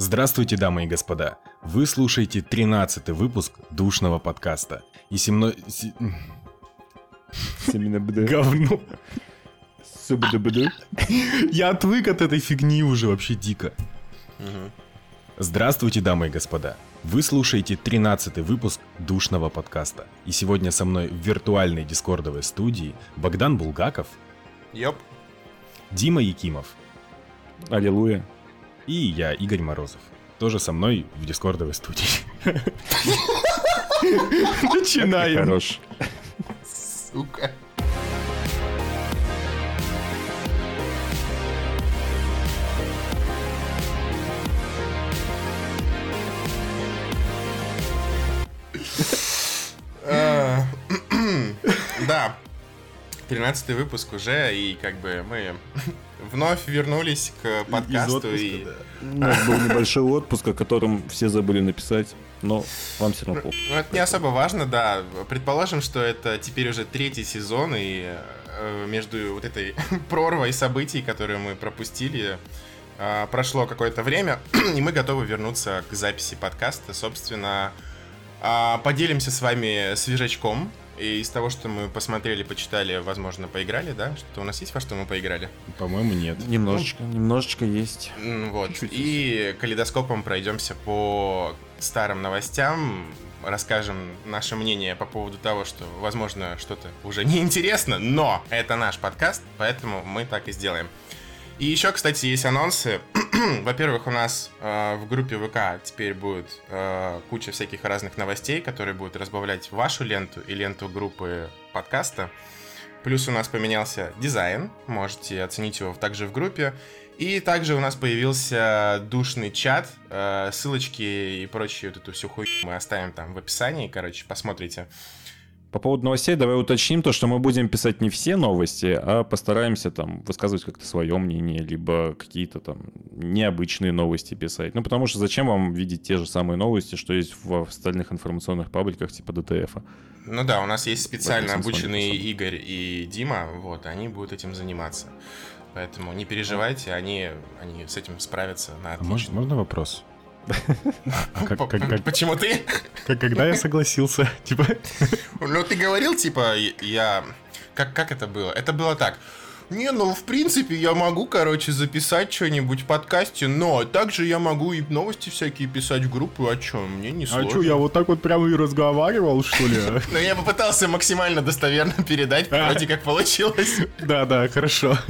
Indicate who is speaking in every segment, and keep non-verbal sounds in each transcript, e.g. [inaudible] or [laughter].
Speaker 1: Здравствуйте, дамы и господа. Вы слушаете 13 выпуск душного подкаста. И со мной... се-
Speaker 2: Семена БД.
Speaker 1: Говно. Я отвык от этой фигни уже вообще дико. Здравствуйте, дамы и господа. Вы слушаете 13 выпуск душного подкаста. И сегодня со мной в виртуальной дискордовой студии Богдан Булгаков,
Speaker 3: Ёп.
Speaker 1: Дима Якимов
Speaker 2: Аллилуйя.
Speaker 1: И я, Игорь Морозов. Тоже со мной в дискордовой студии. [laughs] Начинаем.
Speaker 2: Хорош.
Speaker 3: Сука. Э, [clears throat] Да. 13 выпуск уже, и как бы мы вновь вернулись к подкасту. и
Speaker 2: У нас был небольшой отпуск, о котором все забыли написать, но вам все равно похуй.
Speaker 3: Ну, это не особо важно, да. Предположим, что это теперь уже третий сезон, и э, между вот этой [laughs] прорвой событий, которые мы пропустили, э, прошло какое-то время, [clears throat] и мы готовы вернуться к записи подкаста. Собственно, э, поделимся с вами свежачком. И из того, что мы посмотрели, почитали, возможно, поиграли, да? Что-то у нас есть, во что мы поиграли?
Speaker 1: По-моему, нет.
Speaker 2: Немножечко, немножечко есть.
Speaker 3: Вот.
Speaker 2: Чуть-чуть.
Speaker 3: И калейдоскопом пройдемся по старым новостям, расскажем наше мнение по поводу того, что, возможно, что-то уже [laughs] неинтересно, но это наш подкаст, поэтому мы так и сделаем. И еще, кстати, есть анонсы. [clears throat] Во-первых, у нас э, в группе ВК теперь будет э, куча всяких разных новостей, которые будут разбавлять вашу ленту и ленту группы подкаста. Плюс у нас поменялся дизайн, можете оценить его также в группе. И также у нас появился душный чат, э, ссылочки и прочую вот эту всю хуйню мы оставим там в описании, короче, посмотрите.
Speaker 2: По поводу новостей давай уточним то, что мы будем писать не все новости, а постараемся там высказывать как-то свое мнение, либо какие-то там необычные новости писать. Ну, потому что зачем вам видеть те же самые новости, что есть в остальных информационных пабликах типа ДТФ?
Speaker 3: Ну да, у нас есть специально обученные. Игорь и Дима, вот, они будут этим заниматься. Поэтому не переживайте, они, они с этим справятся на
Speaker 1: А
Speaker 3: отлично.
Speaker 1: можно, можно вопрос? А
Speaker 3: Почему ты?
Speaker 1: Когда я согласился? Типа,
Speaker 3: Ну, ты говорил, типа, я... Как, как это было? Это было так. Не, ну, в принципе, я могу, короче, записать что-нибудь в подкасте, но также я могу и новости всякие писать в группу, а чё, мне не
Speaker 1: а
Speaker 3: сложно.
Speaker 1: что, я вот так вот прямо и разговаривал, что ли? [laughs]
Speaker 3: Ну, я попытался максимально достоверно передать,
Speaker 1: А.
Speaker 3: вроде как получилось.
Speaker 1: Да, да, хорошо. [laughs]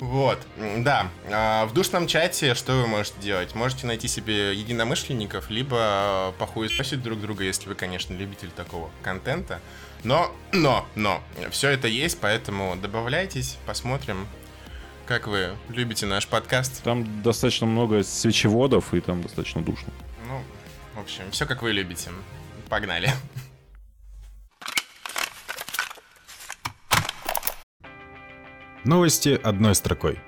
Speaker 3: Вот, да. А, В душном чате что вы можете делать? Можете найти себе единомышленников, либо похуесосить друг друга, если вы, конечно, любитель такого контента. Но, но, но, все это есть, поэтому добавляйтесь, посмотрим, как вы любите наш подкаст.
Speaker 2: Там достаточно много свечеводов, и там достаточно душно.
Speaker 3: Ну, в общем, все как вы любите. Погнали.
Speaker 1: Новости одной строкой.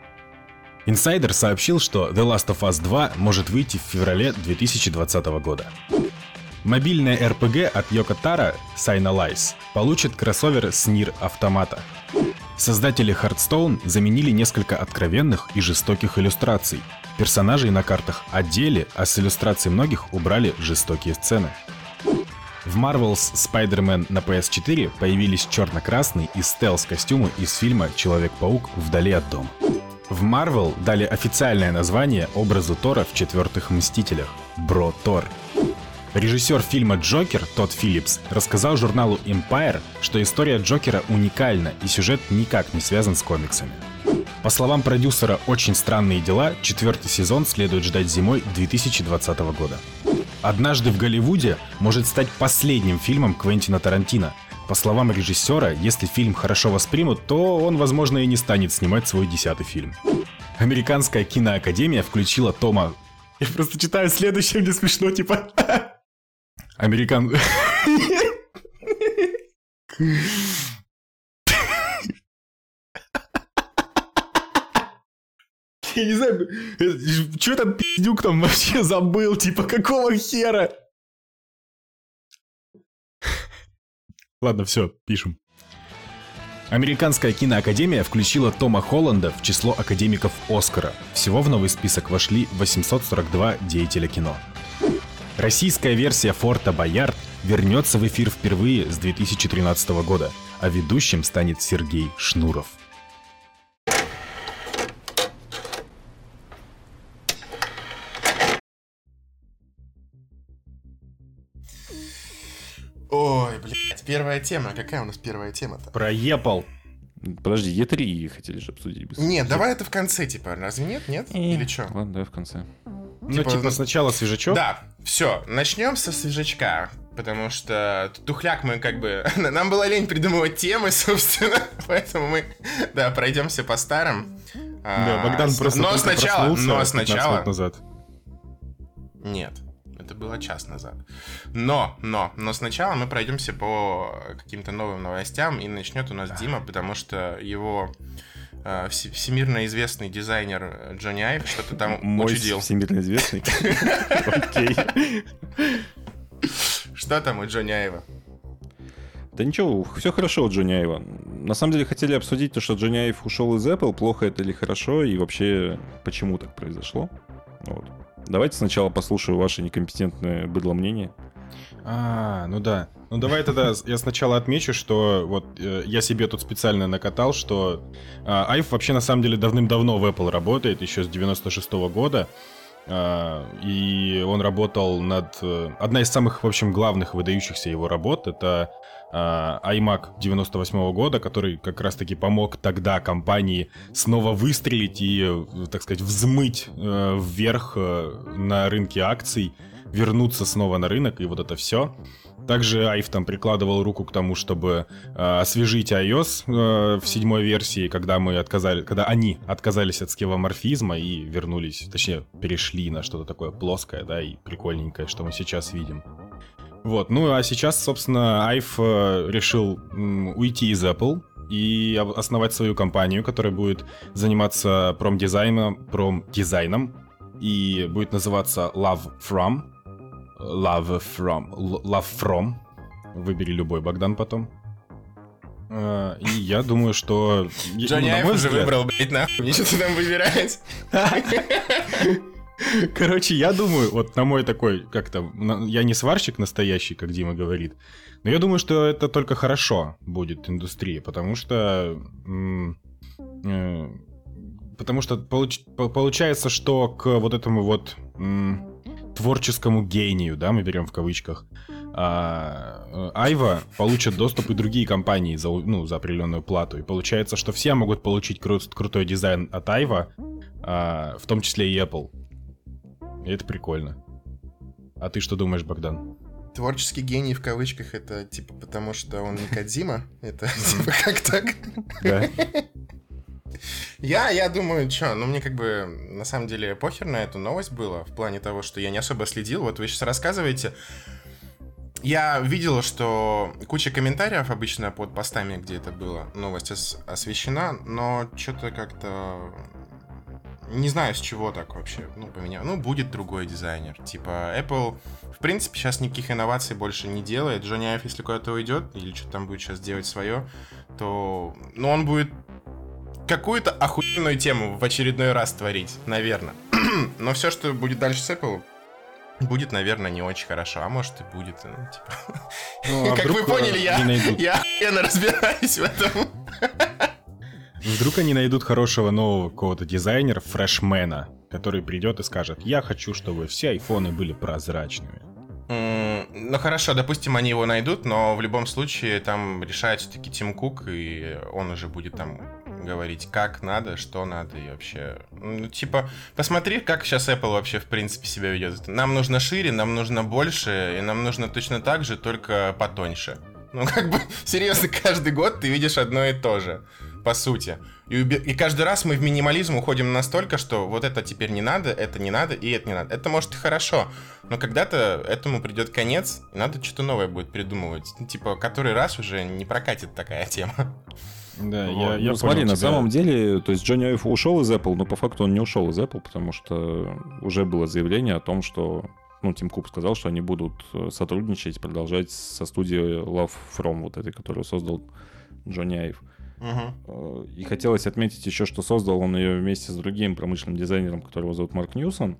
Speaker 1: Инсайдер сообщил, что The Last of Us 2 может выйти в феврале 2020 года. Мобильная RPG от Йоко Таро Signalize получит кроссовер с Нир Автомата. Создатели Hearthstone заменили несколько откровенных и жестоких иллюстраций. Персонажей на картах одели, а с иллюстраций многих убрали жестокие сцены. В Marvel's Spider-Man на PS4 появились черно-красный и стелс-костюмы из фильма «Человек-паук. Вдали от дома». В Marvel дали официальное название образу Тора в четвертых «Мстителях» — Бро Тор. Режиссер фильма «Джокер» Тодд Филлипс рассказал журналу Empire, что история Джокера уникальна и сюжет никак не связан с комиксами. По словам продюсера «Очень странные дела», четвертый сезон следует ждать зимой 2020 года. «Однажды в Голливуде» может стать последним фильмом Квентина Тарантино. По словам режиссера, если фильм хорошо воспримут, то он, возможно, и не станет снимать свой десятый фильм. Американская киноакадемия включила Тома... Я просто читаю следующее, мне смешно, типа... Американ... [laughs] [laughs] Я не знаю, что там пиздюк там вообще забыл, типа, какого хера? [laughs] Ладно, все, пишем. Американская киноакадемия включила Тома Холланда в число академиков Оскара. Всего в новый список вошли 842 деятеля кино. Российская версия Форта Боярд вернется в эфир впервые с 2013 года, а ведущим станет Сергей Шнуров.
Speaker 3: Ой, блядь, первая тема. Какая у нас первая тема-то?
Speaker 1: Про Apple.
Speaker 2: Подожди, Е3 хотели же обсудить. быстро.
Speaker 3: Нет, давай это в конце, типа, разве нет? Нет? Или что?
Speaker 2: Ладно, давай в конце.
Speaker 1: Ну,
Speaker 3: Типа,
Speaker 1: типа, сначала свежачок.
Speaker 3: Да, все, начнем со свежачка. Потому что тухляк мы как бы... [laughs] Нам было лень придумывать темы, [laughs] собственно. Поэтому мы, да, пройдемся по старым.
Speaker 1: Да,
Speaker 3: А,
Speaker 1: Богдан
Speaker 3: с-
Speaker 1: просто
Speaker 3: Но сначала, но
Speaker 1: 15
Speaker 3: сначала...
Speaker 1: назад.
Speaker 3: Нет, это было час назад. Но, но, но сначала мы пройдемся по каким-то новым новостям, и начнет у нас Дима, потому что его э, все- всемирно известный дизайнер Джонни Айв что-то там
Speaker 2: Мой
Speaker 3: учудил.
Speaker 2: всемирно известный. [laughs] Окей.
Speaker 3: Что там у Джонни Айва?
Speaker 2: Да ничего, все хорошо у Джонни Айва. На самом деле хотели обсудить то, что Джонни Айв ушел из Apple, плохо это или хорошо, и вообще почему так произошло. Вот. Давайте сначала послушаю ваше некомпетентное быдло мнение.
Speaker 1: А, ну да. Ну давай тогда я сначала отмечу, что вот э, я себе тут специально накатал, что э, Айв вообще на самом деле давным-давно в Apple работает, еще с 96 года. А, и он работал над... э, Одна из самых, в общем, главных выдающихся его работ — это а, iMac 98 года, который как раз-таки помог тогда компании снова выстрелить и, так сказать, взмыть э, вверх э, на рынке акций, вернуться снова на рынок и вот это все. Также Айв там прикладывал руку к тому, чтобы э, освежить iOS э, в седьмой версии, когда мы отказали, когда они отказались от скевоморфизма и вернулись, точнее, перешли на что-то такое плоское, да, и прикольненькое, что мы сейчас видим. Вот, ну а сейчас, собственно, Айв э, решил уйти из Apple и основать свою компанию, которая будет заниматься промдизайном, промдизайном и будет называться Love From. Love From. Love From. Выбери любой, Богдан, потом. Э, И я думаю, что... ну,
Speaker 3: Джонни
Speaker 1: на
Speaker 3: Айв уже выбрал, блядь, нахуй. Мне что-то там выбирать. [laughs] [laughs] [laughs]
Speaker 1: Короче, я думаю, вот на мой такой, как-то, я не сварщик настоящий, как Дима говорит, но я думаю, что это только хорошо будет индустрии, потому что... э, Потому что получ- по- получается, что к вот этому вот творческому гению, да, мы берем в кавычках, а, э, Айва получат доступ и другие компании за, ну, за определенную плату. И получается, что все могут получить кру- крутой дизайн от Айва, а, в том числе и Apple. И это прикольно. А ты что думаешь, Богдан?
Speaker 3: Творческий гений в кавычках это типа потому, что он не Кадзима. [laughs] Это типа как так?
Speaker 1: Да.
Speaker 3: Я, я думаю, что, ну мне как бы на самом деле похер на эту новость было, в плане того, что я не особо следил. Вот вы сейчас рассказываете. Я видел, что куча комментариев обычно под постами, где это было, новость ос- освещена, но что-то как-то не знаю, с чего так вообще. Ну, поменял. Ну, будет другой дизайнер. Типа, Apple, в принципе, сейчас никаких инноваций больше не делает. Джонни Айв, если куда-то уйдет, или что там будет сейчас делать свое, то, ну, он будет какую-то охуенную тему в очередной раз творить, наверное. [clears throat] Но все, что будет дальше с Apple, будет, наверное, не очень хорошо. А может и будет. ну, типа.
Speaker 1: Ну, а [laughs]
Speaker 3: Как вы поняли, я, я охуенно разбираюсь в этом. [laughs]
Speaker 1: Вдруг они найдут хорошего нового какого-то дизайнера, фрешмена, который придет и скажет, я хочу, чтобы все айфоны были прозрачными.
Speaker 3: Ну хорошо, допустим, они его найдут, но в любом случае там решает все-таки Тим Кук, и он уже будет там говорить, как надо, что надо и вообще. Ну, типа, посмотри, как сейчас Apple вообще в принципе себя ведет. Нам нужно шире, нам нужно больше, и нам нужно точно так же, только потоньше. Ну, [laughs] как бы, серьезно, каждый год ты видишь одно и то же, по сути. И, уби- и каждый раз мы в минимализм уходим настолько, что вот это теперь не надо, это не надо, и это не надо. Это может и хорошо, но когда-то этому придет конец, и надо что-то новое будет придумывать. Ну, типа, который раз уже не прокатит такая тема.
Speaker 1: Да,
Speaker 2: Вот.
Speaker 1: я, я
Speaker 2: ну, смотри,
Speaker 1: понял
Speaker 2: на
Speaker 1: тебя.
Speaker 2: самом деле, то есть Джонни Айв ушел из Apple, но по факту он не ушел из Apple, потому что уже было заявление о том, что ну, Тим Куб сказал, что они будут э, сотрудничать, продолжать со студией Love From, вот этой, которую создал Джонни Айв. Э, И хотелось отметить еще, что создал он ее вместе с другим промышленным дизайнером, которого зовут Марк Ньюсон.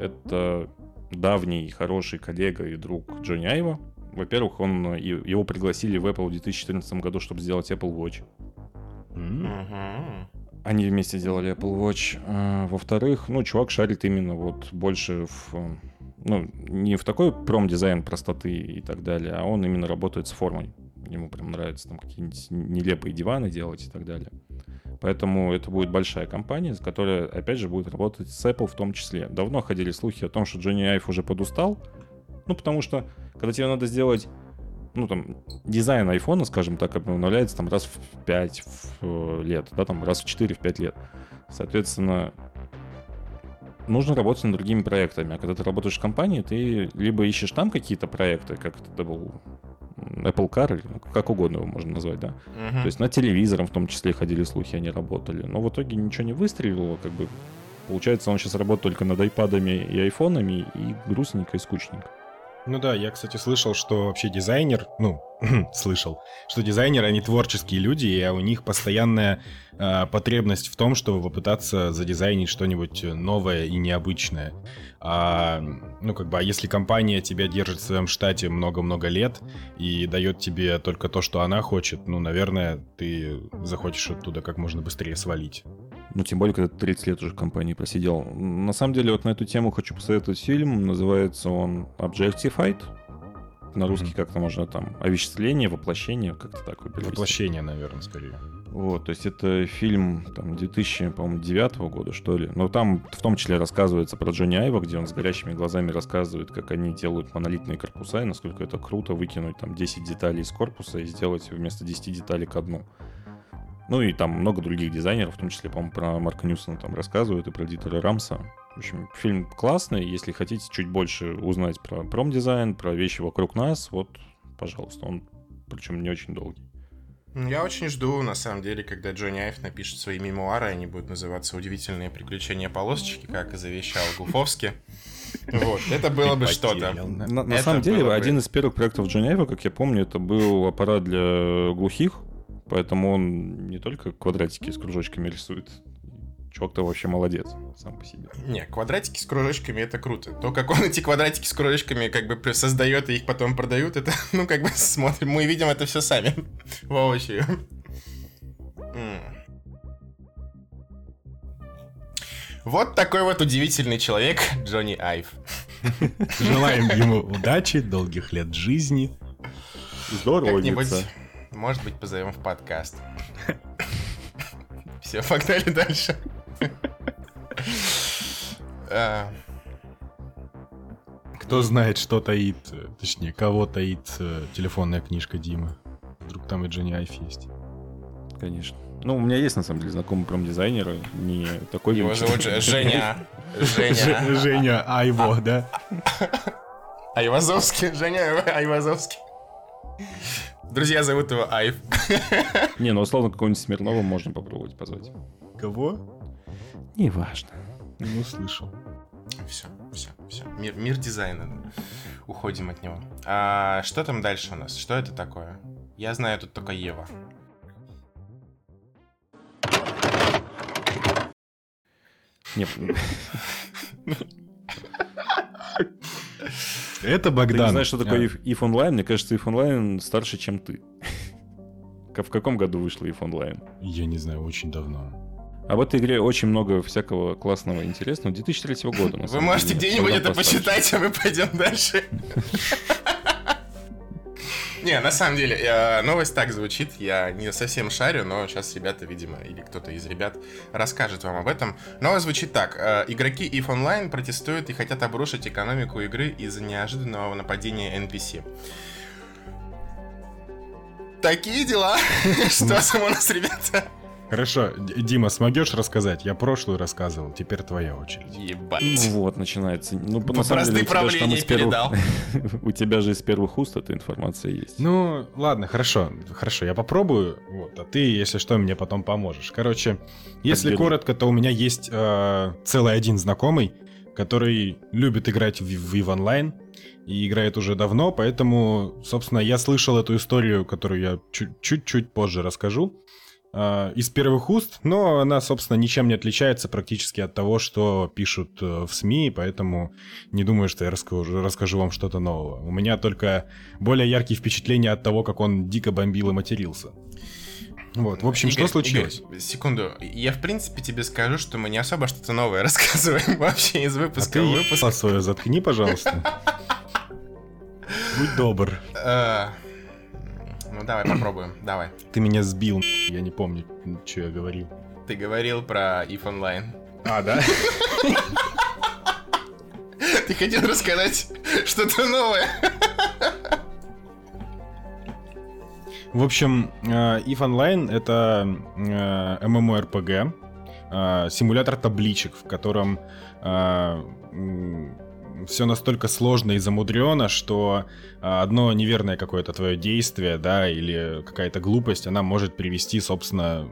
Speaker 2: Это давний хороший коллега и друг Джонни Айва. Во-первых, он, его пригласили в Apple в 2014 году, чтобы сделать Apple Watch. Они вместе делали Apple Watch. А, Во-вторых, ну, чувак шарит именно вот больше в... Ну, не в такой промдизайн простоты и так далее, а он именно работает с формой. Ему прям нравится там какие-нибудь нелепые диваны делать и так далее. Поэтому это будет большая компания, которая, опять же, будет работать с Apple в том числе. Давно ходили слухи о том, что Джонни Айв уже подустал. Ну, потому что, когда тебе надо сделать ну, там, дизайн айфона, скажем так, обновляется там раз в 5 лет, да, там раз в 4-5 лет. Соответственно, нужно работать над другими проектами. А когда ты работаешь в компании, ты либо ищешь там какие-то проекты, как это был Apple Car, или как угодно его можно назвать, да.
Speaker 3: Мгм.
Speaker 2: То есть над телевизором в том числе ходили слухи, они работали. Но в итоге ничего не выстрелило, как бы. Получается, он сейчас работает только над айпадами и айфонами, и грустненько, и скучненько.
Speaker 1: Ну да, я, кстати, слышал, что вообще дизайнер, ну, [clears throat] слышал, что дизайнеры, они творческие люди, и у них постоянная э, потребность в том, чтобы попытаться задизайнить что-нибудь новое и необычное. А, ну, как бы, а если компания тебя держит в своем штате много-много лет и дает тебе только то, что она хочет, ну, наверное, ты захочешь оттуда как можно быстрее свалить.
Speaker 2: Ну, тем более, когда ты 30 лет уже в компании просидел. На самом деле, вот на эту тему хочу посоветовать фильм. Называется он Objectified. На русский
Speaker 1: Мгм.
Speaker 2: как-то можно там овеществление, воплощение, как-то так вот перевести.
Speaker 1: Воплощение, наверное, скорее.
Speaker 2: Вот, то есть это фильм там 2009 года, что ли. Но там в том числе рассказывается про Джонни Айва, где он с горящими глазами рассказывает, как они делают монолитные корпуса, и насколько это круто выкинуть там 10 деталей из корпуса и сделать вместо 10 деталей к одну. Ну и там много других дизайнеров, в том числе, по-моему, про Марка Ньюсона там рассказывают и про Дитера Рамса. В общем, фильм классный. Если хотите чуть больше узнать про промдизайн, про вещи вокруг нас, вот, пожалуйста, он причем не очень долгий.
Speaker 3: Я очень жду, на самом деле, когда Джонни Айв напишет свои мемуары, они будут называться «Удивительные приключения полосочки», как и завещал Гуфовски. Вот, это было бы что-то.
Speaker 2: На, самом деле,
Speaker 3: бы-
Speaker 2: один из первых проектов Джонни Айва, как я помню, это был аппарат для глухих, поэтому он не только квадратики с кружочками рисует. Чувак-то вообще молодец сам по себе.
Speaker 3: Не, квадратики с кружочками это круто. То, как он эти квадратики с кружочками как бы создает и их потом продают, это, [laughs] ну, как бы смотрим, мы видим это все сами. [laughs] Воочию. Вот такой вот удивительный человек Джонни Айв.
Speaker 1: Желаем ему удачи, долгих лет жизни.
Speaker 2: Здорово,
Speaker 3: Как-нибудь, может быть, позовем в подкаст. [laughs] Все, погнали дальше. А,
Speaker 1: Кто знает, что таит, э, точнее, кого таит э, телефонная книжка Димы. Вдруг там и Джонни Айф есть.
Speaker 2: Конечно. Ну, у меня есть, на самом деле, знакомый промдизайнер, не такой...
Speaker 3: Его зовут Женя. [laughs] Женя.
Speaker 1: Женя Айво, да?
Speaker 3: Айвазовский. Женя Айвазовский. Друзья зовут его Айв. [laughs]
Speaker 2: Не, ну, условно, какого-нибудь Смирнова можно попробовать позвать.
Speaker 1: Кого?
Speaker 2: Неважно.
Speaker 1: Не услышал.
Speaker 3: Все, все, все. Мир, мир дизайна. Уходим от него. А, что там дальше у нас? Что это такое? Я знаю тут только Ева.
Speaker 2: Не, [laughs] [laughs]
Speaker 1: Это
Speaker 2: Ты
Speaker 1: Богдан.
Speaker 2: не знаешь, что такое
Speaker 1: А,
Speaker 2: if, if Online? Мне кажется, if Online старше, чем ты. В каком году вышло if Online?
Speaker 1: Я не знаю, очень давно.
Speaker 2: А в этой игре очень много всякого классного и интересного. 2003 года,
Speaker 3: Вы можете где-нибудь это
Speaker 2: постарше.
Speaker 3: почитать, а мы пойдем дальше. Не, на самом деле, э, новость так звучит, я не совсем шарю, но сейчас ребята, видимо, или кто-то из ребят расскажет вам об этом. Новость звучит так. э, Игроки EVE Online протестуют и хотят обрушить экономику игры из-за неожиданного нападения NPC. Такие дела. [laughs] Что там у нас, ребята?
Speaker 1: Хорошо, Дима, смогешь рассказать? Я прошлую рассказывал, теперь твоя очередь.
Speaker 3: Ебать.
Speaker 2: Ну вот, начинается. Ну,
Speaker 3: По
Speaker 2: на самом деле, у тебя же там из первых...
Speaker 3: передал. [laughs]
Speaker 2: У тебя же из первых уст эта информация есть.
Speaker 1: Ну, ладно, хорошо, хорошо, я попробую, вот, а ты, если что, мне потом поможешь. Короче, если
Speaker 2: Подбери.
Speaker 1: коротко, то у меня есть э, целый один знакомый, который любит играть в, в EVE Online и играет уже давно, поэтому, собственно, я слышал эту историю, которую я чуть- чуть-чуть позже расскажу. Э, из первых уст, но она, собственно, ничем не отличается практически от того, что пишут э, в СМИ, поэтому не думаю, что я расскажу, расскажу вам что-то нового. У меня только более яркие впечатления от того, как он дико бомбил и матерился. Вот, в общем,
Speaker 3: Игорь,
Speaker 1: что случилось?
Speaker 3: Игорь, секунду. Я, в принципе, тебе скажу, что мы не особо что-то новое [laughs] рассказываем вообще из
Speaker 1: А
Speaker 3: выпуска
Speaker 1: ты
Speaker 3: в выпуск.
Speaker 1: свое заткни, пожалуйста. [laughs] Будь добр.
Speaker 3: Э, Ну, давай попробуем. Давай.
Speaker 1: Ты меня сбил, я не помню, что я говорил.
Speaker 3: Ты говорил про if Online.
Speaker 1: А, да?
Speaker 3: Ты хотел рассказать что-то новое.
Speaker 1: В общем, э, EVE Online — это э, MMORPG, э, симулятор табличек, в котором все настолько сложно и замудрено, что э, одно неверное какое-то твое действие, да, или какая-то глупость, она может привести, собственно,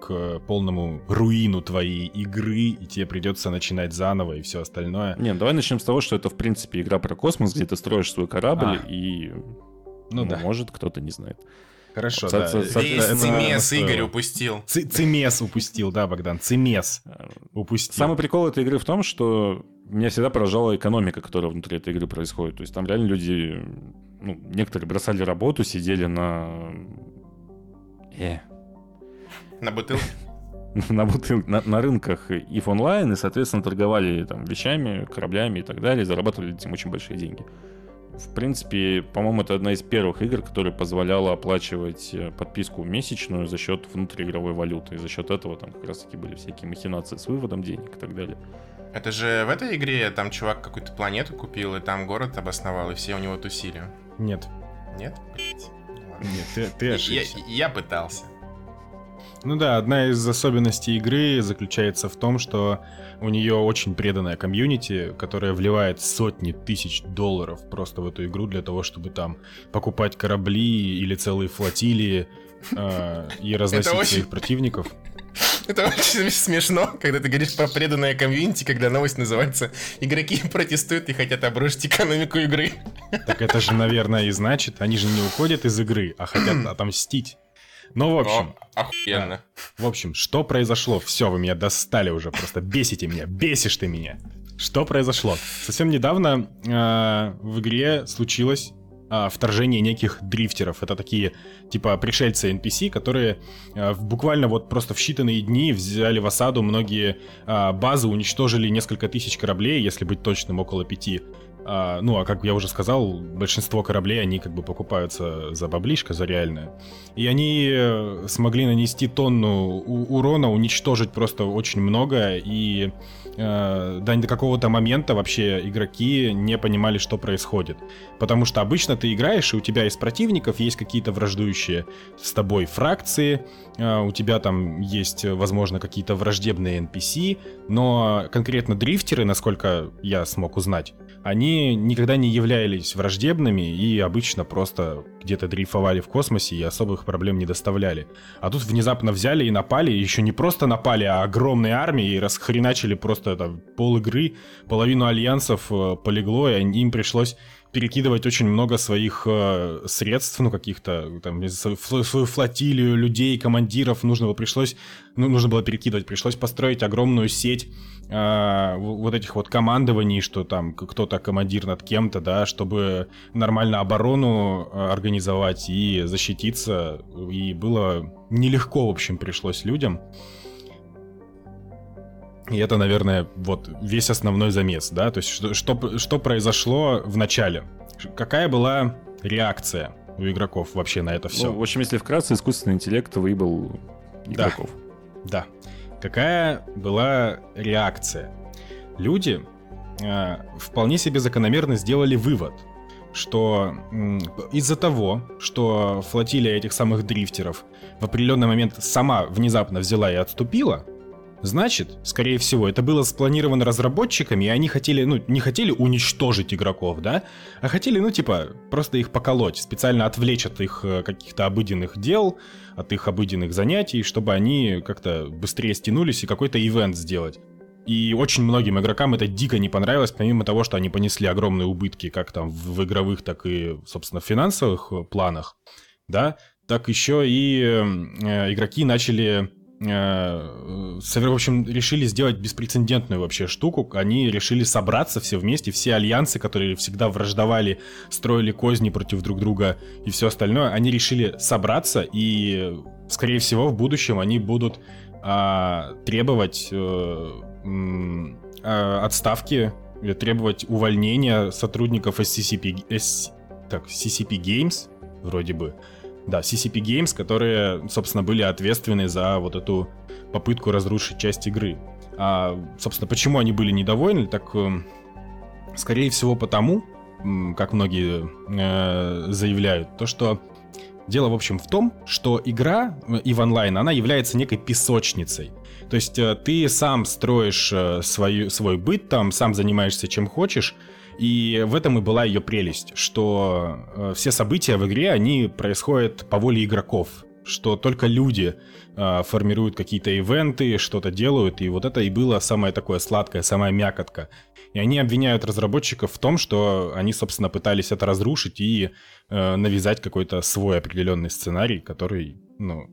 Speaker 1: к полному руину твоей игры, и тебе придется начинать заново и все остальное.
Speaker 2: Не, давай начнем с того, что это, в принципе, игра про космос, где ты строишь свой корабль,
Speaker 1: А.
Speaker 2: и,
Speaker 1: Ну
Speaker 2: ну,
Speaker 1: да.
Speaker 2: может, кто-то не знает.
Speaker 1: Хорошо, да.
Speaker 3: цимес. Игорь упустил.
Speaker 1: Ци- Цимес упустил, да, Богдан, цимес упустил.
Speaker 2: Самый прикол этой игры в том, что меня всегда поражала экономика, которая внутри этой игры происходит. То есть там реально люди, ну, некоторые бросали работу, сидели на... Э,
Speaker 3: На бутылке. [laughs]
Speaker 2: на, бутыл- на, на рынках и в онлайн, и, соответственно, торговали там вещами, кораблями и так далее, и зарабатывали этим очень большие деньги. В принципе, по-моему, это одна из первых игр, которая позволяла оплачивать э, подписку месячную за счет внутриигровой валюты. И за счет этого там как раз-таки были всякие махинации с выводом денег и так далее.
Speaker 3: Это же в этой игре там чувак какую-то планету купил, и там город обосновал, и все у него тусили.
Speaker 1: Нет,
Speaker 3: Нет? Блять.
Speaker 1: нет, ты, ты
Speaker 3: Я,
Speaker 1: ошибся.
Speaker 3: я пытался.
Speaker 1: Ну да, одна из особенностей игры заключается в том, что у нее очень преданная комьюнити, которая вливает сотни тысяч долларов просто в эту игру для того, чтобы там покупать корабли или целые флотилии э, и [laughs] разносить
Speaker 3: очень-
Speaker 1: своих противников. [laughs]
Speaker 3: Это очень [laughs] смешно, когда ты говоришь про преданное комьюнити, когда новость называется «Игроки протестуют и хотят обрушить экономику игры».
Speaker 1: Так это же, наверное, и значит, они же не уходят из игры, а хотят [clears throat] отомстить. Ну, в общем,
Speaker 3: О, охуенно.
Speaker 1: В общем, что произошло? Все, вы меня достали уже, просто бесите меня, бесишь ты меня. Что произошло? Совсем недавно э, в игре случилось э, вторжение неких дрифтеров. Это такие, типа, пришельцы NPC, которые э, буквально вот просто в считанные дни взяли в осаду многие э, базы, уничтожили несколько тысяч кораблей, если быть точным, около пяти. А, ну, а как я уже сказал, большинство кораблей, они как бы покупаются за баблишко, за реальное. И они э, смогли нанести тонну урона, уничтожить просто очень много, и э, до, до какого-то момента вообще игроки не понимали, что происходит. Потому что обычно ты играешь, и у тебя из противников есть какие-то враждующие с тобой фракции, э, у тебя там есть, возможно, какие-то враждебные NPC, но конкретно дрифтеры, насколько я смог узнать, они никогда не являлись враждебными и обычно просто где-то дрейфовали в космосе и особых проблем не доставляли. А тут внезапно взяли и напали, и еще не просто напали, а огромной армией и расхреначили просто там пол игры, половину альянсов э, полегло, и им пришлось перекидывать очень много своих э, средств, ну, каких-то, там, свою флотилию людей, командиров нужно было, пришлось, ну, нужно было перекидывать, пришлось построить огромную сеть э, в- вот этих вот командований, что там кто-то командир над кем-то, да, чтобы нормально оборону э, организовать и защититься, и было нелегко, в общем, пришлось людям. И это, наверное, вот весь основной замес, да, то есть что, что, что произошло в начале, какая была реакция у игроков вообще на это все.
Speaker 2: Ну, в общем, если вкратце, искусственный интеллект выебал игроков.
Speaker 1: Да. Какая была реакция? Люди э, вполне себе закономерно сделали вывод, что из-за того, что флотилия этих самых дрифтеров в определенный момент сама внезапно взяла и отступила, значит, скорее всего, это было спланировано разработчиками, и они хотели, ну, не хотели уничтожить игроков, да, а хотели, ну, типа, просто их поколоть, специально отвлечь от их э, каких-то обыденных дел, от их обыденных занятий, чтобы они как-то быстрее стянулись и какой-то ивент сделать. И очень многим игрокам это дико не понравилось, помимо того, что они понесли огромные убытки как там в игровых, так и, собственно, в финансовых э, планах, да, так еще и э, игроки начали в общем, решили сделать беспрецедентную вообще штуку. Они решили собраться все вместе, все альянсы, которые всегда враждовали, строили козни против друг друга и все остальное, они решили собраться и, скорее всего, в будущем они будут а, требовать э, а, отставки, требовать увольнения сотрудников SCP, S, так, CCP Games, вроде бы, да, CCP Games, которые, собственно, были ответственны за вот эту попытку разрушить часть игры. А, собственно, почему они были недовольны? Так, э, скорее всего, потому, как многие э, заявляют, то, что дело, в общем, в том, что игра EVE Online, она является некой песочницей. То есть э, ты сам строишь э, свою, свой быт там, сам занимаешься чем хочешь, и в этом и была ее прелесть, что э, все события в игре, они происходят по воле игроков, что только люди э, формируют какие-то ивенты, что-то делают, и вот это и было самое такое сладкое, самая мякотка. И они обвиняют разработчиков в том, что они, собственно, пытались это разрушить и э, навязать какой-то свой определенный сценарий, который, ну,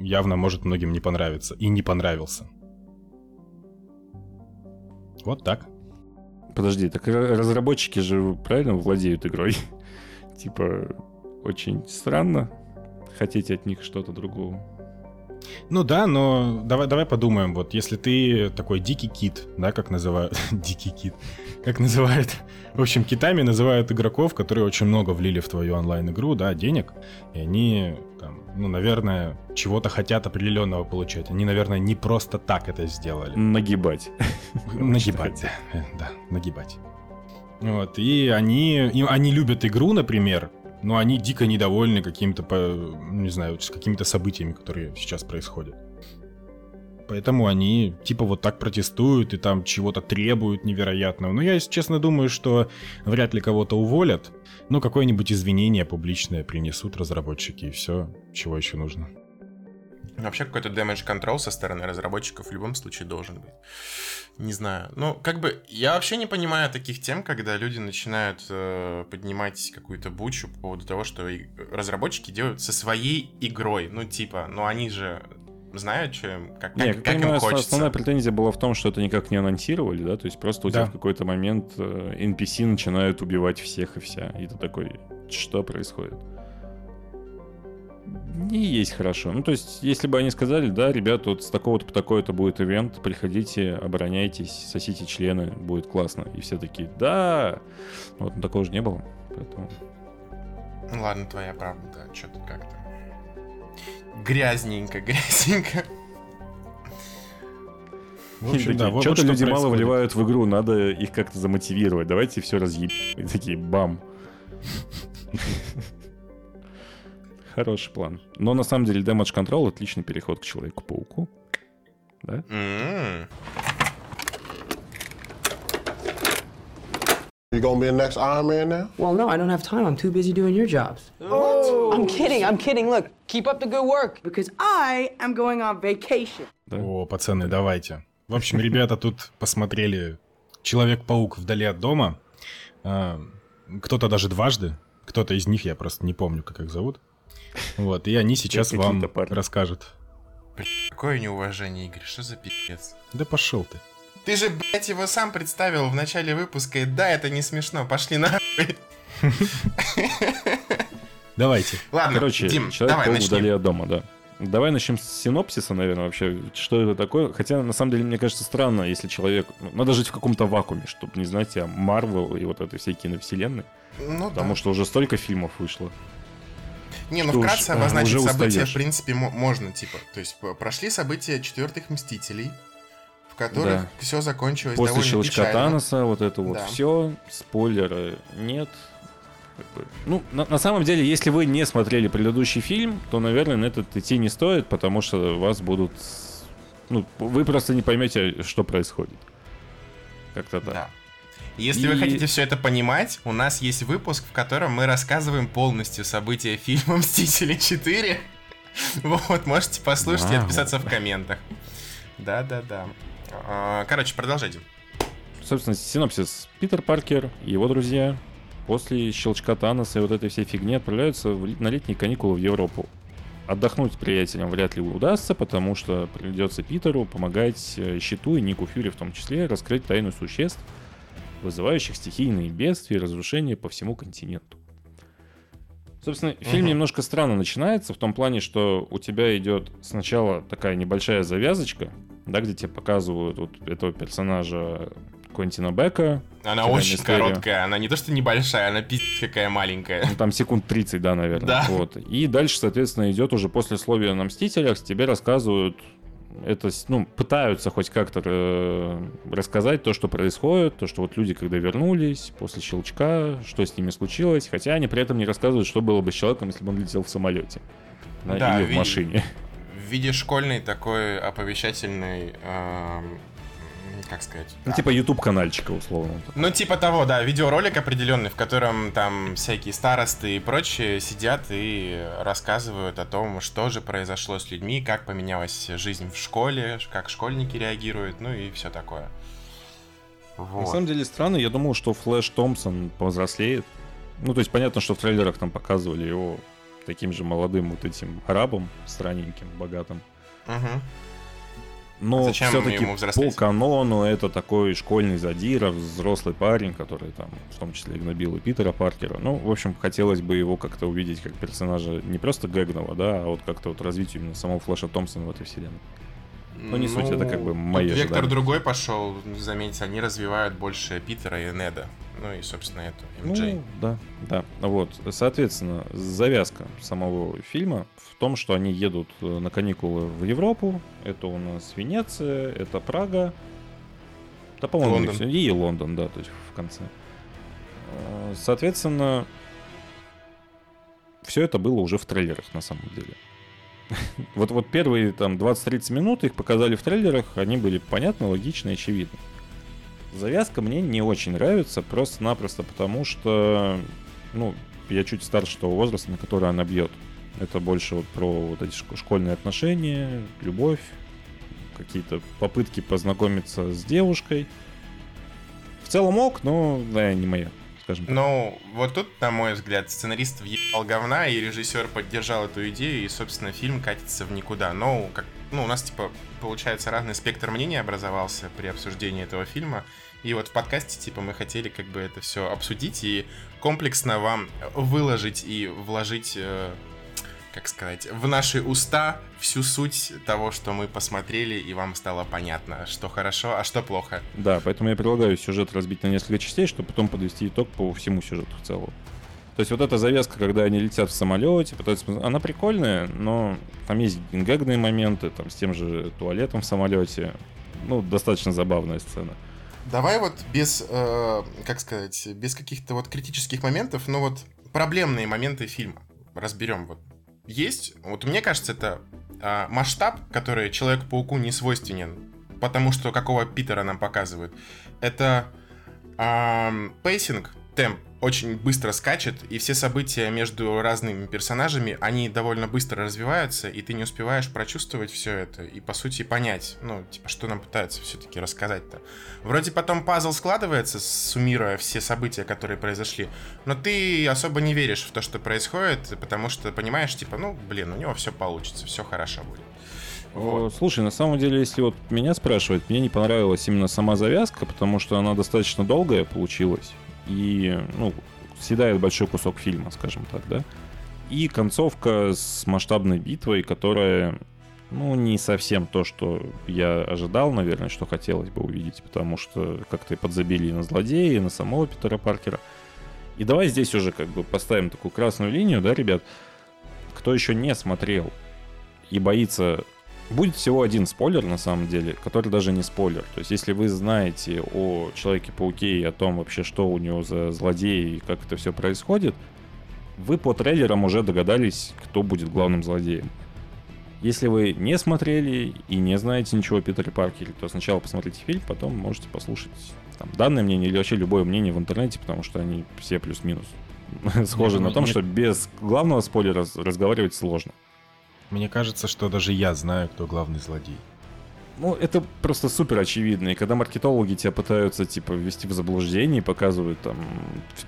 Speaker 1: явно может многим не понравиться и не понравился. Вот так.
Speaker 2: Подожди, так разработчики же правильно владеют игрой? [laughs] типа, очень странно хотеть от них что-то другого.
Speaker 1: Ну да, но давай, давай подумаем, вот если ты такой дикий кит, да, как называют, [laughs] дикий кит, как называют, в общем, китами называют игроков, которые очень много влили в твою онлайн-игру, да, денег, и они, ну, наверное, чего-то хотят определенного получать. Они, наверное, не просто так это сделали.
Speaker 2: Нагибать.
Speaker 1: Нагибать, да, нагибать. Вот, и они, и они любят игру, например, но они дико недовольны каким-то, не знаю, какими-то событиями, которые сейчас происходят. Поэтому они типа вот так протестуют и там чего-то требуют невероятного. Но я, если честно, думаю, что вряд ли кого-то уволят. Ну, какое-нибудь извинение публичное принесут разработчики и все, чего еще нужно.
Speaker 3: Вообще какой-то damage control со стороны разработчиков в любом случае должен быть. Не знаю. Ну, как бы, я вообще не понимаю таких тем, когда люди начинают э, поднимать какую-то бучу по поводу того, что разработчики делают со своей игрой. Ну, типа, ну они же знают, что как,
Speaker 2: не, как, как понимаю, им хочется. Основная претензия была в том, что это никак не анонсировали, да, то есть просто у да. тебя в какой-то момент э, NPC начинают убивать всех и вся, и ты такой, что происходит? не есть хорошо. Ну, то есть, если бы они сказали, да, ребят, вот с такого-то по такой-то будет ивент, приходите, обороняйтесь, сосите члены, будет классно. И все такие, да, вот, но такого же не было, поэтому...
Speaker 3: Ну, ладно, твоя правда, да, что-то как-то грязненько, [laughs] грязненько.
Speaker 2: В общем, да, вот что-то люди происходит. мало вливают в игру, надо их как-то замотивировать. Давайте все разъеб... И такие, бам. Хороший план. Но на самом деле Damage Control отличный переход к Человеку-пауку. Да?
Speaker 4: You gonna be the next Iron Man now?
Speaker 5: Well, no, I don't have time. I'm too busy doing your jobs.
Speaker 4: What?
Speaker 5: I'm kidding. I'm kidding. Look, keep up the good work because I am going on vacation.
Speaker 1: Да. О, пацаны, давайте. В общем, ребята тут посмотрели Человек-паук вдали от дома. А, кто-то даже дважды. Кто-то из них, я просто не помню, как их зовут. Вот, и они сейчас вам расскажут.
Speaker 3: какое неуважение, Игорь, что за пипец?
Speaker 1: Да пошел ты.
Speaker 3: Ты же, блядь, его сам представил в начале выпуска, и да, это не смешно, пошли нахуй.
Speaker 1: Давайте.
Speaker 3: Ладно,
Speaker 2: Короче, Дим, человек давай начнем. вдали от дома, да. Давай начнем с синопсиса, наверное, вообще. Что это такое? Хотя, на самом деле, мне кажется, странно, если человек... Ну, надо жить в каком-то вакууме, чтобы не знать о Марвел и вот этой всей киновселенной. Ну, Потому да. что уже столько фильмов вышло.
Speaker 3: Не, ну вкратце уж, обозначить события, устаешь. в принципе, можно, типа. То есть прошли события четвертых Мстителей, в которых да. все закончилось
Speaker 2: После довольно щелчка печально. Таноса, вот это вот да. все, спойлеры нет. Ну, на, на самом деле, если вы не смотрели предыдущий фильм, то, наверное, на этот идти не стоит, потому что вас будут... Ну, вы просто не поймете, что происходит. Как-то так. Да.
Speaker 3: Если и... вы хотите все это понимать, у нас есть выпуск, в котором мы рассказываем полностью события фильма «Мстители 4». [laughs] Вот, можете послушать и отписаться в комментах. Да-да-да. А, короче, продолжайте.
Speaker 2: Собственно, синопсис. Питер Паркер и его друзья после щелчка Таноса и вот этой всей фигни отправляются на летние каникулы в Европу. отдохнуть с приятелем вряд ли удастся, потому что придется Питеру помогать э, Щиту и Нику Фьюри в том числе раскрыть тайну существ, вызывающих стихийные бедствия и разрушения по всему континенту. Собственно, фильм
Speaker 3: Мгм.
Speaker 2: немножко странно начинается в том плане, что у тебя идет сначала такая небольшая завязочка, да, где тебе показывают вот этого персонажа Квентина Бека.
Speaker 3: Она очень
Speaker 2: мистерия.
Speaker 3: короткая, она не то что небольшая, она пиздец какая маленькая.
Speaker 2: Ну, там секунд 30, да, наверное.
Speaker 3: Да.
Speaker 2: Вот. И дальше, соответственно, идет уже после словия на Мстителях, тебе рассказывают это, ну, пытаются хоть как-то э, рассказать то, что происходит, то, что вот люди, когда вернулись после щелчка, что с ними случилось, хотя они при этом не рассказывают, что было бы с человеком, если бы он летел в самолете да,
Speaker 3: Да,
Speaker 2: или в машине.
Speaker 3: В виде школьной такой оповещательной, эм, как сказать?
Speaker 2: Ну, типа YouTube-канальчика, условно.
Speaker 3: Ну, типа того, да, видеоролик определенный, в котором там всякие старосты и прочие сидят и рассказывают о том, что же произошло с людьми, как поменялась жизнь в школе, как школьники реагируют, ну и все такое.
Speaker 2: На
Speaker 3: Вот.
Speaker 2: самом деле странно, я думал, что Флэш Томпсон повзрослеет. Ну, то есть понятно, что в трейлерах там показывали его таким же молодым вот этим арабом, странненьким, богатым.
Speaker 3: Мгм.
Speaker 2: Но
Speaker 3: Зачем
Speaker 2: все-таки по канону это такой школьный задира, взрослый парень, который там в том числе гнобил и Питера Паркера. Ну, в общем, хотелось бы его как-то увидеть как персонажа не просто гэгного, да, а вот как-то вот развитию именно самого Флэша Томпсона в этой вселенной. Ну, не суть, это как бы мои
Speaker 3: тут вектор
Speaker 2: ожидания.
Speaker 3: другой пошел, заметьте, они развивают больше Питера и Неда. Ну и, собственно, эту, MJ.
Speaker 2: Ну, да, да. Вот, соответственно, завязка самого фильма в том, что они едут э, на каникулы в Европу. Это у нас Венеция, это Прага. Да, по-моему, и
Speaker 3: Лондон.
Speaker 2: и Лондон, да, то есть в конце. Э, Соответственно, все это было уже в трейлерах на самом деле. [laughs] Вот, вот первые там 20-30 минут их показали в трейлерах, они были понятны, логичны очевидны. Завязка мне не очень нравится, просто-напросто потому, что, ну, я чуть старше того возраста, на который она бьет. Это больше вот про вот эти шко- школьные отношения, любовь, какие-то попытки познакомиться с девушкой. В целом ок, но, да, не моя, скажем так.
Speaker 3: Ну, вот тут, на мой взгляд, сценарист въебал говна, и режиссер поддержал эту идею, и, собственно, фильм катится в никуда. Но, как, ну, у нас, типа, получается, разный спектр мнений образовался при обсуждении этого фильма. И вот в подкасте, типа, мы хотели как бы это все обсудить и комплексно вам выложить и вложить, э, как сказать, в наши уста всю суть того, что мы посмотрели, и вам стало понятно, что хорошо, а что плохо.
Speaker 2: Да, поэтому я предлагаю сюжет разбить на несколько частей, чтобы потом подвести итог по всему сюжету в целом. То есть вот эта завязка, когда они летят в самолете, пытаются... Она прикольная, но там есть гэгные моменты, там с тем же туалетом в самолете. Ну, достаточно забавная сцена.
Speaker 3: Давай вот без, э, как сказать, без каких-то вот критических моментов, но вот проблемные моменты фильма разберем. Вот есть, вот мне кажется, это а, масштаб, который Человеку-пауку не свойственен, потому что какого Питера нам показывают. Это ам, pacing, темп очень быстро скачет, и все события между разными персонажами, они довольно быстро развиваются, и ты не успеваешь прочувствовать все это и, по сути, понять, ну, типа, что нам пытаются все-таки рассказать-то. Вроде потом пазл складывается, суммируя все события, которые произошли, но ты особо не веришь в то, что происходит, потому что понимаешь, типа, ну, блин, у него все получится, все хорошо будет.
Speaker 2: О, Слушай, на самом деле, если вот меня спрашивать, мне не понравилась именно сама завязка, потому что она достаточно долгая получилась. И, ну, съедает большой кусок фильма, скажем так, да. И концовка с масштабной битвой, которая, ну, не совсем то, что я ожидал, наверное, что хотелось бы увидеть, потому что как-то и подзабили на злодея, и на самого Питера Паркера. И давай здесь уже как бы поставим такую красную линию, да, ребят? Кто еще не смотрел и боится Будет всего один спойлер, на самом деле, который даже не спойлер. То есть, если вы знаете о Человеке-пауке и о том вообще, что у него за злодей и как это все происходит, вы по трейлерам уже догадались, кто будет главным злодеем. Если вы не смотрели и не знаете ничего о Питере Паркере, то сначала посмотрите фильм, потом можете послушать там, данное мнение или вообще любое мнение в интернете, потому что они все плюс-минус [laughs] схожи на том,
Speaker 1: не-
Speaker 2: что без главного спойлера раз- разговаривать сложно.
Speaker 1: Мне кажется, что даже я знаю, кто главный злодей.
Speaker 2: Ну, это просто супер очевидно. И когда маркетологи тебя пытаются, типа, ввести в заблуждение и показывают там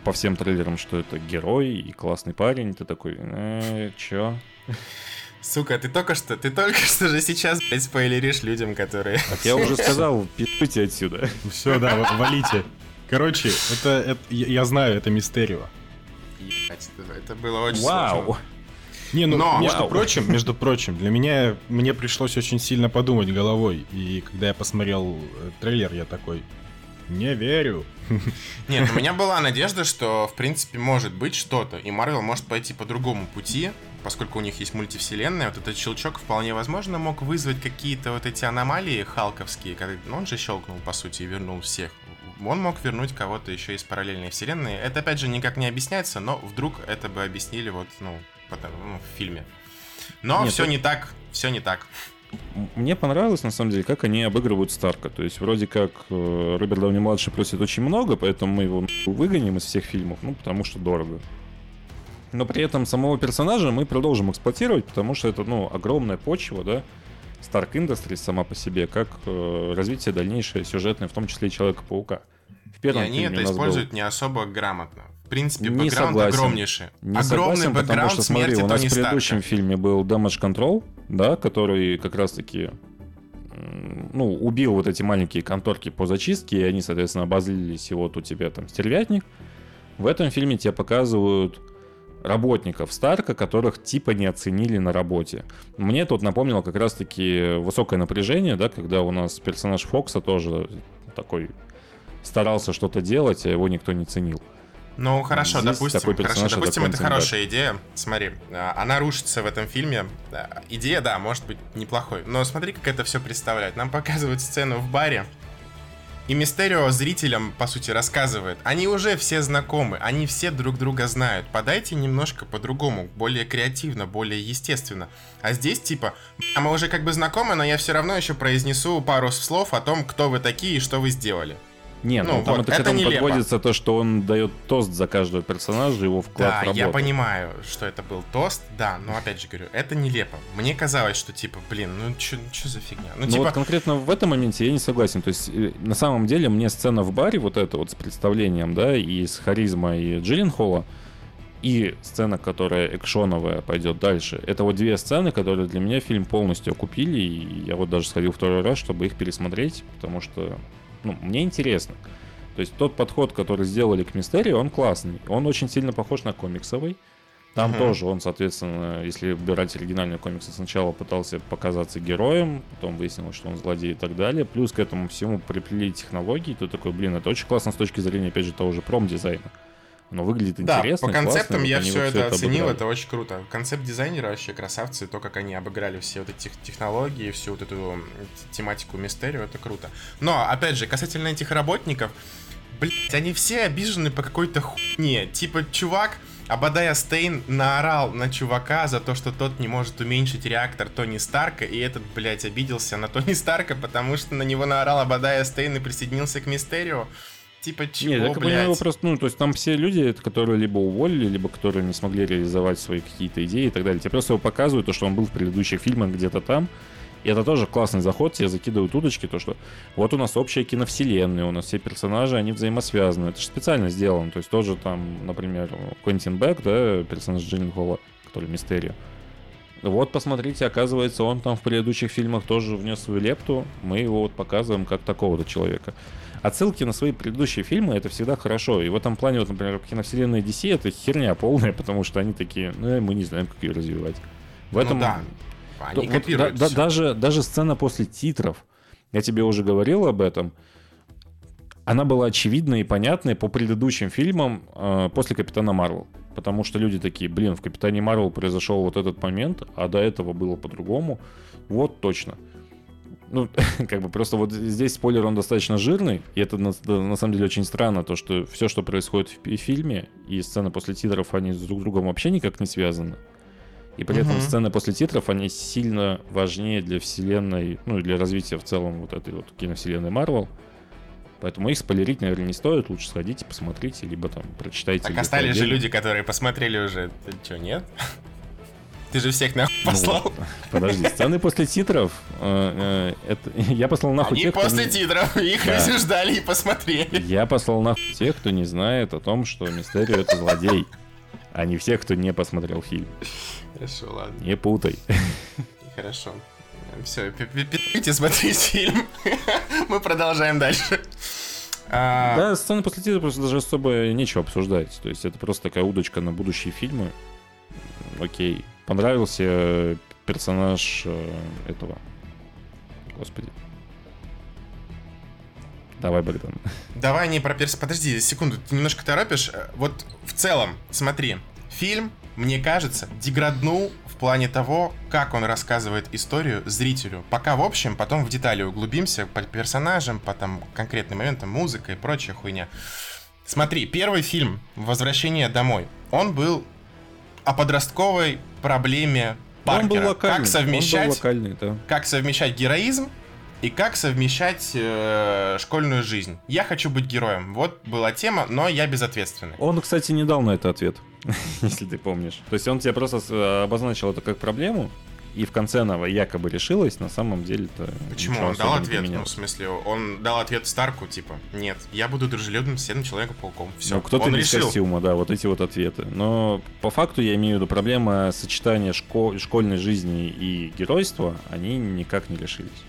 Speaker 2: по всем трейлерам, что это герой и классный парень, ты такой, э, чё?
Speaker 3: Сука, ты только что, ты только что же сейчас, блядь, спойлеришь людям, которые...
Speaker 2: Так я уже сказал, пи***йте отсюда.
Speaker 1: Все, да, вот валите. Короче, это, это- я я знаю, это Мистерио.
Speaker 3: Ебать, это- Это было очень
Speaker 2: Вау!
Speaker 3: сложно.
Speaker 1: Не, ну,
Speaker 3: Но-
Speaker 1: между
Speaker 2: Вау.
Speaker 1: прочим, между прочим, для меня, мне пришлось очень сильно подумать головой. И когда я посмотрел э, трейлер, я такой, не верю. [laughs]
Speaker 3: Нет, у меня была надежда, что, в принципе, может быть что-то, и Марвел может пойти по другому пути, поскольку у них есть мультивселенная, вот этот щелчок вполне возможно мог вызвать какие-то вот эти аномалии халковские, когда ну, он же щелкнул, по сути, и вернул всех. Он мог вернуть кого-то еще из параллельной вселенной. Это, опять же, никак не объясняется, но вдруг это бы объяснили вот, ну, потом, ну, в фильме. Но
Speaker 2: Нет,
Speaker 3: все
Speaker 2: это-
Speaker 3: не так, все не так.
Speaker 2: Мне понравилось, на самом деле, как они обыгрывают Старка. То есть, вроде как, э, Роберт Дауни-младший просит очень много, поэтому мы его выгоним из всех фильмов, ну, потому что дорого. Но при этом самого персонажа мы продолжим эксплуатировать, потому что это, ну, огромная почва, да, Stark Industries сама по себе, как э, развитие дальнейшее сюжетное, в том числе и Человека-паука. В
Speaker 3: И
Speaker 2: первом
Speaker 3: они
Speaker 2: фильме
Speaker 3: это
Speaker 2: нас был-
Speaker 3: используют не особо грамотно. В принципе,
Speaker 2: Не
Speaker 3: бэкграунд
Speaker 2: согласен.
Speaker 3: огромнейший.
Speaker 2: Не
Speaker 3: Огромный
Speaker 2: согласен, потому что, смотри, у нас
Speaker 3: Тони
Speaker 2: в предыдущем
Speaker 3: Старка.
Speaker 2: фильме был Damage Control, да, который как раз-таки ну, убил вот эти маленькие конторки по зачистке, и они, соответственно, обозлились, и вот у тебя там стервятник. В этом фильме тебе показывают работников Старка, которых типа не оценили на работе. Мне тут напомнило как раз-таки высокое напряжение, да, когда у нас персонаж Фокса тоже такой старался что-то делать, а его никто не ценил.
Speaker 3: Ну, хорошо,
Speaker 2: Здесь
Speaker 3: допустим,
Speaker 2: такой
Speaker 3: хорошо, допустим, это хорошая идея. Смотри, а, она рушится в этом фильме. Идея, да, может быть неплохой. Но смотри, как это все представляет. Нам показывают сцену в баре, и Мистерио зрителям, по сути, рассказывает. Они уже все знакомы, они все друг друга знают. Подайте немножко по-другому, более креативно, более естественно. А здесь типа, «А мы уже как бы знакомы, но я все равно еще произнесу пару слов о том, кто вы такие и что вы сделали.
Speaker 2: Нет,
Speaker 3: Ну
Speaker 2: ну, там
Speaker 3: вот,
Speaker 2: это к
Speaker 3: это
Speaker 2: этому
Speaker 3: нелепо.
Speaker 2: подводится то, что он дает тост за каждого персонажа, его вклад
Speaker 3: Да,
Speaker 2: в работу.
Speaker 3: я понимаю, что это был тост, да, но опять же говорю, это нелепо. Мне казалось, что типа, блин, ну что за фигня? Ну,
Speaker 2: Ну
Speaker 3: типа,
Speaker 2: вот конкретно в этом моменте я не согласен. То есть э, на самом деле мне сцена в баре вот эта вот с представлением, да, и с харизмой Джилленхола, и сцена, которая экшоновая пойдет дальше. Это вот две сцены, которые для меня фильм полностью окупили, и я вот даже сходил второй раз, чтобы их пересмотреть, потому что, ну, мне интересно. То есть тот подход, который сделали к Мистерии, он классный. Он очень сильно похож на комиксовый. Там
Speaker 3: Мгм.
Speaker 2: тоже он, соответственно, если брать оригинальные комиксы, сначала пытался показаться героем, потом выяснилось, что он злодей и так далее. Плюс к этому всему приплели технологии. Ты такой, блин, это очень классно с точки зрения, опять же, того же промдизайна. Оно выглядит
Speaker 3: да,
Speaker 2: интересно,
Speaker 3: по концептам
Speaker 2: классно,
Speaker 3: я
Speaker 2: вот
Speaker 3: все это оценил,
Speaker 2: обыграли.
Speaker 3: это очень круто. Концепт дизайнера вообще красавцы, то, как они обыграли все вот эти технологии, всю вот эту тематику Мистерио, это круто. Но, опять же, касательно этих работников, блять, они все обижены по какой-то хуйне. Типа, чувак, Абадая Стейн наорал на чувака за то, что тот не может уменьшить реактор Тони Старка, и этот, блядь, обиделся на Тони Старка, потому что на него наорал Абадая Стейн и присоединился к Мистерио. Типа, чего,
Speaker 2: Нет, я как понимаю, просто, ну, то есть там все люди, которые либо уволили, либо которые не смогли реализовать свои какие-то идеи и так далее. Тебе просто его показывают, то, что он был в предыдущих фильмах где-то там. И это тоже классный заход, тебе закидывают удочки, то, что вот у нас общая киновселенная, у нас все персонажи, они взаимосвязаны. Это же специально сделано. То есть тоже там, например, Квентин Бэк, да, персонаж Джилленхола, который Мистерио. Вот, посмотрите, оказывается, он там в предыдущих фильмах тоже внес свою лепту. Мы его вот показываем как такого-то человека. Отсылки на свои предыдущие фильмы это всегда хорошо. И в этом плане, вот, например, киновселенная DC это херня полная, потому что они такие, ну, мы не знаем, как ее развивать. В этом
Speaker 3: Ну да,
Speaker 2: то
Speaker 3: они
Speaker 2: вот
Speaker 3: копируют
Speaker 2: да- да- даже, даже сцена после титров, я тебе уже говорил об этом, она была очевидной и понятной по предыдущим фильмам э, после Капитана Марвел. Потому что люди такие, блин, в Капитане Марвел произошел вот этот момент, а до этого было по-другому. Вот точно. Ну, [laughs] как бы просто вот здесь спойлер, он достаточно жирный, и это на, на самом деле очень странно, то, что все, что происходит в, фильме, и сцены после титров, они с друг другом вообще никак не связаны. И при этом
Speaker 3: Мгм.
Speaker 2: сцены после титров, они сильно важнее для вселенной, ну и для развития в целом вот этой вот киновселенной Марвел. Поэтому их спойлерить, наверное, не стоит. Лучше сходите, посмотрите, либо там прочитайте.
Speaker 3: Так остались же люди, которые посмотрели уже. Ты что, нет? Ты же всех нахуй
Speaker 2: Ну,
Speaker 3: послал.
Speaker 2: Подожди, сцены после титров. э, э, это, я послал нахуй
Speaker 3: Они
Speaker 2: тех, кто
Speaker 3: после
Speaker 2: не-
Speaker 3: титров их
Speaker 2: Да.
Speaker 3: рассуждали и посмотрели.
Speaker 2: Я послал нахуй тех, кто не знает о том, что Мистерио это злодей, а не всех, кто не посмотрел фильм.
Speaker 3: Хорошо, ладно.
Speaker 2: Не путай.
Speaker 3: Хорошо. Все, перейдите смотреть фильм. [laughs] Мы продолжаем дальше. А,
Speaker 2: Да, сцены после титров просто даже особо нечего обсуждать. То есть это просто такая удочка на будущие фильмы. Окей. Понравился персонаж э, этого. Господи. Давай, Богдан. [laughs]
Speaker 3: Давай не про перс... Подожди, секунду, ты немножко торопишь. Э, Вот в целом, смотри, фильм, мне кажется, деграднул в плане того, как он рассказывает историю зрителю. Пока в общем, потом в детали углубимся по персонажам, по там конкретным моментам, музыка и прочая хуйня. Смотри, первый фильм «Возвращение домой», он был о подростковой проблеме Паркера.
Speaker 2: Он был локальный.
Speaker 3: как совмещать
Speaker 2: был локальный, да.
Speaker 3: как совмещать героизм и как совмещать э, школьную жизнь. Я хочу быть героем. Вот была тема, но я безответственный.
Speaker 2: Он, кстати, не дал на это ответ, [laughs] если ты помнишь. То есть он тебе просто с- обозначил это как проблему, и в конце она якобы решилась, на самом деле-то
Speaker 3: Почему он дал
Speaker 2: не
Speaker 3: ответ? Ну, в смысле, он дал ответ Старку, типа, нет, я буду дружелюбным соседом Человека-пауком. Все,
Speaker 2: Ну, кто-то без
Speaker 3: решил.
Speaker 2: костюма, да, вот эти вот ответы. Но по факту я имею в виду проблема сочетания шко- школьной жизни и геройства, они никак не решились.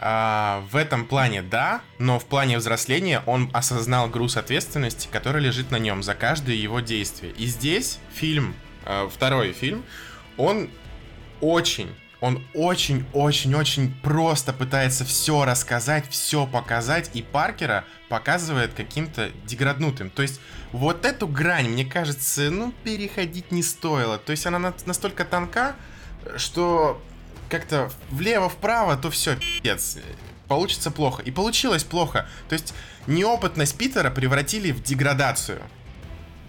Speaker 3: А, в этом плане да, но в плане взросления он осознал груз ответственности, который лежит на нем за каждое его действие. И здесь фильм, э, второй фильм, он очень, он очень-очень-очень просто пытается все рассказать, все показать, и Паркера показывает каким-то деграднутым. То есть вот эту грань, мне кажется, ну, переходить не стоило. То есть она на- настолько тонка, что как-то влево-вправо, то все, пиздец. Получится плохо. И получилось плохо. То есть неопытность Питера превратили в деградацию.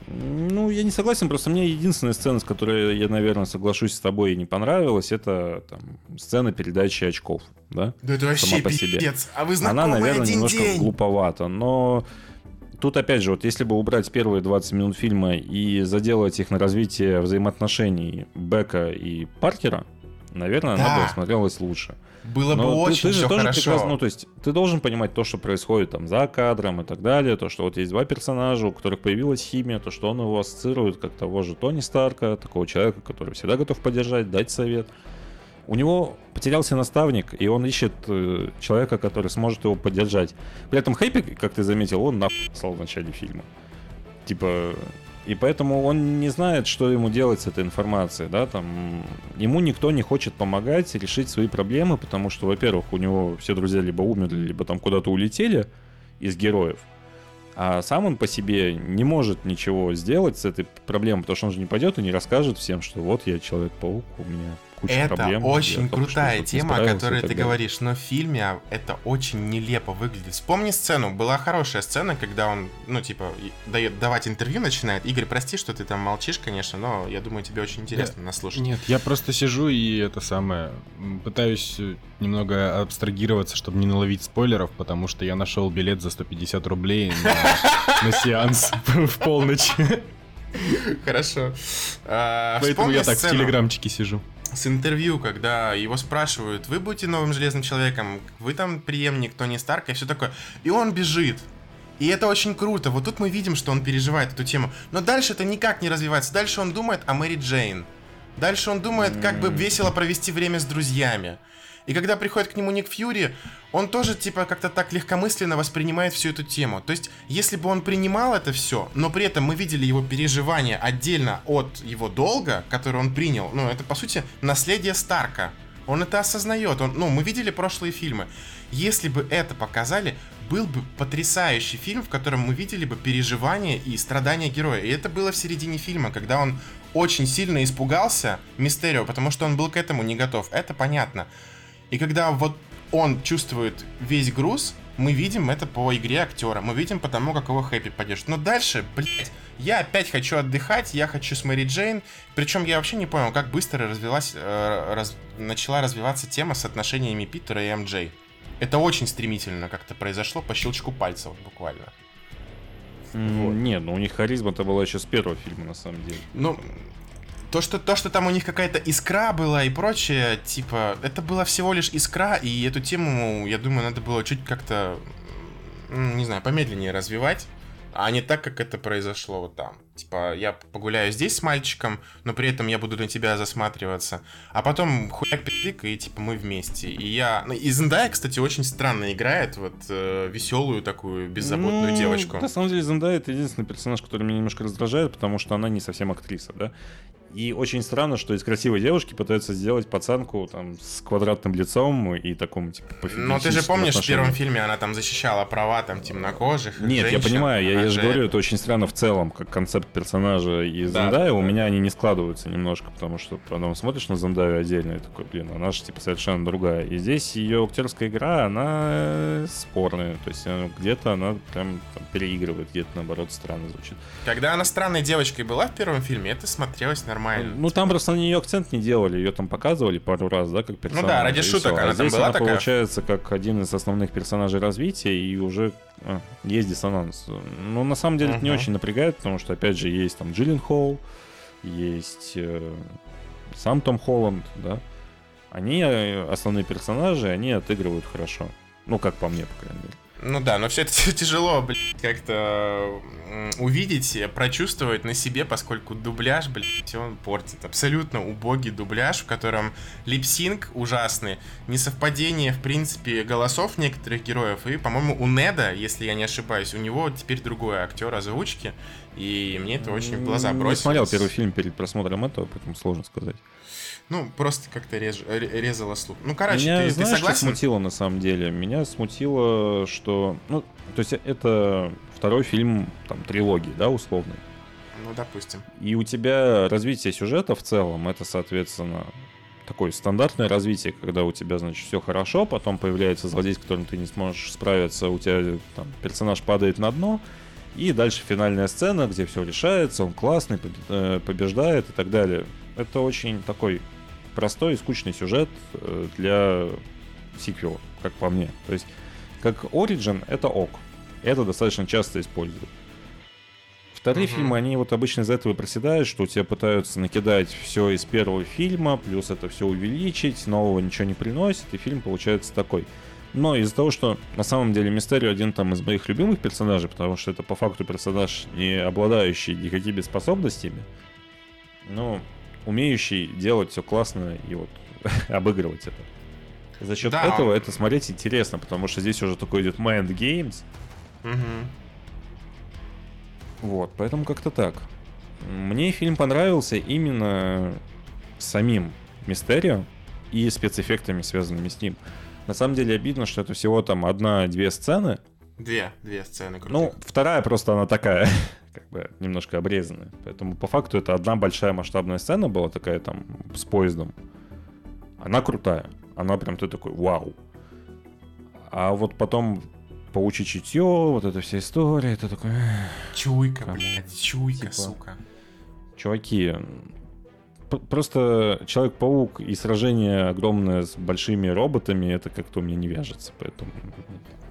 Speaker 2: Ну, я не согласен, просто мне единственная сцена, с которой я, наверное, соглашусь с тобой и не понравилась, это там, сцена передачи очков, да?
Speaker 3: Да это вообще
Speaker 2: Сама по себе.
Speaker 3: пиздец. А вы знакомы
Speaker 2: Она, наверное,
Speaker 3: один
Speaker 2: немножко
Speaker 3: день.
Speaker 2: глуповата, но тут, опять же, вот если бы убрать первые 20 минут фильма и заделать их на развитие взаимоотношений Бека и Паркера, наверное,
Speaker 3: Да.
Speaker 2: она бы смотрелась лучше.
Speaker 3: Было бы
Speaker 2: Но ты-
Speaker 3: очень
Speaker 2: ты, же тоже
Speaker 3: хорошо.
Speaker 2: прекрасно, ну, то есть ты должен понимать то, что происходит там за кадром и так далее, то, что вот есть два персонажа, у которых появилась химия, то, что он его ассоциирует как того же Тони Старка, такого человека, который всегда готов поддержать, дать совет. У него потерялся наставник, и он ищет э, человека, который сможет его поддержать. При этом Хэппи, как ты заметил, он нахуй в начале фильма. Типа, и поэтому он не знает, что ему делать с этой информацией, да, там, ему никто не хочет помогать решить свои проблемы, потому что, во-первых, у него все друзья либо умерли, либо там куда-то улетели из героев, а сам он по себе не может ничего сделать с этой проблемой, потому что он же не пойдет и не расскажет всем, что вот я Человек-паук, у меня куча
Speaker 3: Это
Speaker 2: проблем. я
Speaker 3: очень
Speaker 2: что
Speaker 3: крутая
Speaker 2: не
Speaker 3: тема, о которой ты говоришь, но в фильме это очень нелепо выглядит. Вспомни сцену, была хорошая сцена, когда он, ну, типа, дает давать интервью начинает. Игорь, прости, что ты там молчишь, конечно, но я думаю, тебе очень интересно нас слушать.
Speaker 1: Нет, я просто сижу и это самое пытаюсь э, немного абстрагироваться, чтобы не наловить спойлеров, потому что я нашел билет за 150 рублей на, [laughs] на сеанс в полночь.
Speaker 3: Хорошо. А,
Speaker 1: Поэтому я так в телеграмчике сижу.
Speaker 3: С интервью, когда его спрашивают, вы будете новым Железным Человеком, вы там преемник Тони Старка и все такое. И он бежит. И это очень круто. Вот тут мы видим, что он переживает эту тему. Но дальше это никак не развивается. Дальше он думает о Мэри Джейн. Дальше он думает, как бы весело провести время с друзьями. И когда приходит к нему Ник Фьюри, он тоже, типа, как-то так легкомысленно воспринимает всю эту тему. То есть, если бы он принимал это все, но при этом мы видели его переживания отдельно от его долга, который он принял, ну, это, по сути, наследие Старка. Он это осознает. Он, ну, мы видели прошлые фильмы. Если бы это показали, был бы потрясающий фильм, в котором мы видели бы переживания и страдания героя. И это было в середине фильма, когда он очень сильно испугался Мистерио, потому что он был к этому не готов. Это понятно. И когда вот он чувствует весь груз, мы видим это по игре актера, мы видим по тому, как его Хэппи поддержит. Но дальше, блядь, я опять хочу отдыхать, я хочу с Мэри Джейн. Причем я вообще не понял, как быстро развилась, э, раз- начала развиваться тема с отношениями Питера и МД. Это очень стремительно как-то произошло по щелчку пальцев буквально.
Speaker 2: М, Не, ну у них харизма-то была еще с первого фильма, на самом деле.
Speaker 3: Ну, то что, то, что там у них какая-то искра была и прочее, типа, это была всего лишь искра, и эту тему, я думаю, надо было чуть как-то, не знаю, помедленнее развивать. а не так, как это произошло вот там. Типа, я погуляю здесь с мальчиком, но при этом я буду на тебя засматриваться. А потом хуяк пиздик, и типа мы вместе. И я... Ну, и Зендая, кстати, очень странно играет вот э, веселую такую беззаботную
Speaker 2: Ну,
Speaker 3: девочку.
Speaker 2: На самом деле, Зендая это единственный персонаж, который меня немножко раздражает, потому что она не совсем актриса, да. И очень странно, что из красивой девушки пытаются сделать пацанку там с квадратным лицом и таком типа
Speaker 3: Но ты же помнишь, в
Speaker 2: отношением.
Speaker 3: первом фильме она там защищала права там темнокожих.
Speaker 2: Нет, я
Speaker 3: женщин.
Speaker 2: понимаю, я, я же говорю, это очень странно в целом, как концепт персонажа и
Speaker 3: Да,
Speaker 2: Зендая, у
Speaker 3: да.
Speaker 2: меня они не складываются немножко, потому что потом смотришь на Зендаю отдельно и такой, блин, она же типа совершенно другая. И здесь ее актерская игра, она э, спорная, то есть э, где-то она прям там, переигрывает, где-то наоборот странно звучит.
Speaker 3: Когда она странной девочкой была в первом фильме, это смотрелось нормально.
Speaker 2: Ну там просто на нее акцент не делали, ее там показывали пару раз, да, как персонаж.
Speaker 3: Ну да, ради шуток она
Speaker 2: а
Speaker 3: там
Speaker 2: здесь
Speaker 3: была
Speaker 2: она
Speaker 3: такая.
Speaker 2: получается как один из основных персонажей развития, и уже а, есть диссонанс. Но на самом деле это не очень напрягает, потому что, опять же, есть там Джиллин Холл, есть э, сам Том Холланд, да. Они э, основные персонажи, они отыгрывают хорошо. Ну, как по мне, по крайней мере.
Speaker 3: Ну да, но все это [laughs] тяжело, блядь, как-то увидеть, прочувствовать на себе, поскольку дубляж, блядь, он портит. Абсолютно убогий дубляж, в котором липсинг ужасный, несовпадение, в принципе, голосов некоторых героев. И, по-моему, у Неда, если я не ошибаюсь, у него теперь другой актер озвучки, и мне это очень в глаза бросилось.
Speaker 2: смотрел первый фильм перед просмотром этого, поэтому сложно сказать.
Speaker 3: Ну, просто как-то реж- ре- резало слух. Ну, короче,
Speaker 2: Меня,
Speaker 3: ты, ты
Speaker 2: знаешь, что
Speaker 3: согласен?
Speaker 2: смутило на самом деле? Меня смутило, что... Ну, то есть это второй фильм, там, трилогии, да, условный.
Speaker 3: Ну, допустим.
Speaker 2: И у тебя развитие сюжета в целом, это, соответственно, такое стандартное развитие, когда у тебя, значит, все хорошо, потом появляется злодей, с которым ты не сможешь справиться, у тебя там персонаж падает на дно, и дальше финальная сцена, где все решается, он классный, э, побеждает и так далее. Это очень такой простой и скучный сюжет э, для сиквела, как по мне. То есть, как Origin, это ок. Это достаточно часто используют. Вторые
Speaker 3: Мгм.
Speaker 2: фильмы, они вот обычно из этого проседают, что у тебя пытаются накидать все из первого фильма, плюс это все увеличить, нового ничего не приносит, и фильм получается такой. Но из-за того, что на самом деле Мистерио один там из моих любимых персонажей, потому что это по факту персонаж, не обладающий никакими способностями, но умеющий делать все классно и вот [laughs] обыгрывать это. За счет
Speaker 3: Да,
Speaker 2: этого
Speaker 3: он-
Speaker 2: это смотреть интересно, потому что здесь уже такой идет mind games,
Speaker 3: Мгм.
Speaker 2: Вот, поэтому как-то так. Мне фильм понравился именно самим Мистерио и спецэффектами, связанными с ним. На самом деле обидно, что это всего там одна-две сцены.
Speaker 3: Две, две сцены крутых.
Speaker 2: Ну, вторая просто она такая, [laughs] как бы немножко обрезанная. Поэтому по факту это одна большая масштабная сцена была такая там с поездом. Она крутая. Она прям ты такой, вау. А вот потом паучье чутье, вот эта вся история, это такой...
Speaker 3: Чуйка,
Speaker 2: Кому?
Speaker 3: блядь, чуйка,
Speaker 2: Типа.
Speaker 3: сука.
Speaker 2: Чуваки, просто Человек-паук и сражение огромное с большими роботами, это как-то у меня не вяжется, поэтому...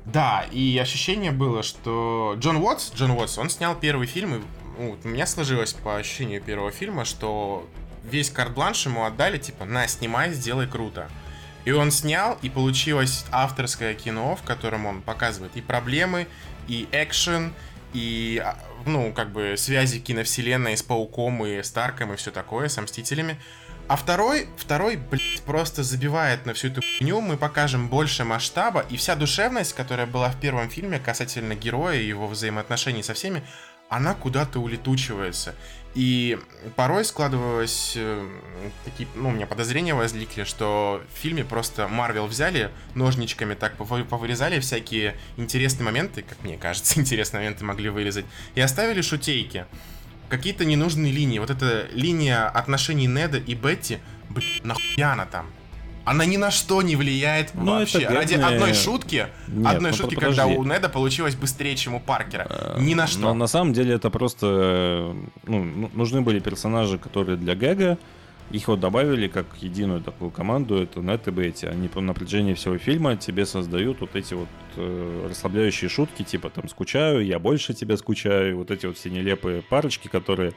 Speaker 3: Да, и ощущение было, что Джон Уотс, Джон Уотс, он снял первый фильм, и ну, у меня сложилось по ощущению первого фильма, что весь карт-бланш ему отдали, типа, на, снимай, сделай круто. И он снял, и получилось авторское кино, в котором он показывает и проблемы, и экшен, и, а, ну, как бы, связи киновселенной с Пауком и Старком и все такое, со Мстителями. А второй, второй, блядь, просто забивает на всю эту хуйню, мы покажем больше масштаба, и вся душевность, которая была в первом фильме касательно героя и его взаимоотношений со всеми, она куда-то улетучивается. И порой складывалось э, такие, ну, у меня подозрения возникли, что в фильме просто Марвел взяли ножничками, так повы- повырезали всякие интересные моменты, как мне кажется, [laughs] интересные моменты могли вырезать, и оставили шутейки. Какие-то ненужные линии. Вот эта линия отношений Неда и Бетти, блин, нахуя она там? Она ни на что не влияет
Speaker 2: Ну,
Speaker 3: вообще.
Speaker 2: это
Speaker 3: Ради одной шутки,
Speaker 2: Нет,
Speaker 3: одной
Speaker 2: ну,
Speaker 3: шутки,
Speaker 2: подожди.
Speaker 3: когда у Неда получилось быстрее, чем у Паркера. Ни на что.
Speaker 2: Но на самом деле это просто... э, Ну, ну, нужны были персонажи, которые для гэга, их вот добавили как единую такую команду, это Нет и Бетти. Они по- на протяжении всего фильма тебе создают вот эти вот э, расслабляющие шутки, типа там «скучаю», «я больше тебя скучаю», вот эти вот все нелепые парочки, которые...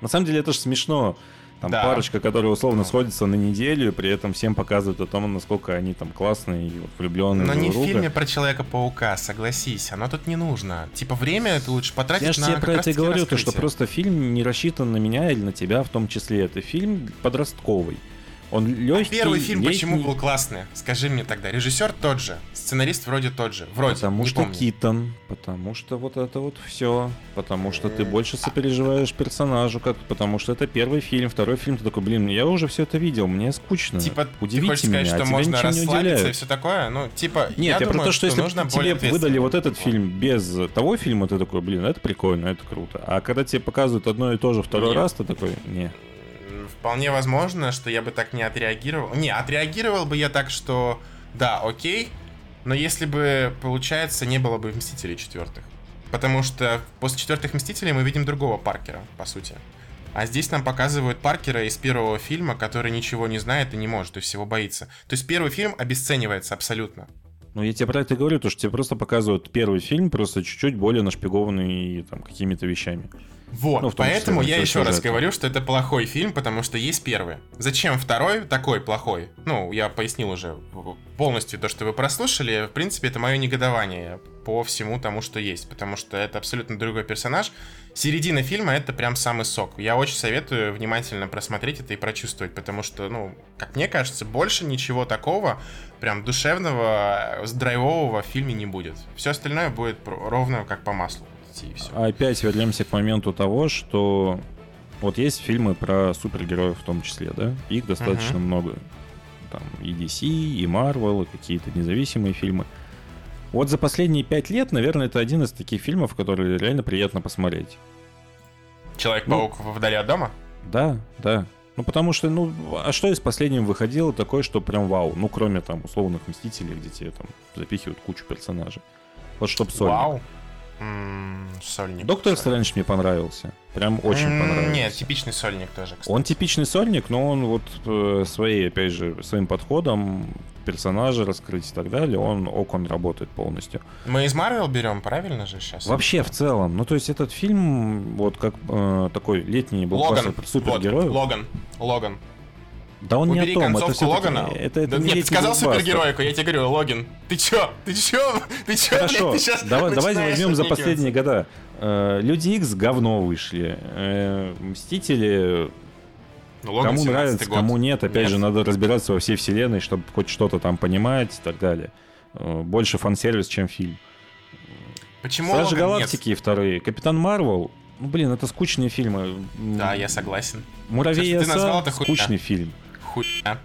Speaker 2: На самом деле это же смешно. Там
Speaker 3: Да.
Speaker 2: парочка, которая условно сходится на неделю, при этом всем показывают о том, насколько они там классные и влюбленные
Speaker 3: Но не
Speaker 2: в
Speaker 3: фильме про Человека-паука, согласись, оно тут не нужно. Типа время это лучше потратить
Speaker 2: Я же
Speaker 3: на
Speaker 2: тебе
Speaker 3: как
Speaker 2: про это и говорю, то, что просто фильм не рассчитан на меня или на тебя в том числе. Это фильм подростковый. Он легкий,
Speaker 3: Первый фильм почему
Speaker 2: летний,
Speaker 3: был классный? Скажи мне тогда. Режиссер тот же, сценарист вроде тот же. Вроде,
Speaker 2: Потому что
Speaker 3: помню.
Speaker 2: Китон, потому что вот это вот все, потому что ты больше сопереживаешь персонажу, как, потому что это первый фильм, второй фильм, ты такой, блин, я уже все это видел, мне скучно.
Speaker 3: Типа, ты
Speaker 2: Удивите
Speaker 3: хочешь сказать,
Speaker 2: меня, а
Speaker 3: что
Speaker 2: тебя
Speaker 3: можно расслабиться и все такое? Ну, типа,
Speaker 2: Нет,
Speaker 3: я,
Speaker 2: я, про
Speaker 3: думаю,
Speaker 2: то, что, если
Speaker 3: нужно
Speaker 2: тебе выдали вот этот фильм без того фильма, ты такой, блин, это прикольно, это круто. А когда тебе показывают одно и то же второй
Speaker 3: Нет.
Speaker 2: раз, ты такой, не.
Speaker 3: Вполне возможно, что я бы так не отреагировал. Не, отреагировал бы я так, что да, окей, но если бы, получается, не было бы Мстителей четвертых. Потому что после четвертых Мстителей мы видим другого Паркера, по сути. А здесь нам показывают Паркера из первого фильма, который ничего не знает и не может, и всего боится. То есть первый фильм обесценивается абсолютно.
Speaker 2: Ну, я тебе про это говорю, то, что тебе просто показывают первый фильм, просто чуть-чуть более нашпигованный там какими-то вещами.
Speaker 3: Вот,
Speaker 2: Ну, том числе
Speaker 3: поэтому я
Speaker 2: сюжет-
Speaker 3: еще раз
Speaker 2: сюжет.
Speaker 3: говорю, что это плохой фильм, потому что есть первый. Зачем второй такой плохой? Ну, я пояснил уже полностью то, что вы прослушали. В принципе, это мое негодование по всему тому, что есть, потому что это абсолютно другой персонаж. Середина фильма — это прям самый сок. Я очень советую внимательно просмотреть это и прочувствовать, потому что, ну, как мне кажется, больше ничего такого прям душевного, драйвового в фильме не будет. Все остальное будет ровно как по маслу. Идти, и всё.
Speaker 2: Опять вернемся к моменту того, что вот есть фильмы про супергероев в том числе, да? Их достаточно много. Там и DC, и Marvel, и какие-то независимые фильмы. Вот за последние пять лет, наверное, это один из таких фильмов, которые реально приятно посмотреть.
Speaker 3: Человек-паук вдали от дома?
Speaker 2: Да, да. Ну, потому что, ну, а что из последнего выходило такое, что прям вау? Ну, кроме там условных Мстителей, где тебе там запихивают кучу персонажей. Вот чтоб сольник.
Speaker 3: Вау. Сольник.
Speaker 2: Доктор. Стрэндж мне понравился. Прям очень понравился.
Speaker 3: Нет, типичный сольник тоже, кстати.
Speaker 2: Он типичный сольник, но он вот э, своей, опять же, своим подходом персонажа раскрыть и так далее, он ок, он работает полностью.
Speaker 3: Мы из Марвел берем, правильно же сейчас?
Speaker 2: Вообще, в целом, ну то есть этот фильм, вот как э, такой летний блокбастер
Speaker 3: Логан.
Speaker 2: супергероев.
Speaker 3: Вот, Логан. Логан.
Speaker 2: Да он не
Speaker 3: Убери
Speaker 2: о том, это все
Speaker 3: Логана.
Speaker 2: это, это
Speaker 3: Да
Speaker 2: не
Speaker 3: нет, ты сказал
Speaker 2: блокбастер.
Speaker 3: супергеройку, я тебе говорю, Логин. Ты чё? Ты чё? Ты чё,
Speaker 2: Хорошо,
Speaker 3: блядь, ты сейчас
Speaker 2: давай, давайте возьмем за последние года. Э, Люди Икс говно вышли. Э, Мстители
Speaker 3: Ну,
Speaker 2: кому
Speaker 3: 17-й
Speaker 2: нравится,
Speaker 3: год.
Speaker 2: кому нет. Опять
Speaker 3: Нет.
Speaker 2: же, надо разбираться во всей вселенной, чтобы хоть что-то там понимать и так далее. Э, Больше фан-сервис, чем фильм.
Speaker 3: Почему
Speaker 2: Стражи
Speaker 3: Логан
Speaker 2: Галактики вторые. Капитан Марвел. Ну, блин, это скучные фильмы.
Speaker 3: нет? Да, я согласен.
Speaker 2: Муравей
Speaker 3: ты назвал,
Speaker 2: оса
Speaker 3: это хуйня.
Speaker 2: скучный фильм.
Speaker 3: Хуйня.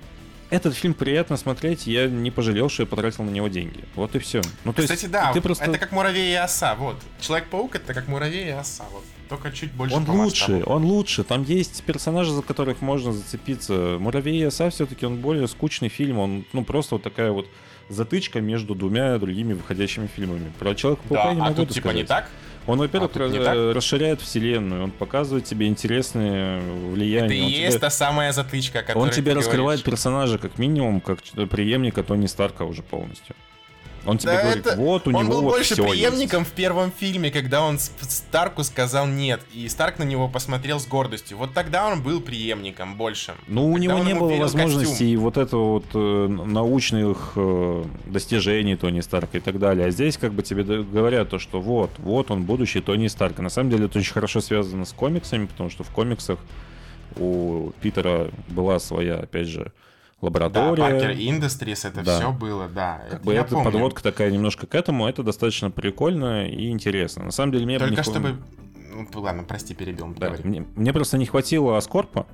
Speaker 2: Этот фильм приятно смотреть, я не пожалел, что я потратил на него деньги. Вот и все. Ну, то
Speaker 3: Кстати,
Speaker 2: есть,
Speaker 3: да,
Speaker 2: ты просто...
Speaker 3: это как муравей и оса, вот. Человек-паук это как муравей и оса, вот. Только чуть больше
Speaker 2: Он лучше,
Speaker 3: масштабу.
Speaker 2: он лучше. Там есть персонажи, за которых можно зацепиться. Муравей и оса все-таки он более скучный фильм. Он, ну, просто вот такая вот затычка между двумя другими выходящими фильмами. Про Человека-паука
Speaker 3: Да,
Speaker 2: я не
Speaker 3: а
Speaker 2: могу
Speaker 3: тут типа
Speaker 2: сказать.
Speaker 3: не так?
Speaker 2: Он, во-первых,
Speaker 3: А так?
Speaker 2: расширяет вселенную, он показывает тебе интересные влияния.
Speaker 3: Это и
Speaker 2: он
Speaker 3: есть
Speaker 2: тебе,
Speaker 3: та самая затычка, о которой
Speaker 2: он тебе раскрывает
Speaker 3: говоришь.
Speaker 2: персонажа как минимум, как преемника Тони Старка уже полностью. Он тебе
Speaker 3: Да
Speaker 2: говорит,
Speaker 3: это-
Speaker 2: вот у
Speaker 3: он
Speaker 2: него
Speaker 3: был
Speaker 2: вот
Speaker 3: больше преемником в первом фильме, когда он Старку сказал нет, и Старк на него посмотрел с гордостью. Вот тогда он был преемником больше.
Speaker 2: Ну, у него не было возможности вот этого вот э, научных э, достижений Тони Старка и так далее. А здесь как бы тебе говорят то, что вот, вот он будущий Тони Старк. И на самом деле это очень хорошо связано с комиксами, потому что в комиксах у Питера была своя, опять же,
Speaker 3: Да,
Speaker 2: лаборатория.
Speaker 3: Паркер Industries, это
Speaker 2: Да.
Speaker 3: все было, да.
Speaker 2: Как
Speaker 3: это
Speaker 2: бы это
Speaker 3: помню.
Speaker 2: подводка такая немножко к этому, это достаточно прикольно и интересно. На самом деле мне
Speaker 3: Только
Speaker 2: не
Speaker 3: чтобы... Ну, ладно, прости, перебил.
Speaker 2: Да,
Speaker 3: говори.
Speaker 2: мне, мне просто не хватило Аскорпа.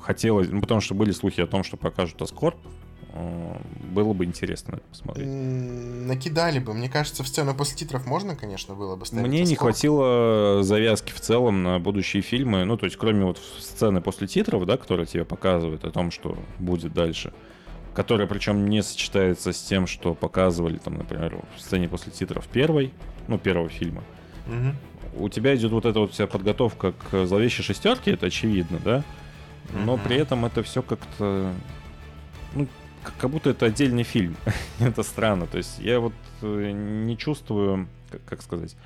Speaker 2: Хотелось, ну потому что были слухи о том, что покажут Аскорп. Э, Было бы интересно посмотреть.
Speaker 3: Накидали бы. Мне кажется, в сцену после титров можно, конечно, было бы ставить.
Speaker 2: Мне не хватило завязки в целом на будущие фильмы. Ну, то есть, кроме вот сцены после титров, да, которые тебе показывают о том, что будет дальше. Которая, причем, не сочетается с тем, что показывали, там, например, в сцене после титров первой, ну, первого фильма.
Speaker 3: Мгм.
Speaker 2: у тебя идет вот эта вот вся подготовка к зловещей шестерке, это очевидно, да? Но
Speaker 3: Мгм.
Speaker 2: при этом это все как-то. Ну, как будто это отдельный фильм. [laughs] это странно. То есть я вот э, не чувствую, как, как сказать.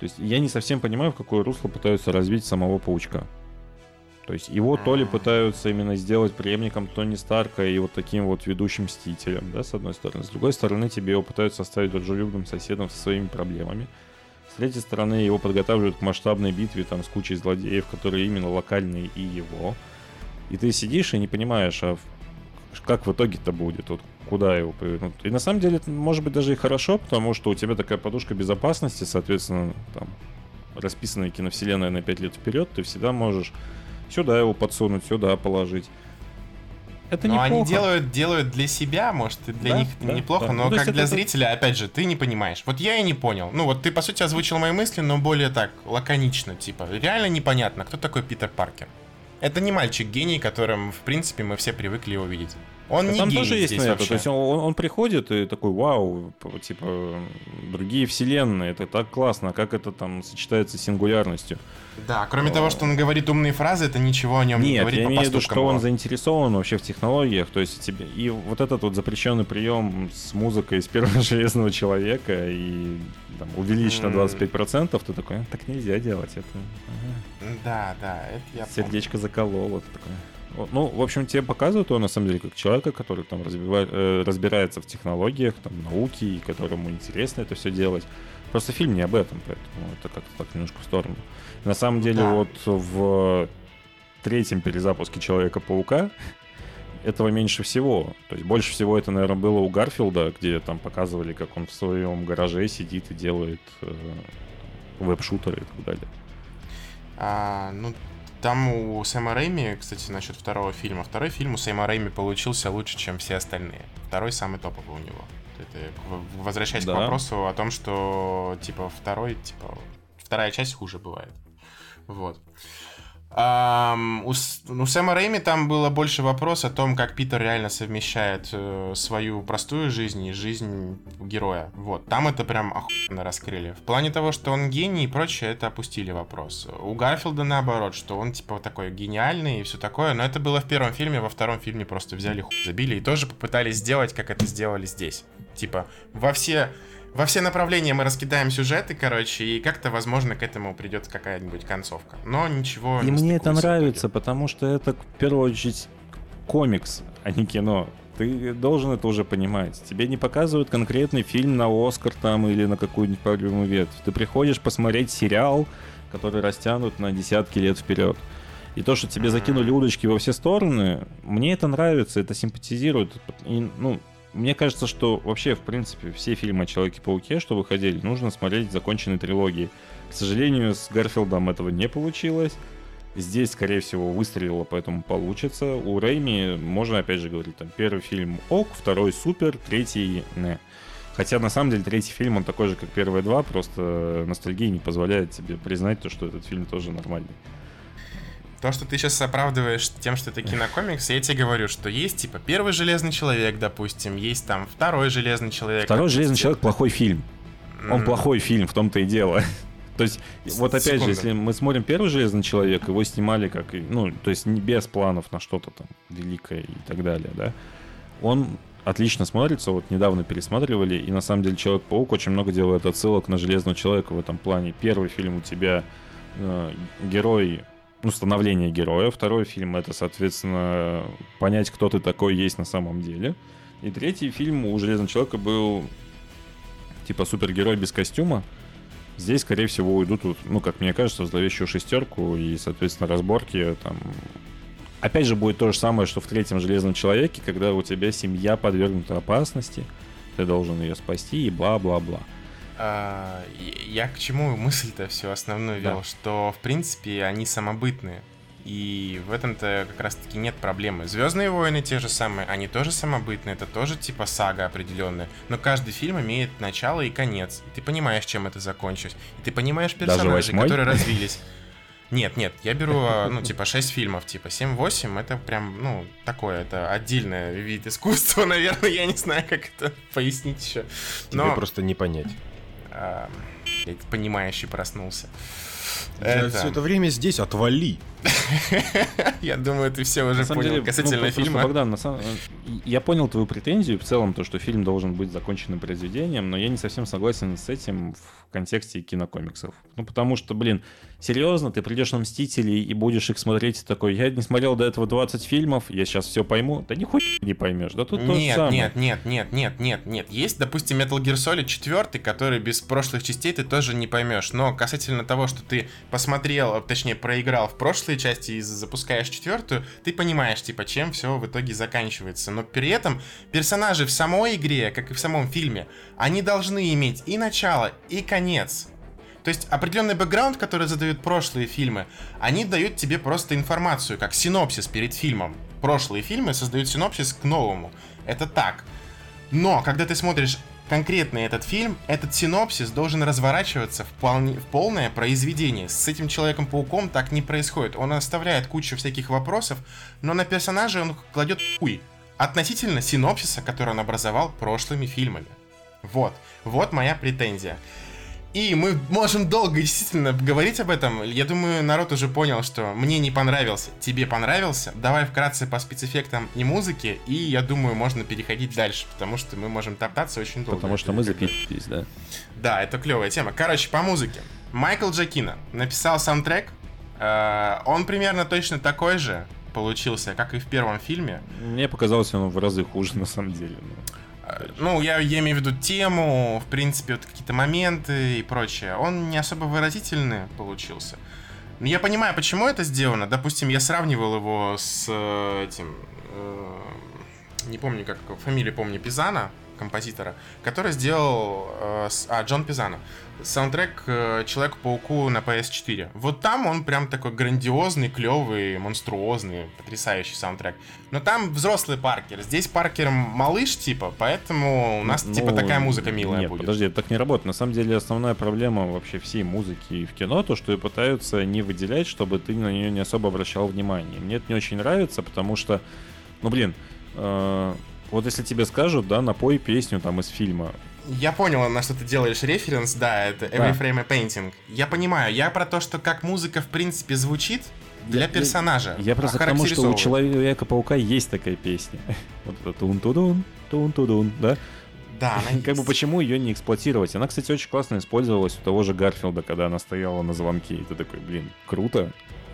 Speaker 2: То есть я не совсем понимаю, в какое русло пытаются развить самого паучка. То есть его то ли пытаются именно сделать преемником Тони Старка и вот таким вот ведущим мстителем, да, с одной стороны. С другой стороны, тебе его пытаются оставить дружелюбным соседом со своими проблемами. С третьей стороны, его подготавливают к масштабной битве там с кучей злодеев, которые именно локальные и его. И ты сидишь и не понимаешь, а как в итоге-то будет, вот куда его повернут. И на самом деле это может быть даже и хорошо, потому что у тебя такая подушка безопасности, соответственно, там расписанная киновселенная на 5 лет вперед, ты всегда можешь сюда его подсунуть, сюда положить. Это
Speaker 3: Но
Speaker 2: неплохо.
Speaker 3: они делают, делают для себя, может, и для
Speaker 2: Да,
Speaker 3: них
Speaker 2: да,
Speaker 3: неплохо,
Speaker 2: да.
Speaker 3: но
Speaker 2: Ну,
Speaker 3: как для
Speaker 2: это-
Speaker 3: зрителя, опять же, ты не понимаешь. Вот я и не понял. Ну вот ты, по сути, озвучил мои мысли, но более так, лаконично, типа. Реально непонятно, кто такой Питер Паркер. Это не мальчик-гений, которым, в принципе, мы все привыкли его видеть. Он
Speaker 2: Да
Speaker 3: не
Speaker 2: там
Speaker 3: гений
Speaker 2: тоже есть
Speaker 3: здесь
Speaker 2: на это.
Speaker 3: вообще.
Speaker 2: То есть он, он- он приходит и такой, вау, типа, другие вселенные, это так классно, а как это там сочетается с сингулярностью.
Speaker 3: Да, кроме того, что он говорит умные фразы, это ничего о нем не
Speaker 2: Нет,
Speaker 3: говорит
Speaker 2: я
Speaker 3: по
Speaker 2: имею в виду, что он заинтересован вообще в технологиях, то есть тебе и вот этот вот запрещенный прием с музыкой из первого [laughs] железного человека и там, увеличить на
Speaker 3: М.
Speaker 2: 25%, ты такой, «А, так нельзя делать, это ага,
Speaker 3: Да, да, это я помню.
Speaker 2: сердечко закололо. ты такой. Ну, в общем, тебе показывают его, на самом деле, как человека, который там разбива- э, разбирается в технологиях, там, науке, и которому интересно это все делать. Просто фильм не об этом, поэтому это как-то так немножко в сторону. На самом деле,
Speaker 3: Да.
Speaker 2: вот в третьем перезапуске Человека-паука этого меньше всего. То есть больше всего это, наверное, было у Гарфилда, где там показывали, как он в своем гараже сидит и делает э, веб-шутеры и так далее.
Speaker 3: А, ну, там у Сэма Рэйми, кстати, насчет второго фильма. Второй фильм у Сэма Рэйми получился лучше, чем все остальные. Второй самый топовый у него. Это возвращаясь
Speaker 2: Да.
Speaker 3: к вопросу о том, что, типа, второй, типа, вторая часть хуже бывает. Вот. Ам, у, С- у Сэма Рэйми там было больше вопрос о том, как Питер реально совмещает э, свою простую жизнь и жизнь героя. Вот. Там это прям охуенно раскрыли. В плане того, что он гений и прочее, это опустили вопрос. У Гарфилда наоборот, что он типа такой гениальный и все такое, но это было в первом фильме, во втором фильме просто взяли хуй забили и тоже попытались сделать, как это сделали здесь. Типа, во все во все направления мы раскидаем сюжеты, короче, и как-то, возможно, к этому придет какая-нибудь концовка. Но ничего
Speaker 2: И
Speaker 3: не
Speaker 2: мне это нравится, потому что это в первую очередь комикс, а не кино. Ты должен это уже понимать. Тебе не показывают конкретный фильм на Оскар там или на какую-нибудь проблему ветвь. Ты приходишь посмотреть сериал, который растянут на десятки лет вперед. И то, что тебе закинули удочки во все стороны, мне это нравится, это симпатизирует. И, ну, мне кажется, что вообще, в принципе, все фильмы о Человеке-пауке, что выходили, нужно смотреть законченной трилогии. К сожалению, с Гарфилдом этого не получилось. Здесь, скорее всего, выстрелило, поэтому получится. У Рэйми можно, опять же, говорить, там, первый фильм ок, второй супер, третий не. Хотя, на самом деле, третий фильм, он такой же, как первые два, просто ностальгия не позволяет тебе признать то, что этот фильм тоже нормальный.
Speaker 3: То, что ты сейчас оправдываешь тем, что это кинокомикс, я тебе говорю, что есть, типа, первый Железный Человек, допустим, есть там второй Железный Человек.
Speaker 2: Второй
Speaker 3: допустим.
Speaker 2: «Железный человек» плохой фильм. Он
Speaker 3: М,
Speaker 2: плохой фильм, в том-то и дело. [laughs] То есть, вот опять
Speaker 3: Секунду.
Speaker 2: же, если мы смотрим первый Железный человек, его снимали как, ну, то есть не без планов на что-то там великое и так далее, да. Он отлично смотрится, вот недавно пересматривали, и на самом деле Человек-паук очень много делает отсылок на Железного человека в этом плане. Первый фильм у тебя э, герой, ну, становление героя, второй фильм это, соответственно, понять, кто ты такой есть на самом деле. И третий фильм у Железного человека был типа супергерой без костюма. Здесь, скорее всего, уйдут, ну, как мне кажется, в зловещую шестерку и, соответственно, разборки там. Опять же, будет то же самое, что в третьем Железном Человеке, когда у тебя семья подвергнута опасности, ты должен ее спасти и бла-бла-бла.
Speaker 3: А, я к чему мысль-то всю основную
Speaker 2: Да.
Speaker 3: вел, что, в принципе, они самобытные. И в этом-то как раз-таки нет проблемы. Звездные войны те же самые, они тоже самобытные, это тоже типа сага определенная. Но каждый фильм имеет начало и конец. И ты понимаешь, чем это закончилось. И ты понимаешь персонажей, которые развились. Нет, нет, я беру, а, ну, типа, 6 фильмов, типа, 7-8, это прям, ну, такое, это отдельный вид искусства, [laughs] наверное, я не знаю, как это пояснить еще.
Speaker 1: Тебе
Speaker 3: Но,
Speaker 1: просто не понять.
Speaker 3: Блядь, понимающий проснулся.
Speaker 1: Я
Speaker 3: Это-
Speaker 1: все это время здесь, отвали. [laughs]
Speaker 3: Я думаю, ты все уже понял
Speaker 2: деле,
Speaker 3: касательно
Speaker 2: ну,
Speaker 3: фильма.
Speaker 2: Богдан, на самом- я понял твою претензию в целом, то, что фильм должен быть законченным произведением, но я не совсем согласен с этим в контексте кинокомиксов. Ну, потому что, блин, серьезно, ты придешь на Мстителей и будешь их смотреть и такой, я не смотрел до этого 20 фильмов, я сейчас все пойму. Да нихуя не поймешь. Да тут то
Speaker 3: Нет,
Speaker 2: самое.
Speaker 3: нет, нет, нет, нет, нет, нет. Есть, допустим, Metal Gear Solid 4, который без прошлых частей ты тоже не поймешь. Но касательно того, что ты посмотрел, а, точнее, проиграл в прошлые части и запускаешь четвертую, ты понимаешь, типа, чем все в итоге заканчивается. Но при этом персонажи в самой игре, как и в самом фильме, они должны иметь и начало, и конец. То есть определенный бэкграунд, который задают прошлые фильмы, они дают тебе просто информацию, как синопсис перед фильмом. Прошлые фильмы создают синопсис к новому. Это так. Но когда ты смотришь конкретно этот фильм, этот синопсис должен разворачиваться в, полне- в полное произведение. С этим Человеком-пауком так не происходит. Он оставляет кучу всяких вопросов, но на персонажа он кладет хуй. Относительно синопсиса, который он образовал прошлыми фильмами. Вот. Вот моя претензия. И мы можем долго действительно говорить об этом. Я думаю, народ уже понял, что мне не понравился, тебе понравился. Давай вкратце по спецэффектам и музыке, и я думаю, можно переходить дальше, потому что мы можем топтаться очень долго.
Speaker 2: Потому что мы запились, да.
Speaker 3: Да, это клевая тема. Короче, по музыке. Майкл Джакина написал саундтрек. Э, Он примерно точно такой же получился, как и в первом фильме.
Speaker 2: Мне показалось, он в разы хуже на самом деле. Ну.
Speaker 3: Ну, я, я имею в виду тему, в принципе, вот какие-то моменты и прочее. Он не особо выразительный получился. Но я понимаю, почему это сделано. Допустим, я сравнивал его с э, этим... э, не помню, как фамилию помню, Пизана, композитора, который сделал... э, с- а, Джон Пизана. Саундтрек э, Человеку-пауку на PS4. Вот там он прям такой грандиозный, клевый, монструозный, потрясающий саундтрек. Но там взрослый Паркер. Здесь Паркер малыш, типа, поэтому у нас,
Speaker 2: Ну,
Speaker 3: типа, такая музыка милая
Speaker 2: Нет,
Speaker 3: будет.
Speaker 2: подожди, это так не работает. На самом деле основная проблема вообще всей музыки в кино, то, что ее пытаются не выделять, чтобы ты на нее не особо обращал внимание. Мне это не очень нравится, потому что, ну блин, э, вот если тебе скажут, да, напой песню там из фильма,
Speaker 3: Я понял, на что ты делаешь референс, да, это Every Frame a Painting. Я понимаю, я про то, что как музыка в принципе звучит для
Speaker 2: Я-
Speaker 3: персонажа.
Speaker 2: Я просто к тому, что у. Человека-паука есть такая песня. [laughs] Вот это тун-тудун, тун-тудун, да?
Speaker 3: Да, она [laughs]
Speaker 2: Как бы почему ее не эксплуатировать? Она, кстати, очень классно использовалась у того же Гарфилда, когда она стояла на звонке. И ты такой, блин, круто.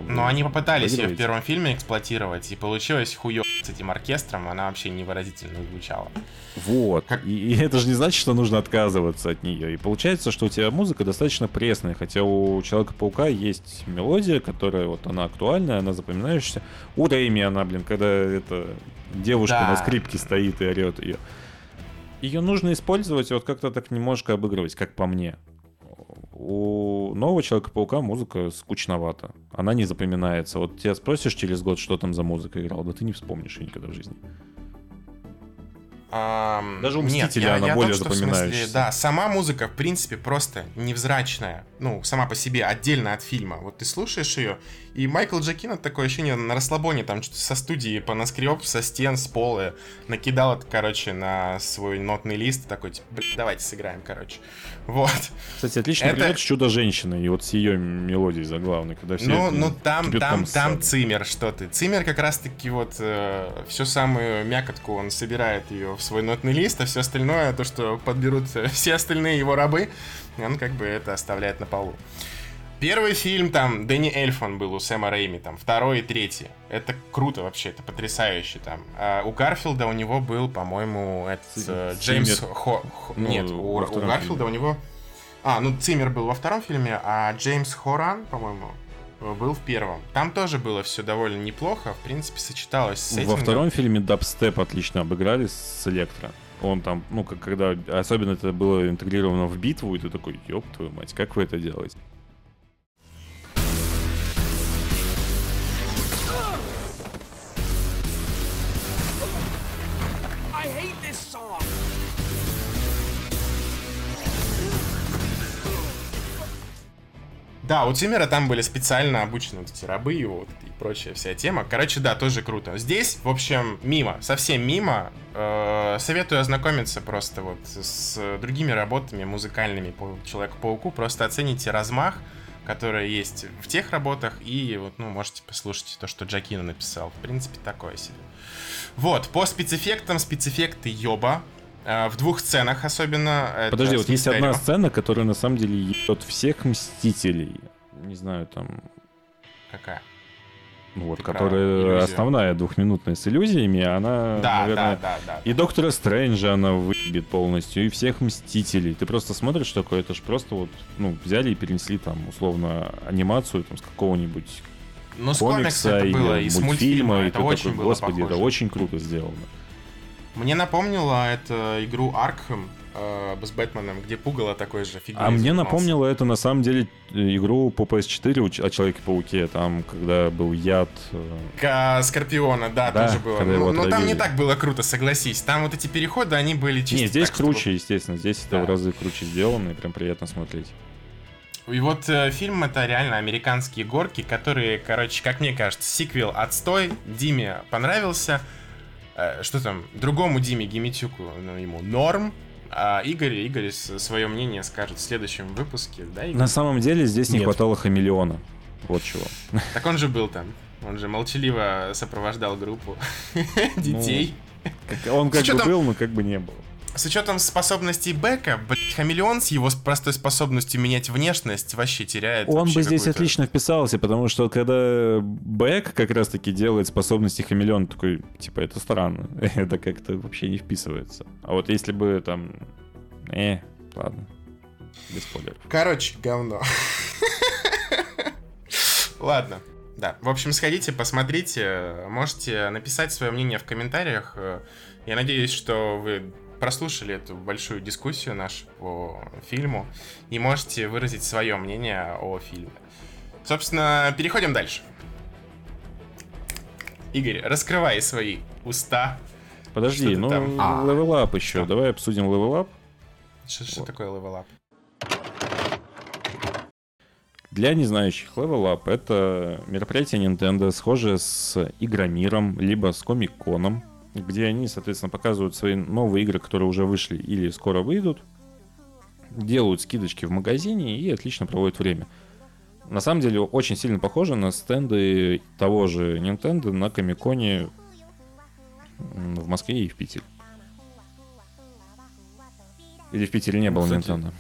Speaker 3: Но они попытались ее в первом фильме эксплуатировать, и получилось хуё с этим оркестром, она вообще невыразительно звучала.
Speaker 2: Вот.
Speaker 3: Как-
Speaker 2: И, и это же не значит, что нужно отказываться от нее. И получается, что у тебя музыка достаточно пресная, хотя у Человека-паука есть мелодия, которая вот она актуальная, она запоминающаяся. У Рэйми она, блин, когда эта девушка
Speaker 3: Да.
Speaker 2: на скрипке стоит и орет ее. Ее нужно использовать и вот как-то так немножко обыгрывать, как по мне. У нового Человека-паука музыка скучновата. Она не запоминается. Вот тебя спросишь через год, что там за музыка играла, да ты не вспомнишь ее никогда в жизни. Даже у
Speaker 3: нет,
Speaker 2: «Мстителя»
Speaker 3: я-
Speaker 2: она
Speaker 3: я том,
Speaker 2: более
Speaker 3: смысле,
Speaker 2: запоминающаяся.
Speaker 3: Да, сама музыка, в принципе, просто невзрачная. Ну, сама по себе, отдельно от фильма. Вот ты слушаешь ее, и Майкл Джакина такое ощущение на расслабоне, там что-то со студии понаскреб, со стен, с пола, накидал это, короче, на свой нотный лист, такой, типа, «Блин, давайте сыграем, короче. Вот.
Speaker 2: Кстати, отличный
Speaker 3: Это-
Speaker 2: пример с Чудо-женщиной и вот с ее мелодией заглавной, когда все
Speaker 3: Ну,
Speaker 2: это
Speaker 3: ну там, там, там
Speaker 2: ссали.
Speaker 3: Цимер, что ты. Цимер как раз-таки вот всю самую мякотку, он собирает ее в свой нотный лист, а все остальное, то, что подберут э, все остальные его рабы, он как бы это оставляет на полу. Первый фильм там Дэнни Эльфон был у Сэма Рэйми, там второй и третий. Это круто вообще, это потрясающе там. А у Гарфилда у него был, по-моему, этот э,
Speaker 2: Циммер.
Speaker 3: Джеймс Хо... Хо-
Speaker 2: Ну,
Speaker 3: Нет, у, у Гарфилда
Speaker 2: фильме.
Speaker 3: у него... А, ну Циммер был во втором фильме, а Джеймс Хоран, по-моему, был в первом. Там тоже было все довольно неплохо, в принципе, сочеталось с этим.
Speaker 2: Во втором фильме дабстеп отлично обыграли с электро. Он там, ну, как когда, особенно это было интегрировано в битву, и ты такой, ёб твою мать, как вы это делаете?
Speaker 3: Да, у Циммера там были специально обучены вот эти рабы его вот и прочая вся тема. Короче, да, тоже круто. Здесь, в общем, мимо, совсем мимо. Э, советую ознакомиться просто вот с другими работами музыкальными по Человеку-пауку. Просто оцените размах, которая есть в тех работах, и вот, ну, можете послушать то, что Джакино написал. В принципе, такое себе. Вот, по спецэффектам, спецэффекты ёба. Э, В двух сценах особенно.
Speaker 2: Подожди, вот
Speaker 3: с
Speaker 2: есть одна сцена, которая на самом деле ебет всех Мстителей. Не знаю, там...
Speaker 3: Какая?
Speaker 2: Ну вот,
Speaker 3: Ты
Speaker 2: которая
Speaker 3: иллюзия.
Speaker 2: основная двухминутная с иллюзиями, она,
Speaker 3: Да,
Speaker 2: наверное...
Speaker 3: да, да, да.
Speaker 2: И Доктора Стрэнджа она выбит полностью, и всех Мстителей. Ты просто смотришь такое, это же просто вот, ну, взяли и перенесли там, условно, анимацию там с какого-нибудь
Speaker 3: Ну, с комикса
Speaker 2: комикса
Speaker 3: это было,
Speaker 2: или
Speaker 3: и с
Speaker 2: мультфильма, и
Speaker 3: Это очень
Speaker 2: такой,
Speaker 3: было
Speaker 2: господи,
Speaker 3: похоже.
Speaker 2: это очень круто сделано.
Speaker 3: Мне напомнило это игру Arkham э, с Бэтменом, где пугало такой же фигней
Speaker 2: А мне напомнило это на самом деле игру по PS4 у Ч- о Человеке-пауке, там, когда был яд. э,
Speaker 3: Ка- Скорпиона, да,
Speaker 2: Да,
Speaker 3: тоже было.
Speaker 2: его
Speaker 3: Ну, но там
Speaker 2: отравили.
Speaker 3: не так было круто, согласись. Там вот эти переходы, они были чисто
Speaker 2: Не, здесь
Speaker 3: так, чтобы-
Speaker 2: круче, естественно, здесь это
Speaker 3: Да.
Speaker 2: в разы круче сделано, и прям приятно смотреть.
Speaker 3: И вот э, фильм это реально американские горки, которые, короче, как мне кажется, сиквел отстой. Диме понравился. Э, что там? Другому Диме Гимитюку, ну, ему норм. А Игорь, Игорь свое мнение скажет в следующем выпуске, да, Игорь?
Speaker 2: На самом деле здесь не
Speaker 1: Нет.
Speaker 2: хватало хамелеона. Вот чего.
Speaker 3: Так он же был там. Он же молчаливо сопровождал группу [laughs] детей.
Speaker 2: Как- Он как бы был, но как бы не был.
Speaker 3: С учетом способностей Бека, блядь, хамелеон с его простой способностью менять внешность вообще теряет
Speaker 2: Он
Speaker 3: вообще
Speaker 2: бы здесь отлично вписался, потому что когда Бэк как раз-таки делает способности хамелеон, такой, типа, это странно, [laughs] это как-то вообще не вписывается. А вот если бы там... Э, ладно, без спойлеров.
Speaker 3: Короче, говно. Ладно. Да, в общем, сходите, посмотрите. Можете написать свое мнение в комментариях. Я надеюсь, что вы прослушали эту большую дискуссию нашу по фильму и можете выразить свое мнение о фильме. Собственно, переходим дальше. Игорь, раскрывай свои уста.
Speaker 2: Подожди, ну,
Speaker 3: там?
Speaker 2: Up еще. Давай обсудим Up.
Speaker 3: Что, что такое Level Up?
Speaker 2: Для незнающих, Level Up — это мероприятие Nintendo, схожее с Игромиром, либо с Комик-коном, где они, соответственно, показывают свои новые игры, которые уже вышли или скоро выйдут, делают скидочки в магазине и отлично проводят время. На самом деле, очень сильно похоже на стенды того же Nintendo на Комик-коне м, в Москве и в Питере. Или в Питере не было
Speaker 1: Кстати,
Speaker 2: Nintendo.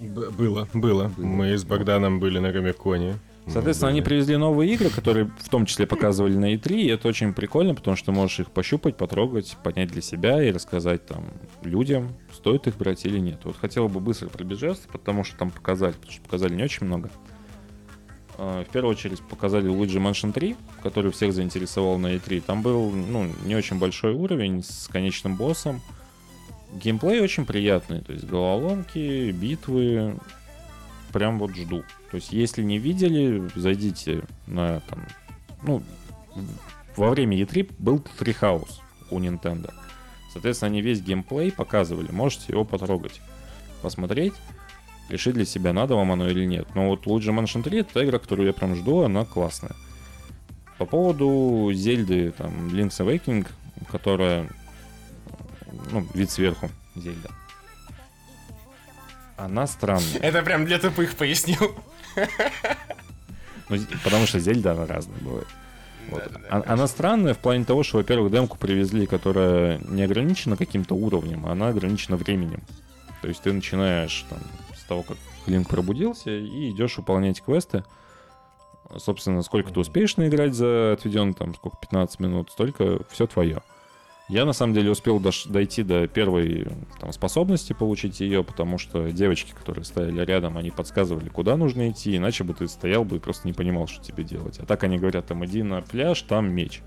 Speaker 1: Было, было. Мы с Богданом были на Комиконе.
Speaker 2: Соответственно, они привезли новые игры, которые в том числе показывали на E3, и это очень прикольно, потому что можешь их пощупать, потрогать, понять для себя и рассказать там людям, стоит их брать или нет. Вот хотел бы быстро пробежаться, потому что там показали, потому что показали не очень много. А, В первую очередь показали Luigi Mansion 3, который всех заинтересовал на E3. Там был ну, не очень большой уровень с конечным боссом. Геймплей очень приятный, то есть головоломки, битвы, прям вот жду. То есть, если не видели, зайдите на там, ну, во время E3 был Treehouse у Nintendo. Соответственно, они весь геймплей показывали, можете его потрогать, посмотреть, решить для себя, надо вам оно или нет. Но вот Luigi Mansion 3 это игра, которую я прям жду, она классная. По поводу Зельды, там, Link's Awakening, которая, ну, вид сверху Зельда. Она странная.
Speaker 3: Это прям для тупых пояснил. [laughs]
Speaker 2: Ну, потому что Зельда, она разная бывает. Вот.
Speaker 3: Да-да-да,
Speaker 2: А- Она странная в плане того, что, во-первых, демку привезли, которая не ограничена каким-то уровнем, а она ограничена временем. То есть ты начинаешь там, с того, как Линк пробудился, и идешь выполнять квесты. Собственно, сколько ты успеешь наиграть за отведенные там сколько, 15 минут, столько все твое. Я на самом деле успел дойти до первой там, способности получить ее, потому что девочки, которые стояли рядом, они подсказывали, куда нужно идти, иначе бы ты стоял бы и просто не понимал, что тебе делать. А так они говорят, там иди на пляж, там меч.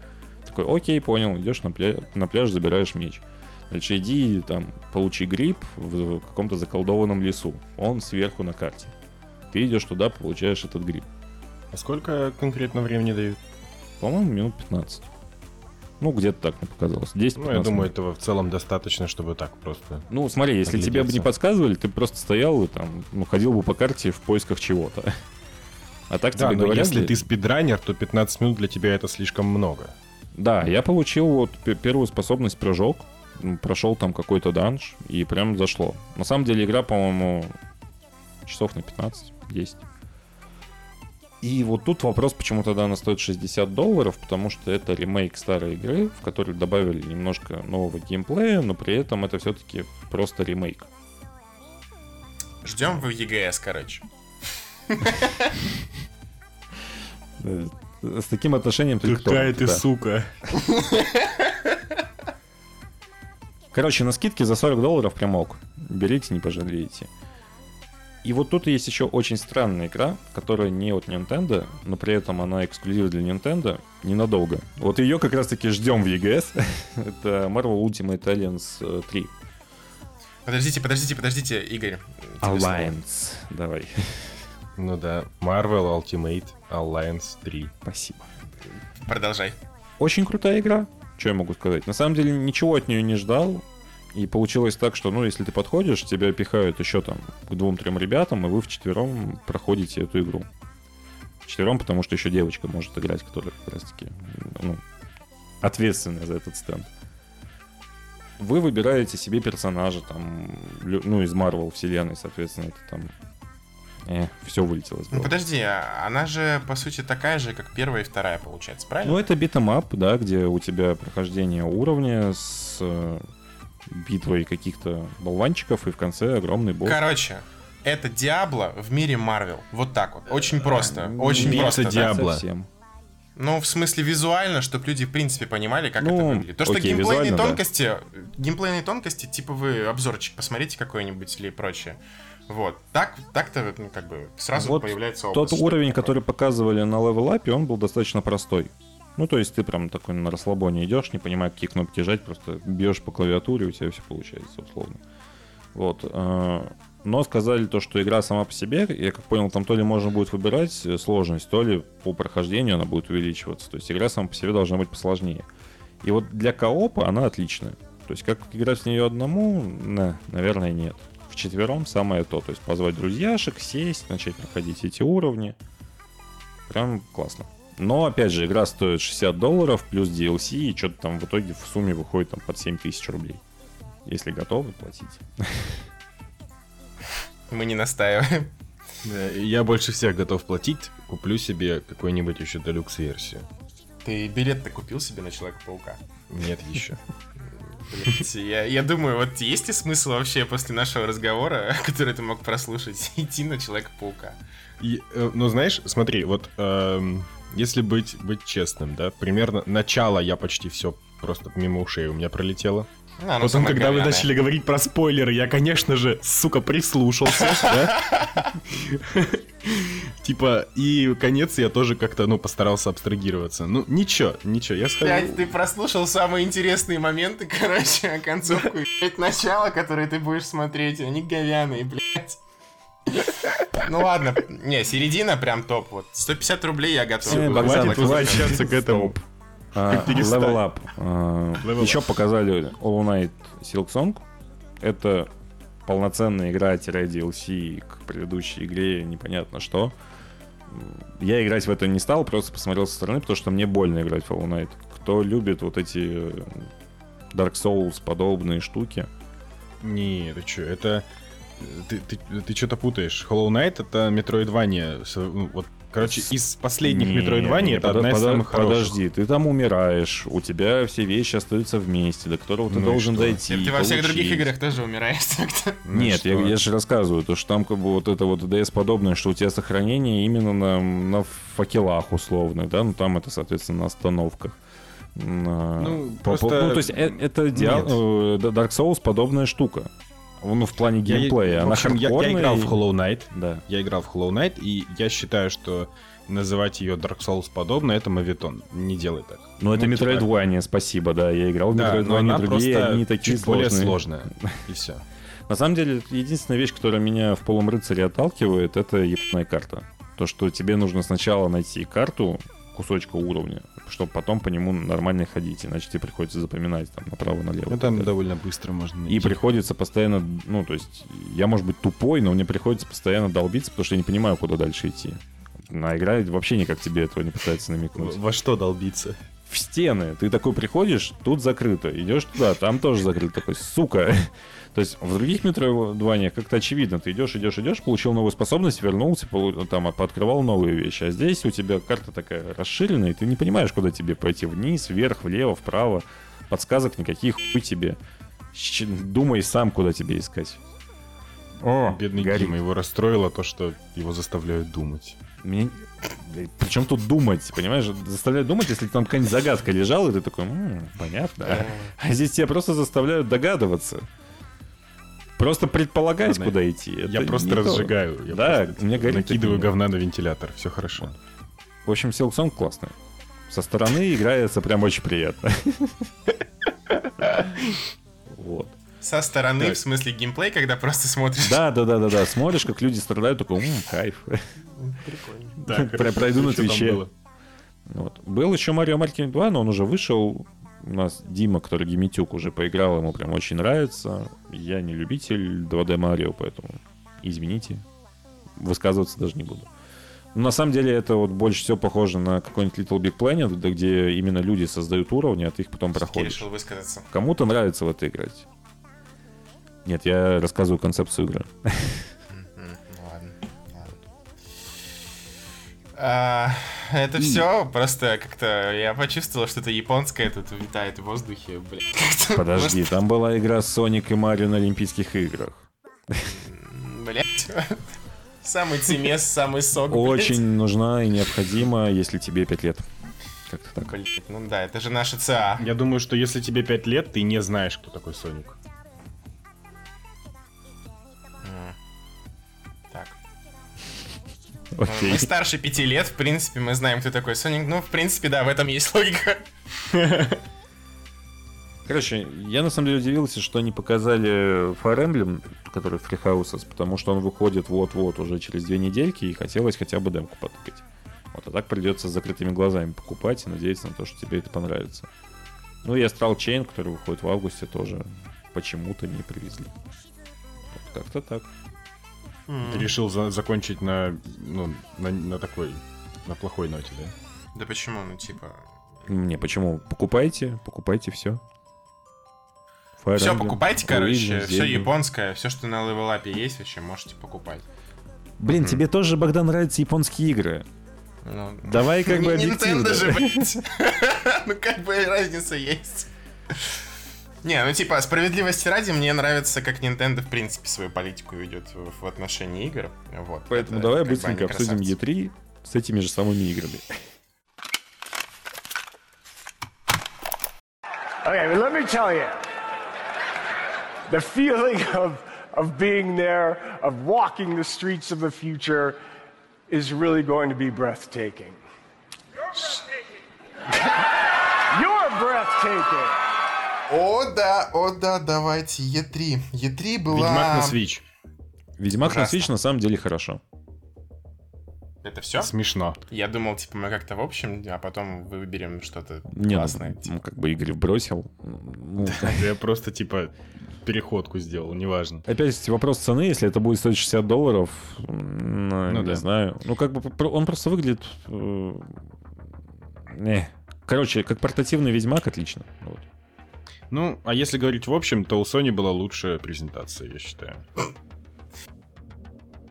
Speaker 2: Такой, окей, понял, идешь на, пля- на пляж, забираешь меч. Дальше иди, там, получи гриб в каком-то заколдованном лесу. Он сверху на карте. Ты идешь туда, получаешь этот гриб.
Speaker 1: А сколько конкретно времени дают?
Speaker 2: По-моему, минут 15. Ну, где-то так мне показалось. 10
Speaker 1: Ну, я думаю, этого в целом достаточно, чтобы так просто.
Speaker 2: Ну, смотри, если тебе бы не подсказывали, ты просто стоял и там, ну, ходил бы по карте в поисках чего-то. А так
Speaker 1: Да,
Speaker 2: тебе
Speaker 1: но
Speaker 2: говорят...
Speaker 1: если ты спидранер, то 15 минут для тебя это слишком много.
Speaker 2: Да, я получил вот пе- первую способность прыжок, прошел там какой-то данж, и прям зашло. На самом деле игра, по-моему, часов на 15, 10. И вот тут вопрос, почему тогда она стоит 60 долларов, потому что это ремейк старой игры, в которой добавили немножко нового геймплея, но при этом это все-таки просто ремейк.
Speaker 3: Ждем в ЕГС, короче.
Speaker 2: Э, С таким отношением ты кто?
Speaker 1: Какая ты сука.
Speaker 2: Короче, на скидке за 40 долларов прям ок. Берите, не пожалеете. И вот тут есть еще очень странная игра, которая не от Nintendo, но при этом она эксклюзив для Nintendo ненадолго. Вот ее как раз таки ждем в EGS. [laughs] Это Marvel Ultimate Alliance э, 3.
Speaker 3: Подождите, подождите, подождите, Игорь.
Speaker 2: Alliance. Давай. [laughs]
Speaker 1: Ну да, Marvel Ultimate Alliance 3.
Speaker 2: Спасибо.
Speaker 3: Продолжай.
Speaker 2: Очень крутая игра. Что я могу сказать? На самом деле ничего от нее не ждал. И получилось так, что, ну, если ты подходишь, тебя пихают еще там к двум-трем ребятам, и вы вчетвером проходите эту игру. Вчетвером, потому что еще девочка может играть, которая как раз-таки, ну, ответственная за этот стенд. Вы выбираете себе персонажа, там, ну, из Marvel вселенной, соответственно, это там... Э, все вылетело
Speaker 3: Ну подожди, а она же, по сути, такая же, как первая и вторая, получается, правильно?
Speaker 2: Ну, это beat 'em up, да, где у тебя прохождение уровня с э, битвой каких-то болванчиков, и в конце огромный босс.
Speaker 3: Короче, это Diablo в мире Марвел. Вот так вот. Очень просто. Очень
Speaker 1: Пицца
Speaker 3: просто. да.
Speaker 1: Diablo.
Speaker 2: Совсем.
Speaker 3: Ну, в смысле, визуально, чтобы люди, в принципе, понимали, как
Speaker 2: Ну,
Speaker 3: это выглядит. То, что
Speaker 2: окей,
Speaker 3: геймплейные
Speaker 2: визуально, да.
Speaker 3: тонкости, геймплейные тонкости, типа вы обзорчик посмотрите какой-нибудь или прочее. Вот. Так, так-то, ну, как бы, сразу
Speaker 2: Вот
Speaker 3: появляется
Speaker 2: Тот
Speaker 3: образ, что
Speaker 2: уровень,
Speaker 3: это такое.
Speaker 2: который показывали на левел-апе, он был достаточно простой. Ну, то есть ты прям такой на расслабоне идешь, не понимая, какие кнопки жать, просто бьешь по клавиатуре, у тебя все получается, условно. Вот. э, Но сказали то, что игра сама по себе, я как понял, там то ли можно будет выбирать э, сложность, то ли по прохождению она будет увеличиваться. То есть игра сама по себе должна быть посложнее. И вот для коопа она отличная. То есть как играть в нее одному, на, наверное, нет. В четвером самое то. То есть позвать друзьяшек, сесть, начать проходить эти уровни. Прям классно. Но, опять же, игра стоит 60 долларов плюс DLC, и что-то там в итоге в сумме выходит там под 7 тысяч рублей. Если готовы, платите.
Speaker 3: Мы не настаиваем.
Speaker 1: Да, Я больше всех готов платить. Куплю себе какую-нибудь еще делюкс-версию.
Speaker 3: Ты билет-то купил себе на Человека-паука?
Speaker 1: Нет еще.
Speaker 3: Я, я думаю, вот есть ли смысл вообще после нашего разговора, [laughs] который ты мог прослушать, [laughs] идти на Человека-паука?
Speaker 1: И, э, ну, знаешь, смотри, вот эм, если быть, быть честным, да, примерно начало я почти все просто мимо ушей у меня пролетело.
Speaker 3: Ну, оно
Speaker 1: Потом, когда вы начали говорить про спойлеры, я, конечно же, сука, прислушался, [laughs] да? Типа, и конец я тоже как-то, ну, постарался абстрагироваться. Ну, ничего, ничего, я
Speaker 3: Блядь,
Speaker 1: сходил...
Speaker 3: ты прослушал самые интересные моменты, [laughs] короче, а концовку и, блядь, начало, которое ты будешь смотреть, они говяные, блядь. [laughs] Ну ладно, не, середина прям топ, вот. 150 рублей я готов.
Speaker 2: Богдан,
Speaker 1: Хватит возвращаться к этому.
Speaker 2: А. [laughs] Level Up. А, Еще показали Hollow Knight Silk Song. Это полноценная игра-DLC к предыдущей игре, непонятно что. Я играть в это не стал, просто посмотрел со стороны, потому что мне больно играть в Hollow Knight. Кто любит вот эти Dark Souls подобные штуки,
Speaker 1: Не, ты что, это... Ты, ты, ты что-то путаешь. Hollow Knight это Metroidvania. ну, Вот, короче, из последних
Speaker 2: Не,
Speaker 1: Metroidvania
Speaker 2: не,
Speaker 1: это
Speaker 2: подо-
Speaker 1: одна из
Speaker 2: подо-
Speaker 1: самых хороших.
Speaker 2: Подожди, ты там умираешь, у тебя все вещи остаются вместе, до которого ты
Speaker 1: Ну
Speaker 2: должен
Speaker 1: что?
Speaker 2: дойти.
Speaker 3: Ты во всех других
Speaker 2: получить.
Speaker 3: играх тоже умираешь [laughs] так-то.
Speaker 1: Ну
Speaker 2: Нет, я,
Speaker 1: что?
Speaker 2: я же рассказываю, то что там как бы вот это вот DS подобное, что у тебя сохранение именно на, на факелах условно, да, ну там это, соответственно, на остановках. На-
Speaker 1: Ну,
Speaker 2: по- по-
Speaker 1: просто
Speaker 2: ну, то есть э- это диа-
Speaker 1: нет.
Speaker 2: э, Dark Souls подобная штука. Ну, в плане
Speaker 1: Я-
Speaker 2: геймплея.
Speaker 1: в
Speaker 2: Она
Speaker 1: общем, я, я играл
Speaker 2: и-
Speaker 1: в Hollow Knight.
Speaker 2: Да.
Speaker 1: Я играл в Hollow Knight, и я считаю, что называть ее Dark Souls подобно, это мавитон. Не делай так.
Speaker 2: Ну, это
Speaker 1: Ну, типа-
Speaker 2: Metroidvania, спасибо, да. Я играл в
Speaker 1: Да,
Speaker 2: Metroidvania,
Speaker 1: она
Speaker 2: другие, они такие
Speaker 1: чуть более
Speaker 2: сложные.
Speaker 1: сложная. И все. [laughs]
Speaker 2: На самом деле, это единственная вещь, которая меня в полом рыцаре отталкивает, это ебаная карта. То, что тебе нужно сначала найти карту кусочка уровня, чтобы потом по нему нормально ходить, иначе тебе приходится запоминать там направо-налево.
Speaker 1: Ну там довольно быстро можно
Speaker 2: И
Speaker 1: найти.
Speaker 2: приходится постоянно, ну, то есть, я, может быть, тупой, но мне приходится постоянно долбиться, потому что я не понимаю, куда дальше идти. На игра вообще никак тебе этого не пытается намекнуть.
Speaker 1: Во что долбиться?
Speaker 2: В стены. Ты такой приходишь, тут закрыто. Идешь туда, там тоже закрыто. Такой, сука. [laughs] То есть в других метроидваниях как-то очевидно. Ты идешь, идешь, идешь, получил новую способность, вернулся, полу- там, пооткрывал новые вещи. А здесь у тебя карта такая расширенная, и ты не понимаешь, куда тебе пойти. Вниз, вверх, влево, вправо. Подсказок никаких, хуй тебе. Щ- Думай сам, куда тебе искать. О,
Speaker 1: Бедный
Speaker 2: горит.
Speaker 1: Дима, его расстроило то, что его заставляют думать.
Speaker 2: Мне... Причем тут думать, понимаешь? Заставляют думать, если там какая-нибудь загадка лежала, и ты такой, «М, понятно. А здесь тебя просто заставляют догадываться. Просто предполагать,
Speaker 1: Ладно,
Speaker 2: куда идти.
Speaker 1: я
Speaker 2: Это
Speaker 1: просто
Speaker 2: не то.
Speaker 1: разжигаю. Я
Speaker 2: Да,
Speaker 1: просто,
Speaker 2: меня горит
Speaker 1: накидываю
Speaker 2: таким.
Speaker 1: говна на вентилятор. Все хорошо.
Speaker 2: В общем, Silksong классный. Со стороны играется прям очень приятно. [laughs] Вот.
Speaker 3: Со стороны,
Speaker 1: Так.
Speaker 3: в смысле геймплей, когда просто смотришь.
Speaker 2: Да, да, да, да, да. Смотришь, как люди страдают, такой, «М, кайф. [laughs]
Speaker 1: Да,
Speaker 2: Прям пройду на Твиче. Вот. Был еще Марио Маркин 2, но он уже вышел. У нас Дима, который Гимитюк, уже поиграл, ему прям очень нравится. Я не любитель 2D Марио, поэтому извините. Высказываться даже не буду. Но на самом деле это вот больше всего похоже на какой-нибудь Little Big Planet, да, где именно люди создают уровни, а ты их потом
Speaker 3: Я
Speaker 2: проходишь.
Speaker 3: решил высказаться.
Speaker 2: Кому-то нравится в это играть. Нет, я рассказываю концепцию игры.
Speaker 3: А, это все, просто как-то я почувствовал, что это японское тут витает в воздухе, блядь. Как-то,
Speaker 2: Подожди, там была игра Sonic и Марио на Олимпийских играх.
Speaker 3: Блядь. Самый цемес, самый сок, блядь.
Speaker 2: Очень нужна и необходима, если тебе 5 лет. Как-то так.
Speaker 3: Блядь, ну да, это же наша ЦА.
Speaker 1: Я думаю, что если тебе 5 лет, ты не знаешь, кто такой Соник.
Speaker 2: Окей.
Speaker 3: Мы старше пяти лет, в принципе, мы знаем, кто такой Соник. Ну, в принципе, да, в этом есть логика.
Speaker 2: Короче, я на самом деле удивился, что они показали Fire Emblem, который Free Houses, потому что он выходит вот-вот уже через две недельки, и хотелось хотя бы демку потыкать. Вот, а так придется с закрытыми глазами покупать и надеяться на то, что тебе это понравится. Ну и Astral Chain, который выходит в августе, тоже почему-то не привезли. Вот как-то так.
Speaker 1: Ты решил за- закончить на, ну, на, на такой, на плохой ноте, да?
Speaker 3: Да почему, ну, типа...
Speaker 2: Не, почему? Покупайте, покупайте все.
Speaker 3: Все, покупайте, короче, все японское, все, что на Up есть, вообще можете покупать.
Speaker 2: Блин, тебе тоже, Богдан, нравятся японские игры.
Speaker 3: Ну,
Speaker 2: Давай как бы
Speaker 3: не
Speaker 2: объективно.
Speaker 3: Nintendo же, [laughs] блядь. [laughs] Ну, как бы разница есть. Не, ну типа, справедливости ради, мне нравится, как Nintendo, в принципе, свою политику ведет в в отношении игр. Вот.
Speaker 2: Поэтому
Speaker 3: Это
Speaker 2: давай быстренько обсудим
Speaker 3: красавцы.
Speaker 2: E3 с этими же самыми играми.
Speaker 6: Okay, but let me tell you, the feeling of, of being there, of walking the streets of the future, is really going to be breathtaking. You're breathtaking. [laughs]
Speaker 3: О, да, о, да, давайте, Е3. Е3 была...
Speaker 1: Ведьмак на Switch.
Speaker 2: Ведьмак на
Speaker 3: Ужасно.
Speaker 2: Switch на самом деле хорошо.
Speaker 3: Это все?
Speaker 1: Смешно.
Speaker 3: Я думал, типа, мы как-то в общем, а потом выберем что-то
Speaker 2: Не, ну,
Speaker 3: классное. типа.
Speaker 2: ну, как бы Игорь бросил. Ну,
Speaker 1: Я просто, типа, переходку сделал, неважно.
Speaker 2: Опять вопрос цены, если это будет стоить 60 долларов, ну,
Speaker 1: Ну
Speaker 2: не
Speaker 1: да.
Speaker 2: знаю. Ну, как бы он просто выглядит... э, не. Короче, как портативный Ведьмак отлично. Вот.
Speaker 1: Ну, а если говорить в общем, то у Sony была лучшая презентация, я считаю.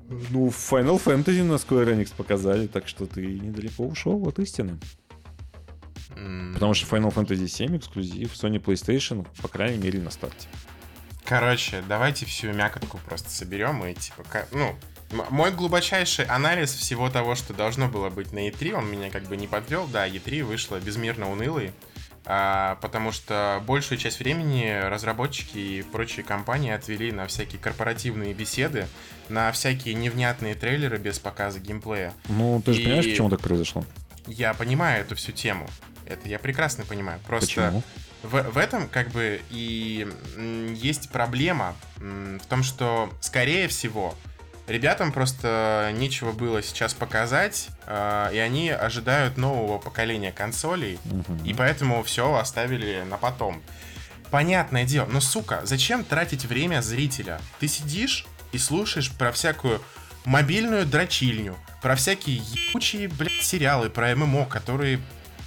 Speaker 2: Ну, Final Fantasy на Square Enix показали, так что ты недалеко ушел от истины. Потому что Final Fantasy 7 эксклюзив Sony PlayStation, по крайней мере, на старте.
Speaker 3: Короче, давайте всю мякотку просто соберем и типа, ну, м- мой глубочайший анализ всего того, что должно было быть на E3, он меня как бы не подвел. Да, E3 вышла безмерно унылой, а, потому что большую часть времени разработчики и прочие компании отвели на всякие корпоративные беседы, на всякие невнятные трейлеры без показа геймплея.
Speaker 2: Ну, ты же
Speaker 3: И-
Speaker 2: понимаешь, почему так произошло?
Speaker 3: Я понимаю эту всю тему. Это я прекрасно понимаю. Просто
Speaker 2: Почему?
Speaker 3: в, в этом как бы и есть проблема в том, что, скорее всего, ребятам просто нечего было сейчас показать, э, и они ожидают нового поколения консолей, и поэтому все оставили на потом. Понятное дело, но, сука, зачем тратить время зрителя? Ты сидишь и слушаешь про всякую мобильную дрочильню, про всякие ебучие, блядь, сериалы про ММО, которые,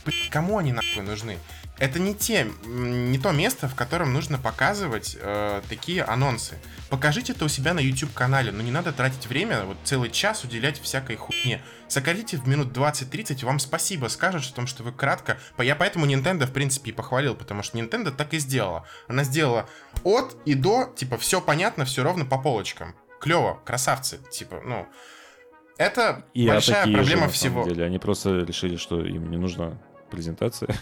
Speaker 3: блядь, кому они нахуй нужны? Это не те, не то место, в котором нужно показывать э, такие анонсы. Покажите это у себя на YouTube канале, но не надо тратить время, вот целый час уделять всякой хуйне. Сократите в минут 20-30, вам спасибо скажут о том, что вы кратко... Я поэтому Nintendo, в принципе, и похвалил, потому что Nintendo так и сделала. Она сделала от и до, типа, все понятно, все ровно по полочкам. Клево, красавцы, типа, ну... Это
Speaker 2: И
Speaker 3: большая
Speaker 2: такие
Speaker 3: проблема
Speaker 2: же, на
Speaker 3: всего.
Speaker 2: самом деле. Они просто решили, что им не нужна презентация,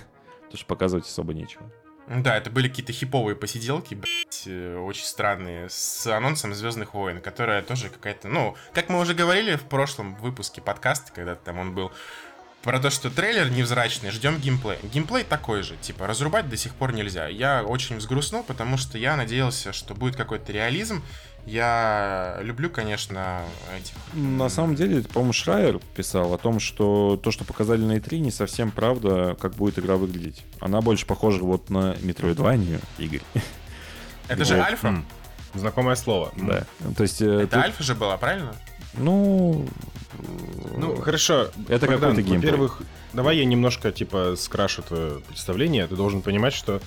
Speaker 2: потому что показывать особо нечего.
Speaker 3: Да, это были какие-то хиповые посиделки, блядь, э, очень странные, с анонсом Звездных войн, которая тоже какая-то, ну, как мы уже говорили в прошлом выпуске подкаста, когда там он был, про то, что трейлер невзрачный, ждем геймплей. Геймплей такой же, типа, разрубать до сих пор нельзя. Я очень взгрустнул, потому что я надеялся, что будет какой-то реализм. Я люблю, конечно, этих...
Speaker 2: На самом деле, по-моему, Шрайер писал о том, что то, что показали на E3, не совсем правда, как будет игра выглядеть. Она больше похожа вот на Metroidvania, Игорь.
Speaker 3: Это же Альфа?
Speaker 1: Знакомое слово.
Speaker 2: Да. То есть, э,
Speaker 3: Это
Speaker 2: тут,
Speaker 3: Альфа же была, правильно?
Speaker 2: ну,
Speaker 1: Ну, хорошо.
Speaker 2: Это какой-то геймплей.
Speaker 1: Во-первых, давай я немножко, типа, скрашу твое представление. Ты должен понимать, что,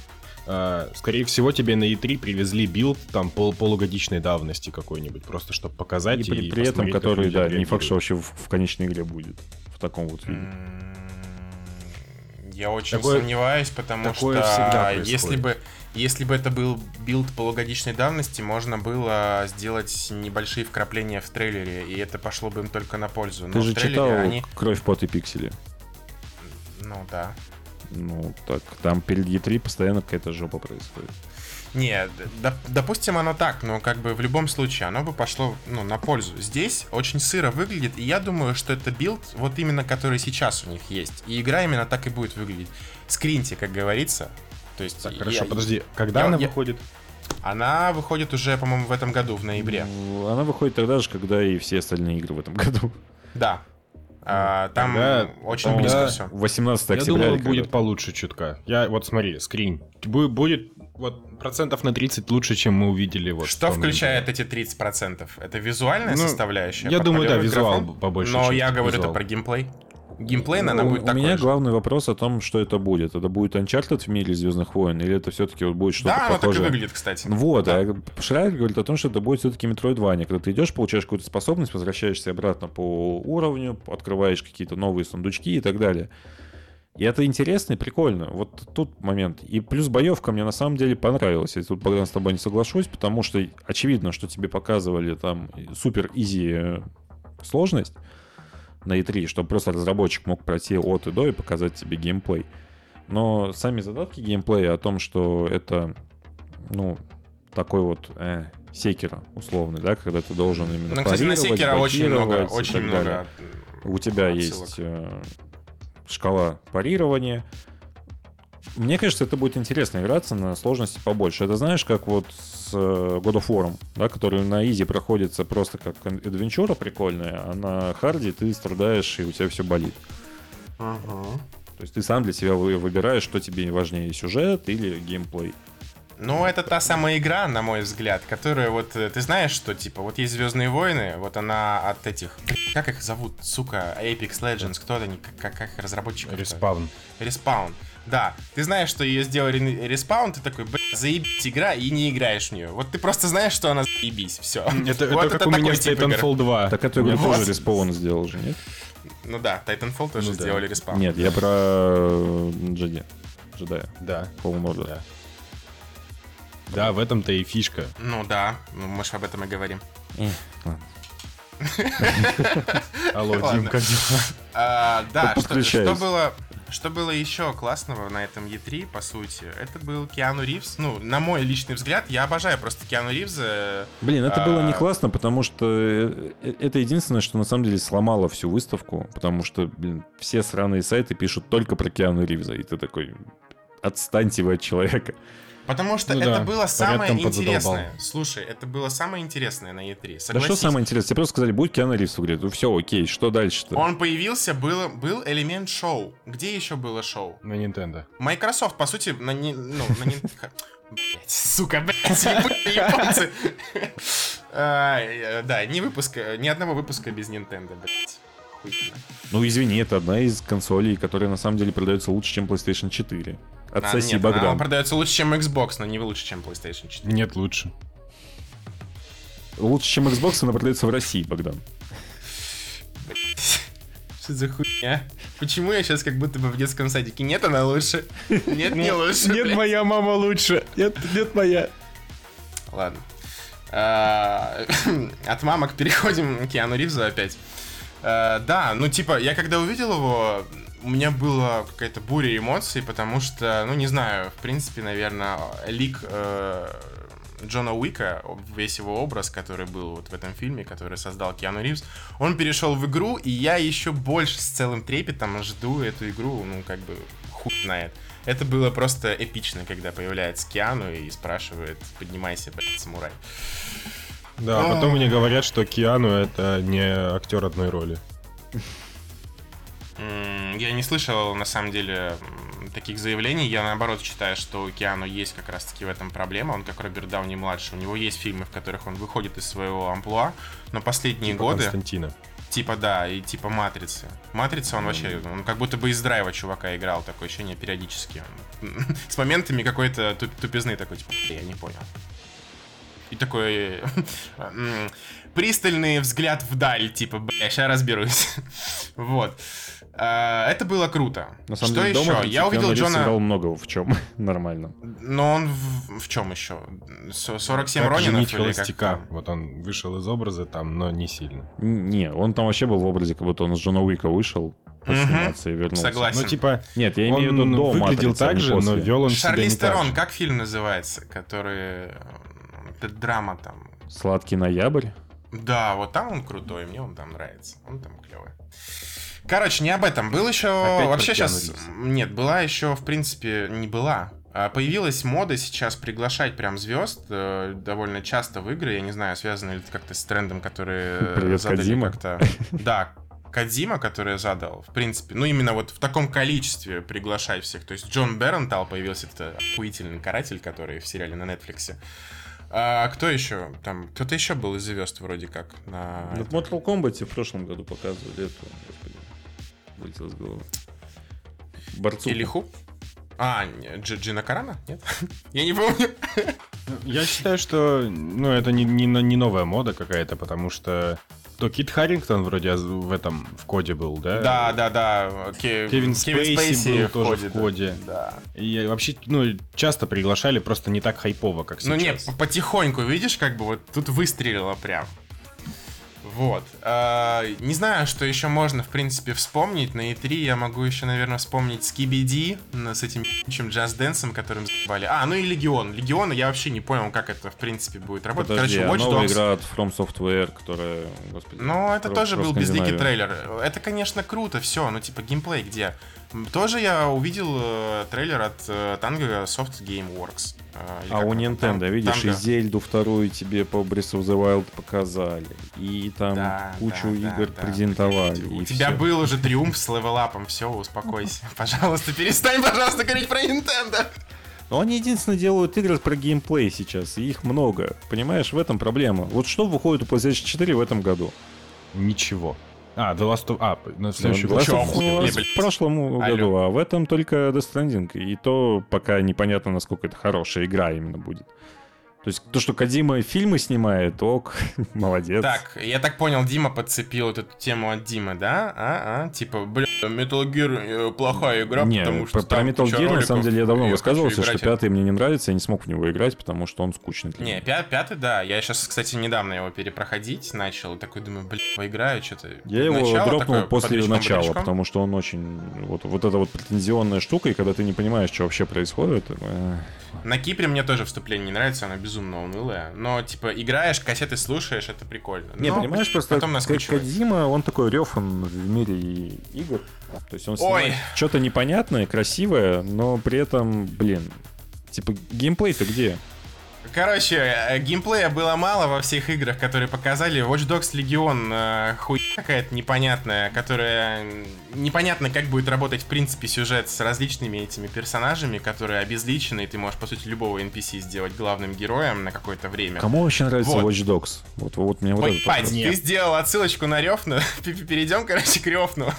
Speaker 1: скорее всего, тебе на E3 привезли билд там пол полугодичной давности какой-нибудь, просто чтобы показать
Speaker 2: и при, при этом, который, да, не факт, что вообще в, в конечной игре будет. В таком вот виде.
Speaker 3: Я очень
Speaker 1: Такое-
Speaker 3: сомневаюсь, потому
Speaker 1: такое
Speaker 3: что
Speaker 1: всегда
Speaker 3: если бы если бы это был билд полугодичной давности, можно было сделать небольшие вкрапления в трейлере, и это пошло бы им только на пользу. Но
Speaker 2: Ты
Speaker 3: в
Speaker 2: же
Speaker 3: трейлере
Speaker 2: читал
Speaker 3: они...
Speaker 2: «Кровь, пот и пиксели».
Speaker 3: Ну да.
Speaker 2: Ну, так, там перед E3 постоянно какая-то жопа происходит.
Speaker 3: Не, д- допустим, оно так, но как бы в любом случае оно бы пошло ну, на пользу. Здесь очень сыро выглядит, и я думаю, что это билд, вот именно который сейчас у них есть. И игра именно так и будет выглядеть. Скриньте, как говорится. То есть
Speaker 1: Так,
Speaker 3: я-
Speaker 1: хорошо, подожди, когда
Speaker 3: я-
Speaker 1: она
Speaker 3: я-
Speaker 1: выходит?
Speaker 3: Она выходит уже, по-моему, в этом году, в ноябре.
Speaker 2: Ну, Она выходит тогда же, когда и все остальные игры в этом году.
Speaker 3: Да. А, там
Speaker 1: тогда-
Speaker 3: очень
Speaker 1: тогда-
Speaker 3: близко все.
Speaker 2: 18
Speaker 1: Я
Speaker 2: октября.
Speaker 1: думал,
Speaker 2: или
Speaker 1: будет получше чутка. Я, вот смотри, скрин. Бу- Будет вот процентов на 30 лучше, чем мы увидели вот.
Speaker 3: Что включает эти 30%? Это визуальная
Speaker 1: Ну,
Speaker 3: составляющая?
Speaker 1: я думаю, да, визуал
Speaker 3: графон?
Speaker 1: по большей
Speaker 3: Но
Speaker 1: части,
Speaker 3: я говорю это
Speaker 1: визуал.
Speaker 3: про геймплей. Геймплей,
Speaker 2: Ну,
Speaker 3: будет
Speaker 2: у
Speaker 3: такой
Speaker 2: меня
Speaker 3: же.
Speaker 2: главный вопрос о том, что это будет. Это будет Uncharted в мире Звездных войн, или это все-таки вот будет что-то
Speaker 3: Да, оно так и
Speaker 2: похожее?
Speaker 3: выглядит, кстати.
Speaker 2: Вот,
Speaker 3: Да.
Speaker 2: а Шрайер говорит о том, что это будет все-таки Metroidvania, когда ты идешь, получаешь какую-то способность, возвращаешься обратно по уровню, открываешь какие-то новые сундучки и так далее. И это интересно и прикольно. Вот тут момент. И плюс боевка мне на самом деле понравилась. Я тут, Богдан, с тобой не соглашусь, потому что очевидно, что тебе показывали там супер изи сложность на E3, чтобы просто разработчик мог пройти от и до и показать тебе геймплей. Но сами задатки геймплея о том, что это, ну, такой вот э, секера условный, да, когда ты должен именно
Speaker 3: Ну, кстати, на Секера очень много, очень много.
Speaker 2: далее. У тебя
Speaker 3: отсылок.
Speaker 2: есть э, шкала парирования. Мне кажется, это будет интересно играться на сложности побольше. Это знаешь, как вот с э, God of War, да, который на easy проходится просто как адвенчура прикольная, а на харде ты страдаешь и у тебя все болит. То есть ты сам для себя вы- выбираешь, что тебе важнее, сюжет или геймплей.
Speaker 3: Ну, это та самая игра, на мой взгляд, которая вот... э, Ты знаешь, что, типа, вот есть Звездные войны, вот она от этих... Как их зовут, сука? Apex Legends, кто они? Как, как разработчиков?
Speaker 1: Respawn.
Speaker 3: Respawn. Да, ты знаешь, что ее сделали Respawn, ты такой, блядь, заебись игра, и не играешь в нее. Вот ты просто знаешь, что она заебись, все.
Speaker 1: Это, это как у меня Titanfall 2.
Speaker 2: Так эту игру
Speaker 3: Вот.
Speaker 2: тоже Respawn сделал же, нет?
Speaker 3: Ну да, Titanfall тоже
Speaker 1: Ну да.
Speaker 3: сделали Respawn.
Speaker 2: Нет, я про э, Джеди. Джедая.
Speaker 1: Да.
Speaker 2: Order.
Speaker 1: Да. Да, в этом-то и фишка.
Speaker 3: Ну да, ну, мы же об этом и говорим.
Speaker 1: Алло. Дим, как дела?
Speaker 3: А, да, что было... Что было еще классного на этом E3, по сути, это был Киану Ривз. Ну, на мой личный взгляд, я обожаю просто Киану Ривза.
Speaker 2: Блин, это было не
Speaker 3: А.
Speaker 2: классно, потому что э, э, это единственное, что на самом деле сломало всю выставку, потому что, блин, все сраные сайты пишут только про Киану Ривза, и ты такой, отстаньте вы от человека.
Speaker 3: Потому что
Speaker 1: Ну
Speaker 3: это
Speaker 1: да,
Speaker 3: было самое интересное. Слушай, это было самое интересное на E3.
Speaker 2: Да
Speaker 3: Согласись.
Speaker 2: что самое интересное, тебе просто сказали, будет Киану Ривз игре, ну все, окей, что дальше-то?
Speaker 3: Он появился, было, был элемент шоу. Где еще было шоу?
Speaker 1: На Nintendo.
Speaker 3: Microsoft, по сути, на не, ну, на не... [laughs] Блять, сука, блять, японцы. [laughs] Да, ни выпуска, ни одного выпуска без Nintendo, блять.
Speaker 2: Ну, извини, это одна из консолей, которая на самом деле продается лучше, чем PlayStation 4. Отсоси,
Speaker 3: А, нет,
Speaker 2: Богдан.
Speaker 3: она продается лучше, чем Xbox, но не лучше, чем PlayStation 4.
Speaker 1: Нет, лучше.
Speaker 2: Лучше, чем Xbox, она продается в России, Богдан. [laughs]
Speaker 3: Что за хуйня? Почему я сейчас как будто бы в детском садике? Нет, она лучше. [laughs] Нет, не лучше. блядь.
Speaker 1: моя мама лучше. Нет, нет моя.
Speaker 3: Ладно. А, [coughs] От мамок переходим к Киану Ривзу опять. А, Да, ну типа, я когда увидел его, у меня была какая-то буря эмоций, потому что, ну не знаю, в принципе, наверное, лик э, Джона Уика, весь его образ, который был вот в этом фильме, который создал Киану Ривз, он перешел в игру, и я еще больше с целым трепетом жду эту игру, ну как бы хуй знает. Это было просто эпично, когда появляется Киану и спрашивает, поднимайся, блядь, самурай.
Speaker 1: Да, а потом мне говорят, что Киану это не актер одной роли.
Speaker 3: Я не слышал, на самом деле, таких заявлений. Я, наоборот, считаю, что у Киану есть как раз-таки в этом проблема. Он как Роберт Дауни-младший. У него есть фильмы, в которых он выходит из своего амплуа, но последние
Speaker 1: Типа
Speaker 3: годы...
Speaker 1: Константина.
Speaker 3: Типа, да, и типа Матрицы. Матрица, он вообще, он как будто бы из драйва чувака играл, такое ощущение периодически. С моментами какой-то туп- тупизны такой, типа, я не понял. И такой пристальный взгляд вдаль, типа, бля, сейчас разберусь. [laughs] Вот. А, Это было круто.
Speaker 2: На самом
Speaker 3: Что
Speaker 2: деле,
Speaker 3: еще?
Speaker 2: дома
Speaker 3: Я увидел Джона...
Speaker 2: сыграл много в чем [laughs] нормально.
Speaker 3: Но он в, в чем еще? Со- 47
Speaker 1: Как
Speaker 3: Ронинов или как?
Speaker 1: Вот он вышел из образа там, но не сильно.
Speaker 2: Не, он там вообще был в образе, как будто он с Джона Уика вышел, посниматься и вернулся.
Speaker 3: Согласен.
Speaker 1: Ну, типа,
Speaker 2: Нет, я имею в виду до
Speaker 1: выглядел
Speaker 2: «Матрицы»,
Speaker 1: так
Speaker 2: не
Speaker 1: же, но вел он себя
Speaker 3: Шарлиз
Speaker 1: не так
Speaker 3: Терон,
Speaker 1: же.
Speaker 3: как фильм называется? Который... э, Это драма там.
Speaker 2: «Сладкий ноябрь».
Speaker 3: Да, вот там он крутой, мне он там нравится. Он там клевый. Короче, не об этом. Был еще...
Speaker 1: Опять
Speaker 3: Вообще сейчас... Нет, была еще, в принципе, не была. А Появилась мода сейчас приглашать прям звезд э, довольно часто в игры. Я не знаю, связано ли это как-то с трендом, который э, [laughs]
Speaker 2: Привет,
Speaker 3: задали
Speaker 2: Кодзима.
Speaker 3: как-то. [laughs] Да, Кадзима, который я задал, в принципе, ну именно вот в таком количестве приглашать всех. То есть Джон Беррентал появился, это охуительный каратель, который в сериале на Netflix. А кто еще? Там кто-то еще был из звезд вроде как на.
Speaker 2: Ну, в Mortal Kombat в прошлом году показывали эту, вылетел из головы. Борцу.
Speaker 3: Илиху? А, Дж- Джина Карана? Нет? [laughs] Я не помню.
Speaker 1: Я считаю, что ну, это не, не, не новая мода какая-то, потому что то Кит Харрингтон вроде в этом в коде был, да?
Speaker 3: Да, да, да. Ке-
Speaker 1: Кевин Спейси был тоже в
Speaker 3: да.
Speaker 1: коде.
Speaker 3: Да.
Speaker 1: И вообще, ну, часто приглашали, просто не так хайпово, как
Speaker 3: Ну
Speaker 1: сейчас.
Speaker 3: нет, по- потихоньку, видишь, как бы вот тут выстрелило прям. Вот. А, не знаю, что еще можно, в принципе, вспомнить. На E3 я могу еще, наверное, вспомнить Скибиди с этим чем джаз дэнсом, которым забали. А, ну и Легион. Легиона я вообще не понял, как это, в принципе, будет работать.
Speaker 2: Подожди,
Speaker 3: Короче,
Speaker 2: а
Speaker 3: Watch
Speaker 2: новая
Speaker 3: Dogs.
Speaker 2: игра от From Software, которая, господи...
Speaker 3: Ну, это тоже был безликий трейлер. Это, конечно, круто, все, ну, типа, геймплей где? Тоже я увидел э, трейлер от э, Tango Soft Gameworks. Э,
Speaker 2: А у? Nintendo,
Speaker 3: Тан-
Speaker 2: видишь, и
Speaker 3: Tango.
Speaker 2: Зельду вторую тебе по Breath of the Wild показали, и там
Speaker 3: Да,
Speaker 2: кучу
Speaker 3: да, да,
Speaker 2: игр
Speaker 3: да.
Speaker 2: презентовали.
Speaker 3: У
Speaker 2: и
Speaker 3: тебя был уже триумф с левелапом, все, успокойся. [laughs] Пожалуйста, перестань, пожалуйста, говорить про Nintendo.
Speaker 2: Но они единственно делают игры про геймплей сейчас, и их много. Понимаешь, в этом проблема. Вот что выходит у PlayStation 4 в этом году?
Speaker 1: Ничего. А, The Last of... А, на следующий
Speaker 2: Ну,
Speaker 1: год.
Speaker 2: Us
Speaker 3: блядь?
Speaker 2: в прошлом году, а в этом только Death Stranding. И то пока непонятно, насколько это хорошая игра именно будет. То есть то, что Кадима фильмы снимает, ок, [laughs] молодец.
Speaker 3: Так, я так понял, Дима подцепил вот эту тему от Димы, да? А, а? Типа, бля, Metal Gear э, плохая игра,
Speaker 2: Не,
Speaker 3: потому что
Speaker 2: про, про Metal Gear, на самом деле, я давно высказывался, что пятый мне не нравится, я не смог в него играть, потому что он скучный для
Speaker 3: Не,
Speaker 2: меня.
Speaker 3: пя- пятый, да. Я сейчас, кстати, недавно его перепроходить начал. И такой думаю, блин, поиграю что-то.
Speaker 2: Я его
Speaker 3: Начало
Speaker 2: дропнул
Speaker 3: такое,
Speaker 2: после
Speaker 3: бодрячком,
Speaker 2: начала,
Speaker 3: бодрячком.
Speaker 2: потому что он очень... Вот, вот эта вот претензионная штука, и когда ты не понимаешь, что вообще происходит... э,
Speaker 3: На Кипре мне тоже вступление не нравится, оно безумно унылое. Но, типа, играешь, кассеты слушаешь, это прикольно.
Speaker 2: Не,
Speaker 3: Но
Speaker 2: понимаешь, просто
Speaker 3: потом
Speaker 2: К-
Speaker 3: наскучивает.
Speaker 2: Кодзима, он такой рефан в мире игр. То есть он снимает что-то непонятное, красивое, но при этом, блин, типа геймплей-то где?
Speaker 3: Короче, э, геймплея было мало во всех играх, которые показали. Watch Dogs Legion э, хуй какая-то непонятная, которая непонятно, как будет работать в принципе сюжет с различными этими персонажами, которые обезличены, и ты можешь, по сути, любого NPC сделать главным героем на какое-то время.
Speaker 2: Кому вообще нравится
Speaker 3: Вот.
Speaker 2: Watch Dogs? Вот, вот мне вот
Speaker 3: Ой,
Speaker 2: вопрос.
Speaker 3: ты сделал отсылочку на Рёфну. [laughs] Перейдем, короче, к Рёфну.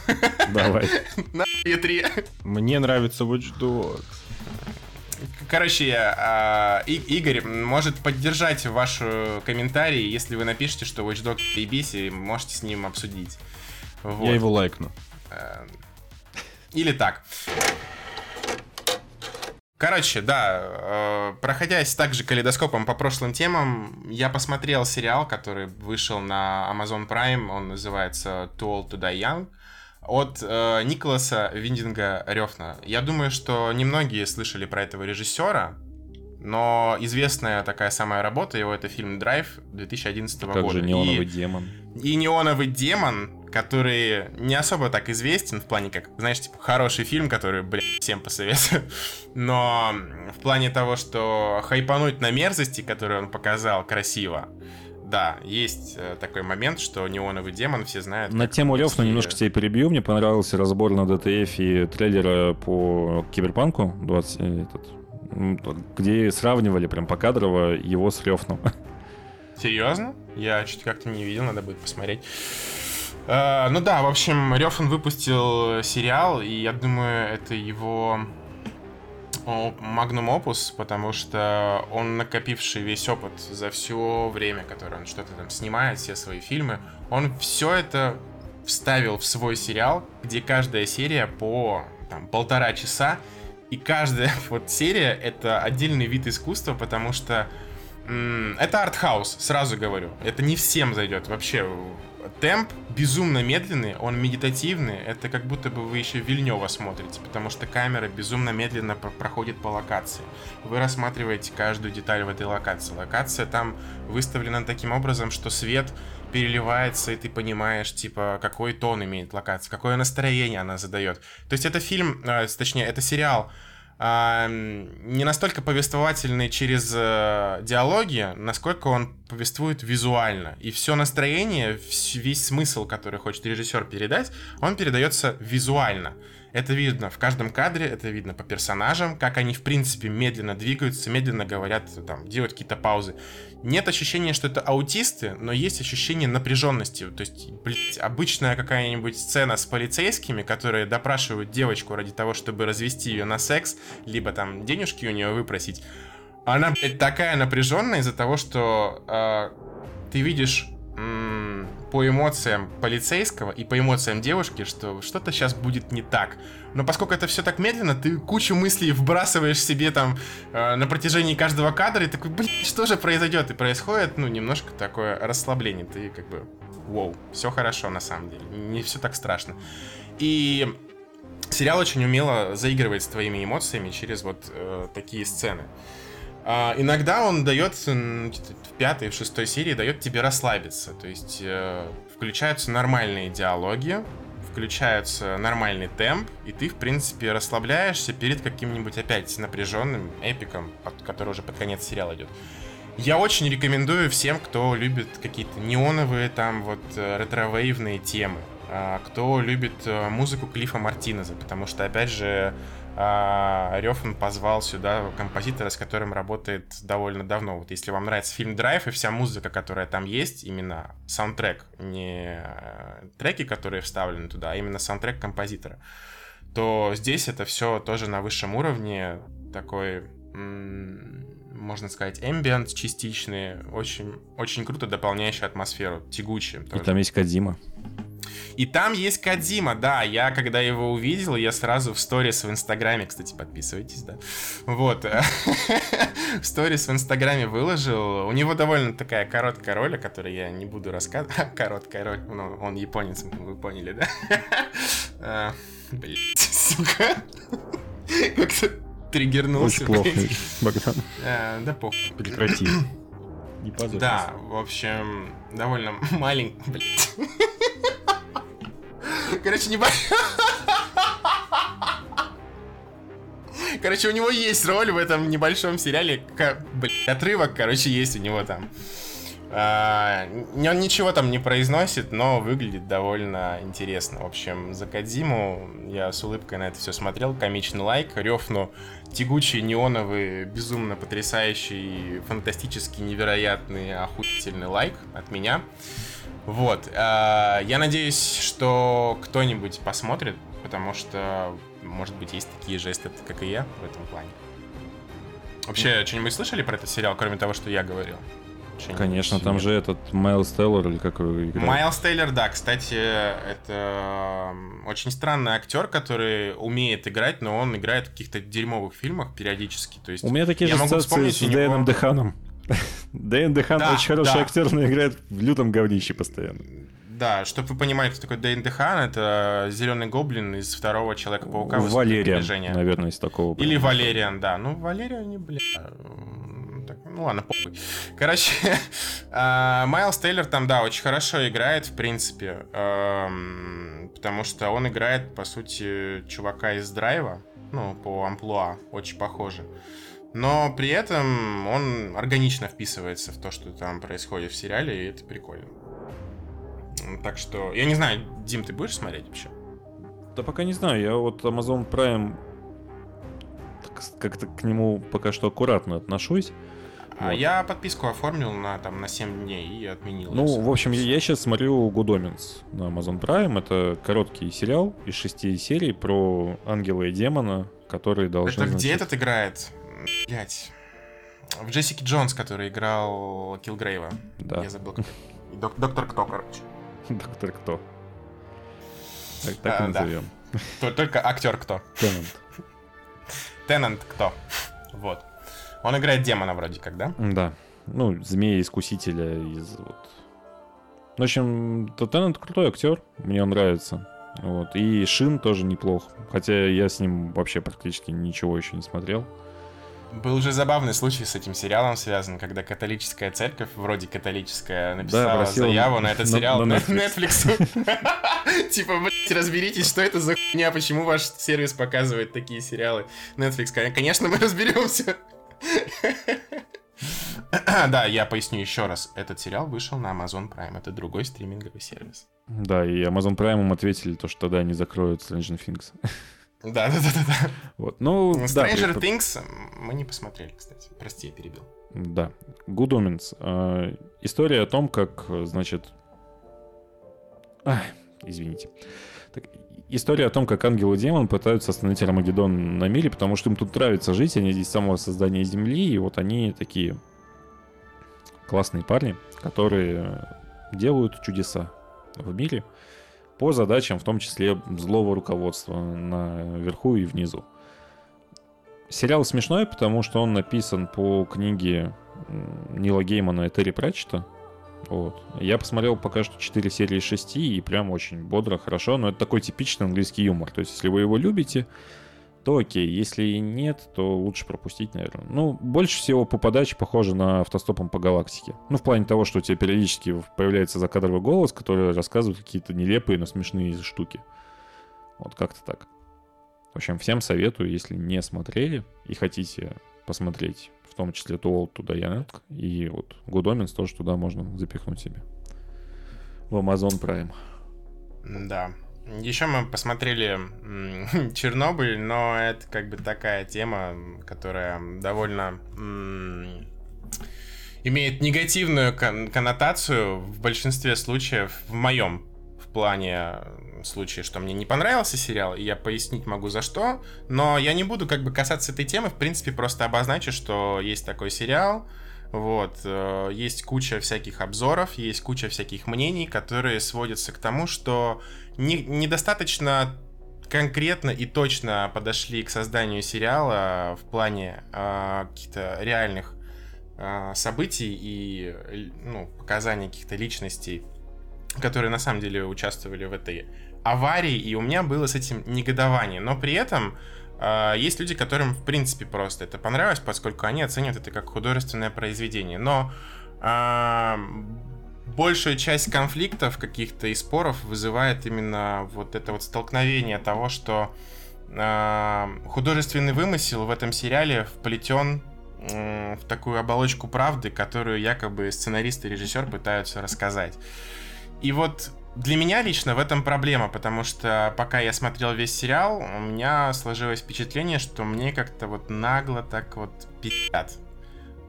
Speaker 2: Давай. [laughs]
Speaker 3: На E3.
Speaker 1: Мне нравится Watch Dogs.
Speaker 3: Короче, а, И- Игорь может поддержать ваш э, комментарий, если вы напишите, что Watch Dogs ебись, и можете с ним обсудить. Вот.
Speaker 1: Я его лайкну.
Speaker 3: Или так. Короче, да, э, проходясь также калейдоскопом по прошлым темам, я посмотрел сериал, который вышел на Amazon Prime, он называется Too Old to Die Young, от э, Николаса Виндинга Рёфна. Я думаю, что немногие слышали про этого режиссера, но известная такая самая работа его это фильм «Драйв» 2011
Speaker 2: Как
Speaker 3: года.
Speaker 2: же неоновый
Speaker 3: И-
Speaker 2: демон.
Speaker 3: и неоновый демон, который не особо так известен в плане как, знаешь, типа хороший фильм, который, блядь, всем посоветую. [laughs] Но в плане того, что хайпануть на мерзости, которые он показал красиво, да, есть э, такой момент, что неоновый демон все знают.
Speaker 2: На тему Рёв, но немножко тебя перебью. Мне понравился разбор на ДТФ и трейлера по Киберпанку 20, э, этот, где сравнивали прям покадрово его с Рёфном. [laughs]
Speaker 3: Серьезно? Я что-то как-то не видел, надо будет посмотреть. Э, ну да, в общем, Рёфан выпустил сериал, и я думаю, это его магнум опус, потому что он накопивший весь опыт за все время, которое он что-то там снимает, все свои фильмы, он все это вставил в свой сериал, где каждая серия по там, полтора часа, и каждая [laughs] вот серия это отдельный вид искусства, потому что Это артхаус, сразу говорю. Это не всем зайдет вообще. Темп безумно медленный, он медитативный. Это как будто бы вы еще Вильнева смотрите, потому что камера безумно медленно про- проходит по локации. Вы рассматриваете каждую деталь в этой локации. Локация там выставлена таким образом, что свет переливается, и ты понимаешь, типа, какой тон имеет локация, какое настроение она задает. То есть это фильм, э, точнее, это сериал, не настолько повествовательный через э, диалоги, насколько он повествует визуально. И все настроение, весь смысл, который хочет режиссер передать, он передается визуально. Это видно в каждом кадре, это видно по персонажам, как они, в принципе, медленно двигаются, медленно говорят, там, делают какие-то паузы. Нет ощущения, что это аутисты, но есть ощущение напряженности. То есть, блядь, обычная какая-нибудь сцена с полицейскими, которые допрашивают девочку ради того, чтобы развести ее на секс, либо там денежки у нее выпросить. Она, блядь, такая напряженная из-за того, что э, ты видишь м, по эмоциям полицейского и по эмоциям девушки, что что-то сейчас будет не так. Но поскольку это все так медленно, ты кучу мыслей вбрасываешь себе там э, на протяжении каждого кадра и такой, блин, что же произойдет? И происходит, ну, немножко такое расслабление. Ты как бы, вау, все хорошо на самом деле. Не все так страшно. И сериал очень умело заигрывает с твоими эмоциями через вот э, такие сцены. А, иногда он дает в пятой, в шестой серии дает тебе расслабиться. То есть э, включаются нормальные диалоги, включаются нормальный темп, и ты, в принципе, расслабляешься перед каким-нибудь опять напряженным эпиком, который уже под конец сериала идет. Я очень рекомендую всем, кто любит какие-то неоновые там вот э, ретро-вейвные темы, а, кто любит э, музыку Клифа Мартинеза, потому что, опять же, Рёфан позвал сюда композитора, с которым работает довольно давно. Вот если вам нравится фильм «Драйв» и вся музыка, которая там есть, именно саундтрек, не э, треки, которые вставлены туда, а именно саундтрек композитора, то здесь это все тоже на высшем уровне, такой, можно сказать, эмбиент частичный, очень, очень круто дополняющий атмосферу, тягучий.
Speaker 2: И там есть Кадима.
Speaker 3: И там есть Кадима, да. Я, когда его увидел, я сразу в сторис в Инстаграме, кстати, подписывайтесь, да. Вот. [laughs] В сторис в Инстаграме выложил. У него довольно такая короткая роль, о которой я не буду рассказывать. [laughs] Короткая роль. Ну, он японец, вы поняли, да? [laughs] А, Блять, сука. Как-то триггернулся.
Speaker 2: Очень плохо. Богдан.
Speaker 3: А, Да похуй.
Speaker 1: Прекрати. [clears throat] Не.
Speaker 3: Да, в общем, довольно маленький, блядь. Короче, не... Короче, у него есть роль в этом небольшом сериале. Блин, отрывок, короче, есть у него там. А, он ничего там не произносит, но выглядит довольно интересно. В общем, за Кадзиму я с улыбкой на это все смотрел. Комичный лайк, рёфну, тягучий, неоновый, безумно потрясающий, фантастический, невероятный, охуительный лайк от меня. Вот. А, я надеюсь, что кто-нибудь посмотрит, потому что, может быть, есть такие же эстеты, как и я в этом плане. Вообще, что-нибудь слышали про этот сериал, кроме того, что я говорил?
Speaker 2: Конечно, там же этот Майлз Тейлор или как его
Speaker 3: играет? Майлз Тейлор, да. Кстати, это очень странный актер, который умеет играть, но он играет в каких-то дерьмовых фильмах периодически. То есть
Speaker 2: У меня такие же ассоциации с Дэном Деханом. Дэн Дехан да, очень хороший да. актер, но играет в лютом говнище постоянно.
Speaker 3: Да, чтобы вы понимали, кто такой Дэйн Дехан, это зеленый гоблин из второго Человека-паука.
Speaker 2: Валериан, наверное, из такого.
Speaker 3: Или Валериан, да. Ну, Валериан не, бля, так, ну ладно, похуй. Короче, [laughs] а, Майлз Тейлор там, да, очень хорошо играет, в принципе. Потому что он играет, по сути, чувака из драйва. Ну, по амплуа. Очень похоже. Но при этом он органично вписывается в то, что там происходит в сериале, и это прикольно. Так что, я не знаю, Дим, ты будешь смотреть вообще?
Speaker 2: Да пока не знаю, я вот Amazon Prime как-то к нему пока что аккуратно отношусь.
Speaker 3: А вот. я подписку оформил на, там, на 7 дней и отменил.
Speaker 2: Ну, в общем, я, я сейчас смотрю Good Omens на Amazon Prime. Это короткий сериал из шести серий про ангела и демона, которые должны...
Speaker 3: Это где этот играет? Блять. В Джессике Джонс, который играл Килгрейва.
Speaker 2: Да.
Speaker 3: Я забыл, как Док- Доктор Кто, короче. [laughs]
Speaker 2: Доктор Кто. Так, так а, и назовем.
Speaker 3: Да. Только актер Кто.
Speaker 2: Теннант. [laughs]
Speaker 3: Теннант Кто. Вот. Он играет демона вроде как, да?
Speaker 2: Да. Ну, змея-искусителя из вот... В общем, Теннант крутой актер, мне он нравится. Вот. И Шин тоже неплох. Хотя я с ним вообще практически ничего еще не смотрел.
Speaker 3: Был же забавный случай с этим сериалом связан, когда католическая церковь, вроде католическая, написала да, заяву на этот сериал на Netflix. [laughs] Типа, блядь, разберитесь, что это за хуйня, почему ваш сервис показывает такие сериалы. Netflix, конечно, мы разберемся. [laughs] Да, я поясню еще раз. Этот сериал вышел на Amazon Prime. Это другой стриминговый сервис.
Speaker 2: Да, и Amazon Prime им ответили то, что тогда они закроют Stranger Things. [laughs]
Speaker 3: Да, да, да, да.
Speaker 2: Вот, ну,
Speaker 3: Stranger да, Things мы не посмотрели, кстати. Прости, я перебил.
Speaker 2: Да. Good Omens. Э, история о том, как, значит... Ах, извините. Так, история о том, как ангел и демон пытаются остановить Армагеддон на мире, потому что им тут нравится жить, они здесь с самого создания Земли, и вот они такие классные парни, которые делают чудеса в мире по задачам, в том числе злого руководства наверху и внизу. Сериал смешной, потому что он написан по книге Нила Геймана и Терри Пратчета. Вот. Я посмотрел пока что 4 серии из 6, и прям очень бодро, хорошо, но это такой типичный английский юмор. То есть, если вы его любите, то окей. Если нет, то лучше пропустить, наверное. Ну, больше всего по подаче похоже на автостопом по галактике. Ну, в плане того, что у тебя периодически появляется закадровый голос, который рассказывает какие-то нелепые, но смешные штуки. Вот как-то так. В общем, всем советую, если не смотрели и хотите посмотреть, в том числе Old To Die и вот Omens тоже туда можно запихнуть себе. В Amazon Prime.
Speaker 3: Да. Еще мы посмотрели [laughs] Чернобыль, но это как бы такая тема, которая довольно имеет негативную коннотацию в большинстве случаев, в моем в плане случае, что мне не понравился сериал, и я пояснить могу за что, но я не буду как бы касаться этой темы, в принципе, просто обозначу, что есть такой сериал, вот, э, есть куча всяких обзоров, есть куча всяких мнений, которые сводятся к тому, что не, недостаточно конкретно и точно подошли к созданию сериала в плане э, каких-то реальных э, событий и ну, показаний каких-то личностей, которые на самом деле участвовали в этой аварии, и у меня было с этим негодование. Но при этом есть люди, которым, в принципе, просто это понравилось, поскольку они оценивают это как художественное произведение. Но э, большую часть конфликтов каких-то и споров вызывает именно вот это вот столкновение того, что э, художественный вымысел в этом сериале вплетен в такую оболочку правды, которую якобы сценарист и режиссер пытаются рассказать. И вот для меня лично в этом проблема, потому что пока я смотрел весь сериал, у меня сложилось впечатление, что мне как-то вот нагло так вот пи***ят.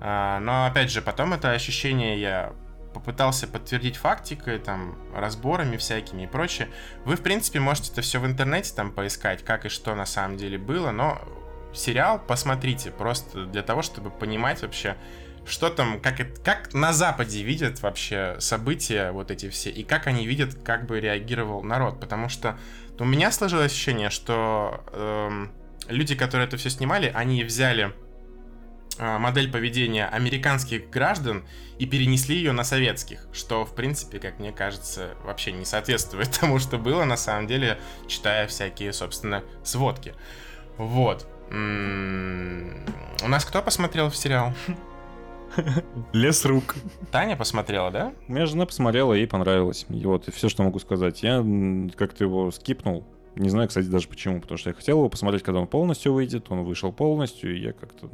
Speaker 3: А, но опять же, потом это ощущение я попытался подтвердить фактикой, там, разборами всякими и прочее. Вы, в принципе, можете это все в интернете там поискать, как и что на самом деле было, но сериал посмотрите, просто для того, чтобы понимать вообще, что там, как, как на Западе видят вообще события вот эти все, и как они видят, как бы реагировал народ. Потому что у меня сложилось ощущение, что эм, люди, которые это все снимали, они взяли э, модель поведения американских граждан и перенесли ее на советских, что, в принципе, как мне кажется, вообще не соответствует [laughs] тому, что было на самом деле, читая всякие, собственно, сводки. Вот. М-м- у нас кто посмотрел в сериал? [laughs] [laughs]
Speaker 2: Лес рук.
Speaker 3: Таня посмотрела, да?
Speaker 2: У меня жена посмотрела, ей понравилось. И вот, и все, что могу сказать. Я как-то его скипнул. Не знаю, кстати, даже почему. Потому что я хотел его посмотреть, когда он полностью выйдет. Он вышел полностью, и я как-то...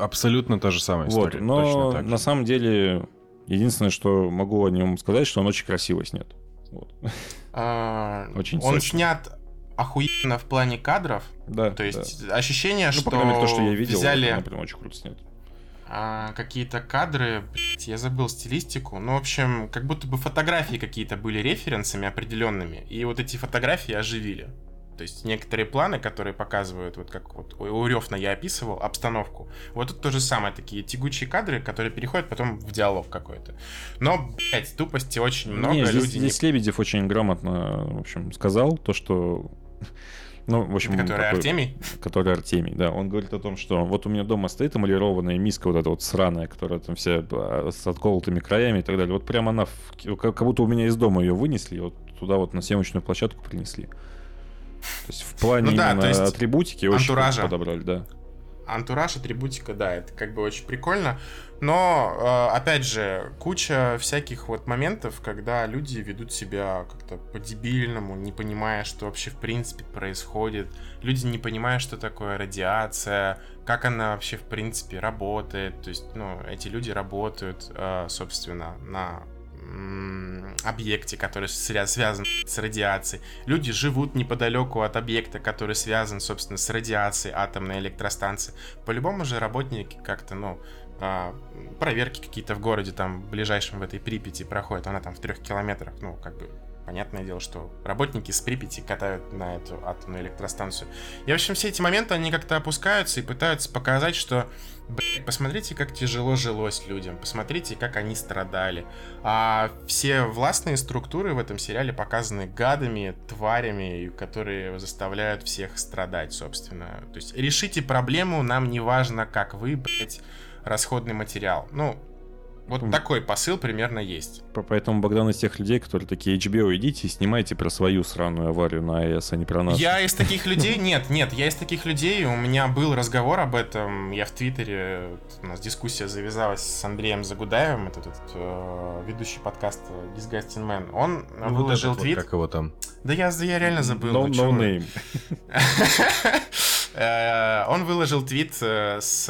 Speaker 1: Абсолютно та же самая
Speaker 2: вот,
Speaker 1: история.
Speaker 2: Но на самом деле, единственное, что могу о нем сказать, что он очень красиво снят. Вот.
Speaker 3: А, [laughs]
Speaker 2: очень
Speaker 3: Он
Speaker 2: сочно.
Speaker 3: снят охуенно в плане кадров.
Speaker 2: Да,
Speaker 3: То есть
Speaker 2: да.
Speaker 3: ощущение,
Speaker 2: Ну,
Speaker 3: что
Speaker 2: по крайней мере, то, что я видел,
Speaker 3: взяли
Speaker 2: это, например, очень круто снят.
Speaker 3: А, какие-то кадры, блядь, я забыл стилистику. Ну, в общем, как будто бы фотографии какие-то были референсами определенными, и вот эти фотографии оживили. То есть некоторые планы, которые показывают, вот как вот у Рёфна я описывал, обстановку. Вот тут то же самое, такие тягучие кадры, которые переходят потом в диалог какой-то. Но, блядь, тупости очень много.
Speaker 2: Не, здесь,
Speaker 3: люди
Speaker 2: здесь Лебедев очень грамотно, в общем, сказал то, что... Ну, в общем.
Speaker 3: Который
Speaker 2: такой-
Speaker 3: Артемий?
Speaker 2: который Артемий, да, он говорит о том, что вот у меня дома стоит эмалированная миска вот эта вот сраная, которая там вся а, с отколотыми краями и так далее. Вот прямо она, в как будто у меня из дома ее вынесли, вот туда вот на съемочную площадку принесли. То есть в плане
Speaker 3: Ну да, то есть
Speaker 2: атрибутики очень
Speaker 3: антуража.
Speaker 2: круто подобрали, да.
Speaker 3: Антураж, атрибутика, да, это как бы очень прикольно. Но, э, опять же, куча всяких вот моментов, когда люди ведут себя как-то по-дебильному, не понимая, что вообще в принципе происходит. Люди не понимают, что такое радиация, как она вообще в принципе работает. То есть, ну, эти люди работают, э, собственно, на объекте, который свя- связан с радиацией. Люди живут неподалеку от объекта, который связан, собственно, с радиацией атомной электростанции. По-любому же работники как-то, ну, а, проверки какие-то в городе, там, ближайшем в этой Припяти проходят. Она там в трех километрах, ну, как бы, понятное дело, что работники с Припяти катают на эту атомную электростанцию. И, в общем, все эти моменты, они как-то опускаются и пытаются показать, что Блядь, посмотрите, как тяжело жилось людям, посмотрите, как они страдали. А все властные структуры в этом сериале показаны гадами, тварями, которые заставляют всех страдать, собственно. То есть решите проблему, нам не важно, как вы, блядь, расходный материал. Ну, вот
Speaker 2: М.
Speaker 3: такой посыл примерно есть.
Speaker 2: По- Поэтому Богдан из тех людей, которые такие, HBO, идите и снимайте про свою сраную аварию на АЭС, а не про нашу.
Speaker 3: Я из таких [laughs] людей, нет, нет, я из таких людей, у меня был разговор об этом, я в Твиттере, у нас дискуссия завязалась с Андреем Загудаевым, это этот э, ведущий подкаста Disgusting Man, он
Speaker 1: Ну,
Speaker 3: выложил
Speaker 1: этот вот,
Speaker 3: твит,
Speaker 1: как его там.
Speaker 3: да я, я реально забыл,
Speaker 2: No,
Speaker 3: ну
Speaker 2: no name. [laughs]
Speaker 3: Э, Он выложил твит э, с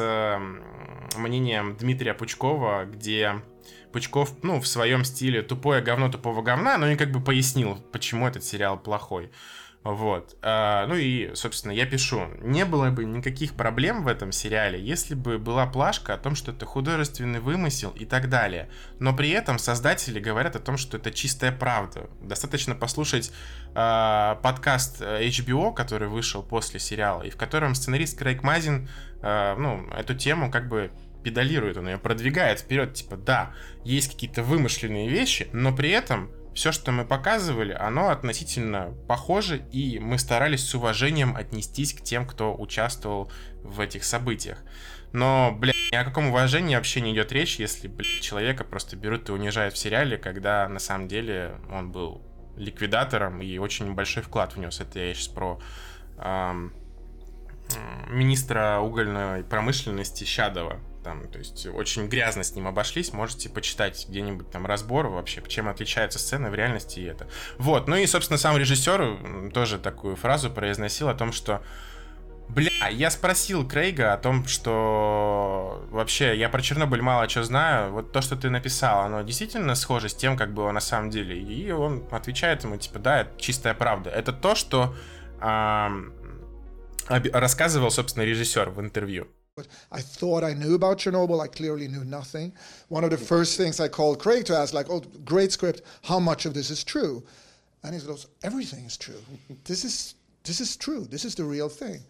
Speaker 3: мнением Дмитрия Пучкова, где Пучков, ну, в своем стиле тупое говно тупого говна, но и как бы пояснил, почему этот сериал плохой. Вот. А, Ну и, собственно, я пишу. Не было бы никаких проблем в этом сериале, если бы была плашка о том, что это художественный вымысел и так далее. Но при этом создатели говорят о том, что это чистая правда. Достаточно послушать а, подкаст э, HBO, который вышел после сериала, и в котором сценарист Крейг Мазин, а, ну, эту тему как бы педалирует, он ее продвигает вперед, типа, да, есть какие-то вымышленные вещи, но при этом все, что мы показывали, оно относительно похоже, и мы старались с уважением отнестись к тем, кто участвовал в этих событиях. Но, блядь, ни о каком уважении вообще не идет речь, если, блядь, человека просто берут и унижают в сериале, когда на самом деле он был ликвидатором и очень большой вклад внес. Это я сейчас про ам, м, министра угольной промышленности Щадова. Там, то есть очень грязно с ним обошлись, можете почитать где-нибудь там разбор вообще, чем отличается сцена в реальности и это. Вот, ну и, собственно, сам режиссер тоже такую фразу произносил о том, что Бля, я спросил Крейга о том, что вообще я про Чернобыль мало что знаю. Вот то, что ты написал, оно действительно схоже с тем, как было на самом деле. И он отвечает ему, типа, да, это чистая правда. Это то, что эм, рассказывал, собственно, режиссер в интервью.
Speaker 7: I thought I knew about Chernobyl. I clearly knew nothing. One of the first things I called Craig to ask, like, oh, great script, how much of this is true? And he goes, everything is true. This is, this is true. This is the real thing.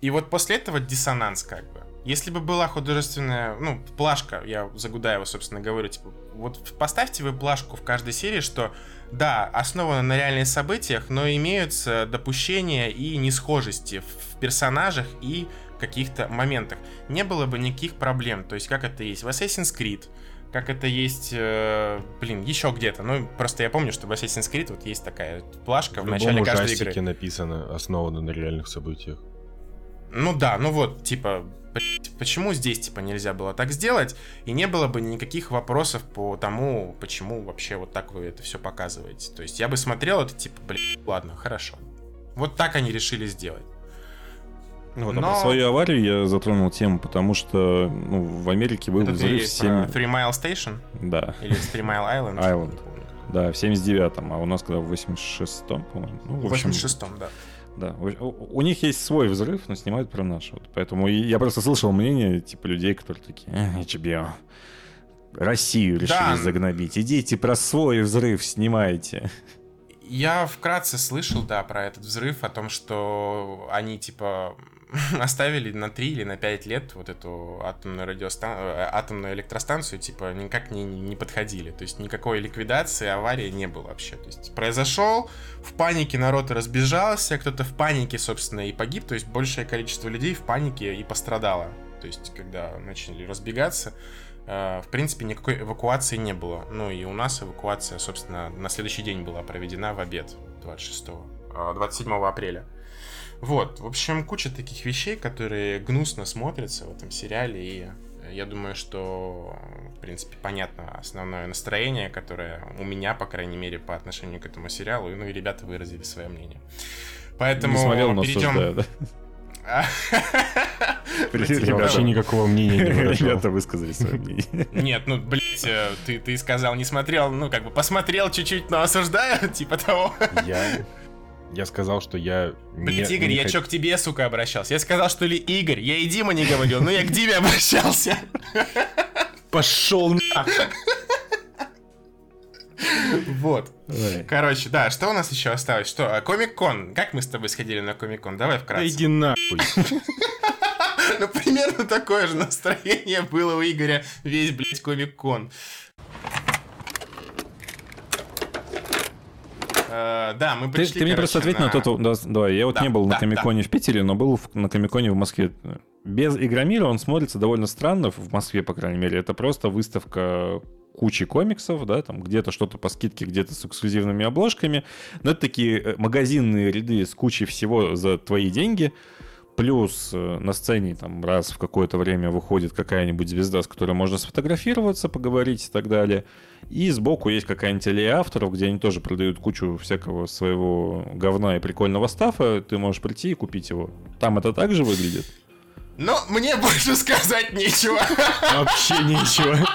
Speaker 3: И вот после этого диссонанс как бы. Если бы была художественная, ну, плашка, я за Гудаева, собственно, говорю, типа, вот поставьте вы плашку в каждой серии, что да, основано на реальных событиях, но имеются допущения и несхожести в персонажах и каких-то моментах. Не было бы никаких проблем. То есть, как это есть в Assassin's Creed, как это есть, э, блин, еще где-то. Ну, просто я помню, что в Assassin's Creed вот есть такая плашка в, в начале каждой игры.
Speaker 1: написано, основано на реальных событиях.
Speaker 3: Ну да, ну вот, типа, почему здесь, типа, нельзя было так сделать, и не было бы никаких вопросов по тому, почему вообще вот так вы это все показываете. То есть я бы смотрел это, типа, блин, ладно, хорошо. Вот так они решили сделать.
Speaker 2: Ну, вот, Но... а про свою аварию я затронул тему, потому что ну, в Америке был
Speaker 3: это
Speaker 2: взрыв
Speaker 3: в 7... Three Mile Station?
Speaker 2: Да.
Speaker 3: Или Three Mile Island? [laughs]
Speaker 2: Island. Да, в 79-м, а у нас когда в 86-м, по-моему.
Speaker 3: Ну, в, в 86-м, да.
Speaker 2: Да, у, у них есть свой взрыв, но снимают про наш. Вот. Поэтому я просто слышал мнение, типа, людей, которые такие, э, HBO, Россию решили да. загнобить. Идите про свой взрыв снимайте.
Speaker 3: Я вкратце слышал, да, про этот взрыв, о том, что они, типа, [laughs] оставили на 3 или на 5 лет вот эту атомную, радиостан... Э, атомную электростанцию, типа, никак не, не подходили. То есть никакой ликвидации, аварии не было вообще. То есть произошел, в панике народ разбежался, кто-то в панике, собственно, и погиб. То есть большее количество людей в панике и пострадало. То есть когда начали разбегаться, э, в принципе, никакой эвакуации не было. Ну и у нас эвакуация, собственно, на следующий день была проведена в обед 26 27 э, апреля. Вот, в общем, куча таких вещей, которые гнусно смотрятся в этом сериале, и я думаю, что, в принципе, понятно основное настроение, которое у меня, по крайней мере, по отношению к этому сериалу, ну и ребята выразили свое мнение. Поэтому
Speaker 2: не смотрел, но перейдем... [laughs]
Speaker 1: Вообще никакого мнения не.
Speaker 2: Ребята высказали свое мнение.
Speaker 3: Нет, ну, блядь, э, ты, ты сказал, не смотрел, ну, как бы посмотрел чуть-чуть, но осуждаю, [laughs] типа того.
Speaker 1: Я я сказал, что я...
Speaker 3: Блять, Игорь, не я хот... чё к тебе, сука, обращался? Я сказал, что ли Игорь? Я и Дима не говорил, но я к Диме обращался.
Speaker 1: Пошел нахуй.
Speaker 3: Вот. Ой. Короче, да, что у нас еще осталось? Что, а, Комик-кон. Как мы с тобой сходили на Комик-кон? Давай вкратце.
Speaker 1: Да иди нахуй.
Speaker 3: Ну, примерно такое же настроение было у Игоря весь, блядь, Комик-кон. Э, да, мы пришли,
Speaker 2: Ты, ты мне просто ответь на, на тот... Да, давай, я вот да, не был да, на Комиконе да. в Питере, но был на Комиконе в Москве. Без Игромира он смотрится довольно странно, в Москве, по крайней мере. Это просто выставка кучи комиксов, да, там где-то что-то по скидке, где-то с эксклюзивными обложками. Но это такие э, магазинные ряды с кучей всего за твои деньги. Плюс э, на сцене там раз в какое-то время выходит какая-нибудь звезда, с которой можно сфотографироваться, поговорить и так далее. И сбоку есть какая-нибудь аллея авторов, где они тоже продают кучу всякого своего говна и прикольного стафа. Ты можешь прийти и купить его. Там это также выглядит?
Speaker 3: Но мне больше сказать нечего.
Speaker 1: Вообще нечего. [laughs]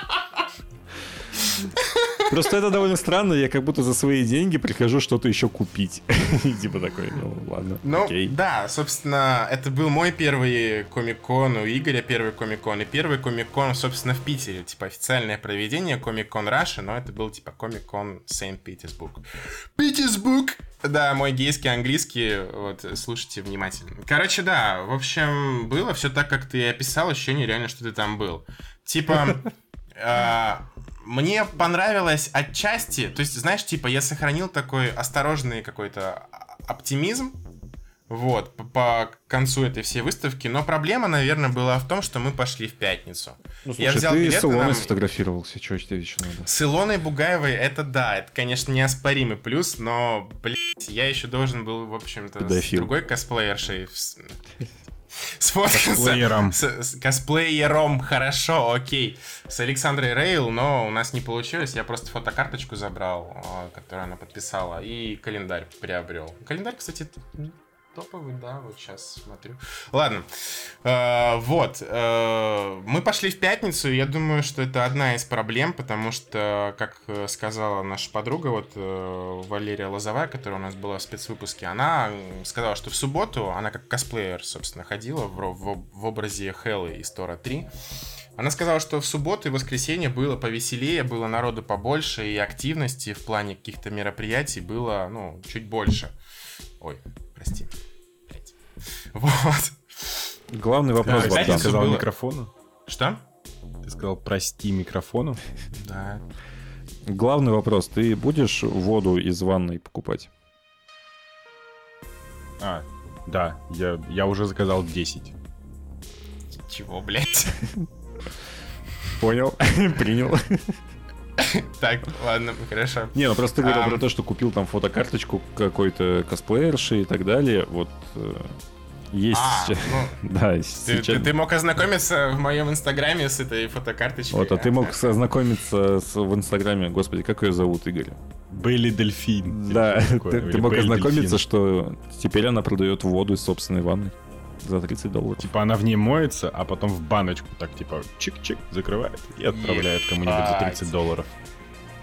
Speaker 2: Просто это довольно странно, я как будто за свои деньги прихожу что-то еще купить. [laughs] Типа такой, ну ладно,
Speaker 3: Ну, да, собственно, это был мой первый комик-кон, у Игоря первый комик-кон, и первый комик-кон, собственно, в Питере, типа официальное проведение комик-кон Раша, но это был типа комик-кон Сент-Питерсбург. Питерсбург! Да, мой гейский английский, вот, слушайте внимательно. Короче, да, в общем, было все так, как ты описал, ощущение реально, что ты там был. Типа, [laughs] а, мне понравилось отчасти, то есть, знаешь, типа, я сохранил такой осторожный какой-то оптимизм, вот, по, по концу этой всей выставки, но проблема, наверное, была в том, что мы пошли в пятницу.
Speaker 2: Ну, слушай, я взял ты с Илоной нам... сфотографировался, что тебе еще надо?
Speaker 3: С Илоной Бугаевой, это да, это, конечно, неоспоримый плюс, но, блядь, я еще должен был, в общем-то, с другой косплеершей Сфоткаться
Speaker 1: Косплеером.
Speaker 3: С, с косплеером, хорошо, окей. С Александрой Рейл, но у нас не получилось. Я просто фотокарточку забрал, а, которую она подписала, и календарь приобрел. Календарь, кстати, топовый, да, вот сейчас смотрю. Ладно, Э, вот, э, мы пошли в пятницу, я думаю, что это одна из проблем, потому что, как э, сказала наша подруга, вот э, Валерия Лозовая, которая у нас была в спецвыпуске, она сказала, что в субботу она как косплеер, собственно, ходила в, в, в образе Хеллы из Тора 3. Она сказала, что в субботу и воскресенье было повеселее, было народу побольше, и активности в плане каких-то мероприятий было, ну, чуть больше. Ой, прости. Вот.
Speaker 2: Главный вопрос,
Speaker 3: Да,
Speaker 1: Ты сказал
Speaker 3: было-
Speaker 1: микрофону?
Speaker 3: Что?
Speaker 1: Ты сказал прости микрофону?
Speaker 3: Да.
Speaker 2: Главный вопрос. Ты будешь воду из ванной покупать?
Speaker 1: А, да, я, я уже заказал 10.
Speaker 3: Чего, блядь?
Speaker 2: Понял. [laughs] Принял. [coughs]
Speaker 3: Так, ладно, хорошо.
Speaker 2: Не, ну просто ты говорил про то, что купил там фотокарточку какой-то косплеерши и так далее. Вот э, есть...
Speaker 3: А,
Speaker 2: сейчас-
Speaker 3: ну, [laughs]
Speaker 2: Да,
Speaker 3: ты,
Speaker 2: сейчас...
Speaker 3: ты- ты мог ознакомиться в моем инстаграме с этой фотокарточкой.
Speaker 2: Вот, а ты мог [laughs] ознакомиться с, в Инстаграме, господи, как ее зовут, Игорь?
Speaker 1: Белли Дельфин.
Speaker 2: Да, [laughs]
Speaker 1: Или
Speaker 2: ты, мог ознакомиться,
Speaker 1: Дельфин.
Speaker 2: что теперь она продает воду из собственной ванной за 30 долларов.
Speaker 1: Типа она в ней моется, а потом в баночку так типа чик-чик закрывает и отправляет кому-нибудь за 30
Speaker 3: Ебать.
Speaker 1: долларов.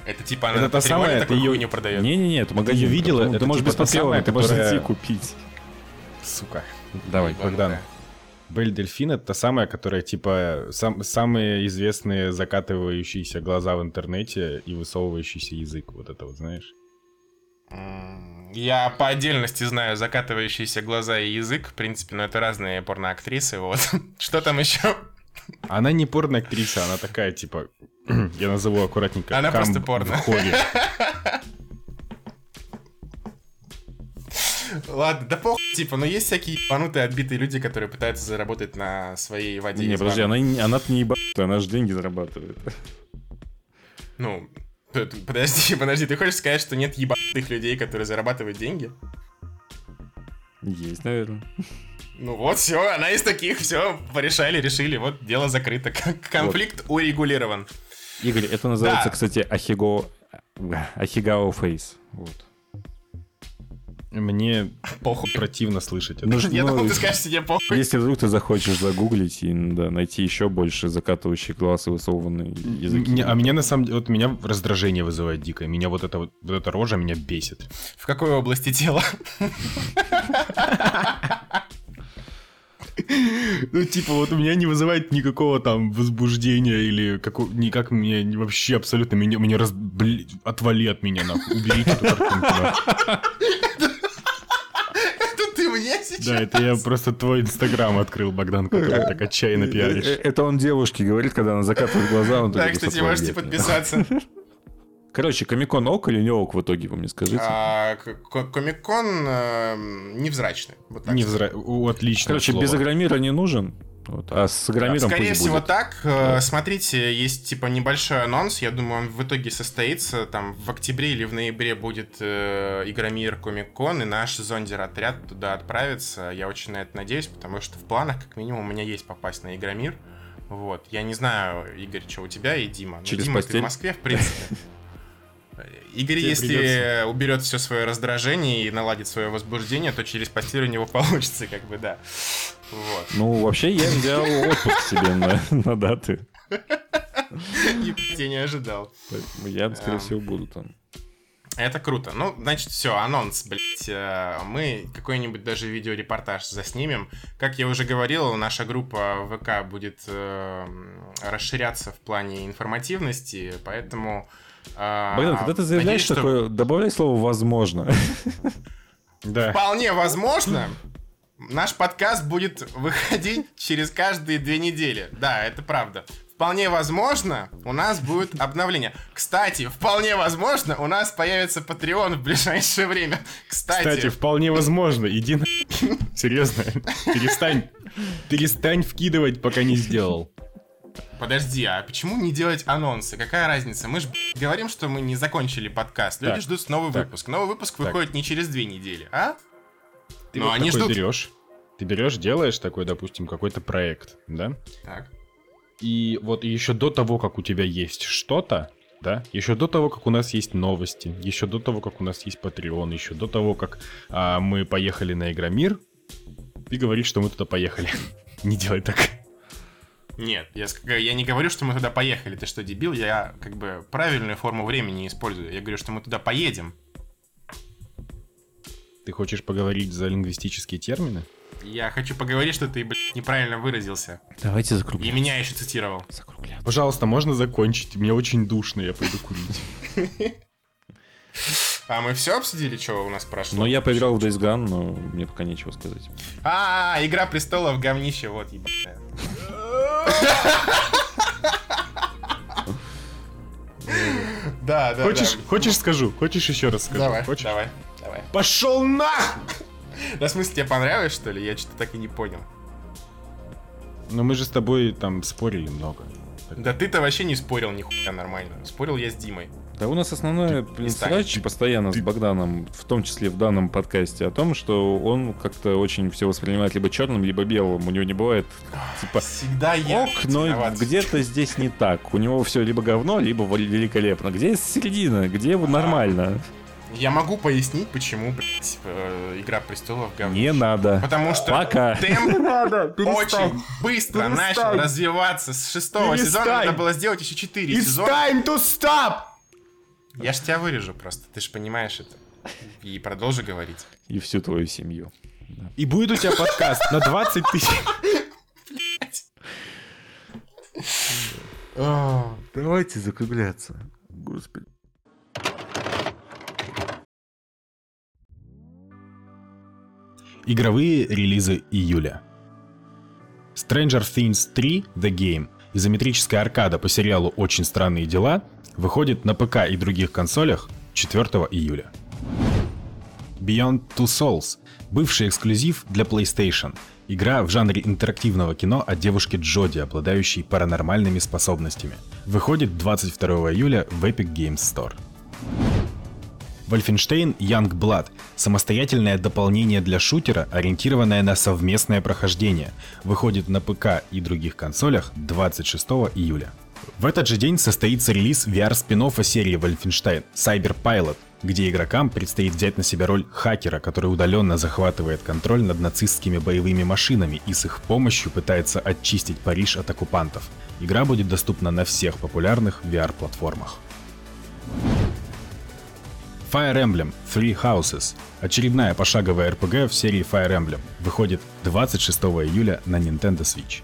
Speaker 3: Это типа она
Speaker 1: Это та самая, ты её-
Speaker 3: хуйню продает.
Speaker 2: Не-не-не, это магазин.
Speaker 1: её видела?
Speaker 2: Ну,
Speaker 1: Это
Speaker 2: ты можешь
Speaker 1: типа та
Speaker 2: Патреона,
Speaker 1: самая,
Speaker 2: ты можешь
Speaker 1: которая-
Speaker 2: идти купить.
Speaker 1: Сука.
Speaker 2: Давай.
Speaker 1: Богдан. Белль Дельфин это та самая, которая типа сам- самые известные закатывающиеся глаза в интернете и высовывающийся язык. Вот это вот, знаешь?
Speaker 3: Я по отдельности знаю закатывающиеся глаза и язык, в принципе, но это разные порноактрисы, вот. [laughs] Что там еще?
Speaker 1: Она не порно-актриса, она такая, типа, [clears throat] я назову аккуратненько.
Speaker 3: Она просто порно. [laughs] Ладно, да похуй, типа, но есть всякие ебанутые отбитые люди, которые пытаются заработать на своей воде.
Speaker 2: Не, подожди,
Speaker 3: ванны.
Speaker 2: она, не- ебанутая, она же деньги зарабатывает.
Speaker 3: Ну, подожди, [laughs] подожди, ты хочешь сказать, что нет ебанутых людей, которые зарабатывают деньги?
Speaker 2: Есть, наверное.
Speaker 3: Ну вот, все, она из таких, все, порешали, решили, вот, дело закрыто. [laughs] Конфликт урегулирован.
Speaker 2: Игорь, это называется,
Speaker 3: Да.
Speaker 2: кстати, Ахиго... Ахигао Фейс. Вот.
Speaker 1: Мне
Speaker 3: Похуй.
Speaker 1: противно слышать это.
Speaker 2: Ну,
Speaker 3: Я
Speaker 2: ну,
Speaker 3: думал, ты скажешь себе похуй.
Speaker 2: Если вдруг ты захочешь загуглить и да, найти еще больше закатывающих глаз и высовыванные языки.
Speaker 1: Не, а меня на самом деле, вот меня раздражение вызывает дикое. Меня вот эта вот, вот эта рожа меня бесит.
Speaker 3: В какой области тела?
Speaker 1: Ну, типа, вот у меня не вызывает никакого там возбуждения или како... никак мне не- вообще абсолютно меня, меня раз... бли- отвали от меня, нахуй. Уберите эту картинку.
Speaker 3: Это [laughs] мне сейчас?
Speaker 1: Да, это я просто твой инстаграм открыл, Богдан, который так отчаянно
Speaker 2: Э,
Speaker 1: пиаришь.
Speaker 2: Это он девушке говорит, когда она закатывает глаза. Он
Speaker 3: Так, кстати,
Speaker 2: «Отвали
Speaker 3: можете
Speaker 2: от меня».
Speaker 3: подписаться. [laughs]
Speaker 2: Короче, Комикон ок или не ок в итоге, вы мне скажите?
Speaker 3: А, к- к- Комик-кон э, невзрачный. Вот так
Speaker 1: Невзра... Отлично.
Speaker 2: Короче, без Агромира не нужен, вот, а с Агромиром
Speaker 3: Скорее всего
Speaker 2: будет.
Speaker 3: так. Э, Смотрите, есть типа небольшой анонс. Я думаю, он в итоге состоится. Там в октябре или в ноябре будет э, Игромир Комик-кон, и наш зондер-отряд туда отправится. Я очень на это надеюсь, потому что в планах, как минимум, у меня есть попасть на Игромир. Вот. Я не знаю, Игорь, что у тебя и Дима. Но
Speaker 2: Через
Speaker 3: Дима, ты
Speaker 2: постель?
Speaker 3: в Москве, в принципе. [laughs] Игорь,
Speaker 1: Тебе
Speaker 3: если
Speaker 1: придется.
Speaker 3: уберет все свое раздражение и наладит свое возбуждение, то через постель у него [laughs] получится, как бы, да. Вот.
Speaker 2: Ну, вообще, я взял отпуск себе на, на даты.
Speaker 3: Я не ожидал.
Speaker 2: Я, скорее
Speaker 3: Эм.
Speaker 2: всего, буду там.
Speaker 3: Это круто. Ну, значит, все, анонс, блядь. Э, Мы какой-нибудь даже видеорепортаж заснимем. Как я уже говорил, наша группа ВК будет э, расширяться в плане информативности, поэтому... э,
Speaker 2: Богдан, когда ты заявляешь
Speaker 3: надеюсь, что
Speaker 2: такое, добавляй слово «возможно».
Speaker 1: Да.
Speaker 3: Вполне возможно, наш подкаст будет выходить через каждые две недели. Да, это правда. Вполне возможно, у нас будет обновление. Кстати, вполне возможно, у нас появится Patreon в ближайшее время. Кстати,
Speaker 1: Кстати, вполне возможно. Иди на... [laughs] Серьезно. Перестань. Перестань вкидывать, пока не сделал.
Speaker 3: Подожди, а почему не делать анонсы? Какая разница? Мы же говорим, что мы не закончили подкаст. Люди
Speaker 1: Так,
Speaker 3: ждут новый
Speaker 1: так,
Speaker 3: выпуск. Новый выпуск
Speaker 1: так.
Speaker 3: выходит не через две недели, а?
Speaker 1: Ты
Speaker 3: Но
Speaker 1: вот
Speaker 3: они
Speaker 1: такой
Speaker 3: ждут.
Speaker 1: берешь. Ты берешь, делаешь такой, допустим, какой-то проект, да?
Speaker 3: Так.
Speaker 1: И вот еще до того, как у тебя есть что-то, да, еще до того, как у нас есть новости, еще до того, как у нас есть Patreon, еще до того, как а, мы поехали на Игромир, ты говоришь, что мы туда поехали. [laughs] Не делай так.
Speaker 3: Нет, я, я не говорю, что мы туда поехали. Ты что, дебил? Я как бы правильную форму времени использую. Я говорю, что мы туда поедем.
Speaker 1: Ты хочешь поговорить за лингвистические термины?
Speaker 3: Я хочу поговорить, что ты, блядь, неправильно выразился.
Speaker 2: Давайте
Speaker 3: И
Speaker 2: закругляться.
Speaker 3: меня еще цитировал.
Speaker 2: Закругляться.
Speaker 1: Пожалуйста, можно закончить? Мне очень душно, я пойду курить.
Speaker 3: А мы все обсудили, что у нас прошло?
Speaker 2: Ну, я поиграл в Days Gone, но мне пока нечего сказать.
Speaker 3: А, Игра престолов, говнище, вот, ебаная. Да, да,
Speaker 1: Хочешь,
Speaker 3: да.
Speaker 1: хочешь скажу? Хочешь еще раз скажу?
Speaker 3: Давай,
Speaker 1: Хочешь?
Speaker 3: давай, давай.
Speaker 1: Пошел на!
Speaker 3: Да, в смысле, тебе понравилось, что ли? Я что-то так и не понял.
Speaker 1: Но мы же с тобой там спорили много.
Speaker 3: Да ты-то вообще не спорил нихуя нормально. Спорил я с Димой.
Speaker 2: Да у нас основной блин, срач постоянно с Богданом, в том числе в данном подкасте, о том, что он как-то очень все воспринимает либо черным, либо белым. У него не бывает типа
Speaker 3: Всегда я
Speaker 2: ок, но где-то здесь не так. У него все либо говно, либо великолепно. Где середина? Где нормально?
Speaker 3: Я могу пояснить, почему, блядь, э, Игра престолов говнище.
Speaker 2: Не надо.
Speaker 3: Потому что
Speaker 2: Пока.
Speaker 3: темп очень быстро начал развиваться. С шестого сезона
Speaker 1: Перестань.
Speaker 3: надо было сделать еще четыре сезона.
Speaker 1: time to stop!
Speaker 3: Я ж тебя вырежу просто, ты же понимаешь это. И продолжи говорить.
Speaker 2: И всю твою семью.
Speaker 1: И будет у тебя подкаст на 20 тысяч.
Speaker 2: Давайте закругляться. Господи.
Speaker 1: Игровые релизы июля. Stranger Things 3 The Game изометрическая аркада по сериалу «Очень странные дела» выходит на ПК и других консолях 4 июля. Beyond Two Souls – бывший эксклюзив для PlayStation. Игра в жанре интерактивного кино о девушке Джоди, обладающей паранормальными способностями. Выходит 22 июля в Epic Games Store. Wolfenstein Young Blood – самостоятельное дополнение для шутера, ориентированное на совместное прохождение. Выходит на ПК и других консолях 26 июля. В этот же день состоится релиз VR спин серии Wolfenstein Cyber Pilot, где игрокам предстоит взять на себя роль хакера, который удаленно захватывает контроль над нацистскими боевыми машинами и с их помощью пытается очистить Париж от оккупантов. Игра будет доступна на всех популярных VR-платформах. Fire Emblem Three Houses – очередная пошаговая RPG в серии Fire Emblem, выходит 26 июля на Nintendo Switch.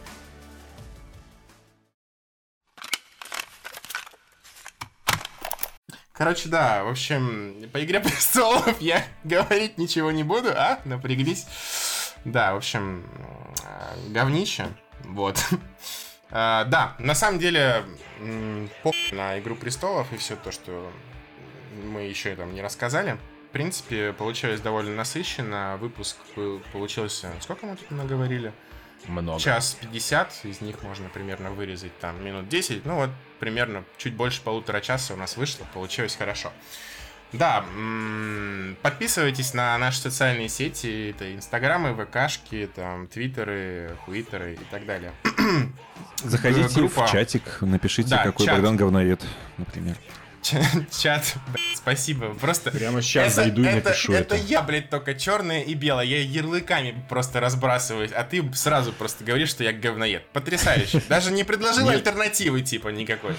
Speaker 3: Короче, да, в общем, по Игре престолов я [laughs] говорить ничего не буду, а? Напряглись. Да, в общем, э, говнище. Вот. [laughs] А, Да, на самом деле, похуй на Игру престолов и все то, что мы еще там не рассказали. В принципе, получилось довольно насыщенно. Выпуск получился... Сколько мы тут наговорили?
Speaker 1: Много.
Speaker 3: Час 50, из них можно примерно вырезать там минут 10. Ну вот, примерно чуть больше полутора часа у нас вышло, получилось хорошо. Да, подписывайтесь на наши социальные сети, это инстаграмы, ВКшки, там, твиттеры, хуитеры и так далее.
Speaker 2: Заходите
Speaker 3: Группа.
Speaker 2: в чатик, напишите,
Speaker 3: Да,
Speaker 2: какой
Speaker 3: чат.
Speaker 2: Богдан говноед, например. [laughs]
Speaker 3: Чат, блядь, спасибо. Просто
Speaker 1: Прямо щас
Speaker 3: это-
Speaker 1: зайду и
Speaker 3: это,
Speaker 1: напишу
Speaker 3: это.
Speaker 1: это.
Speaker 3: я, блядь, только черное и белое. Я ярлыками просто разбрасываюсь, а ты сразу просто говоришь, что я говноед. Потрясающе. [laughs] Даже не предложил альтернативы типа никакой.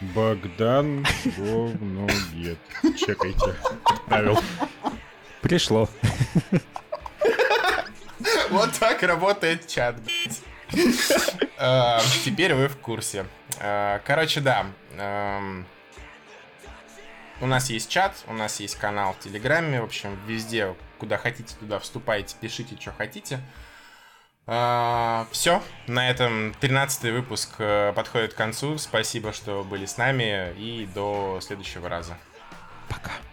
Speaker 1: Богдан говноед. Чекайте. Отправил.
Speaker 2: Пришло. [laughs]
Speaker 3: Вот так работает чат, блядь. Э, Теперь вы в курсе. Э, Короче, да. У нас есть чат, у нас есть канал в Телеграме. В общем, везде, куда хотите, туда вступайте, пишите, что хотите. Все, на этом 13 выпуск э, подходит к концу. Спасибо, что были с нами. И до следующего раза.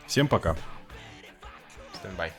Speaker 1: Всем пока.
Speaker 3: Стендбай.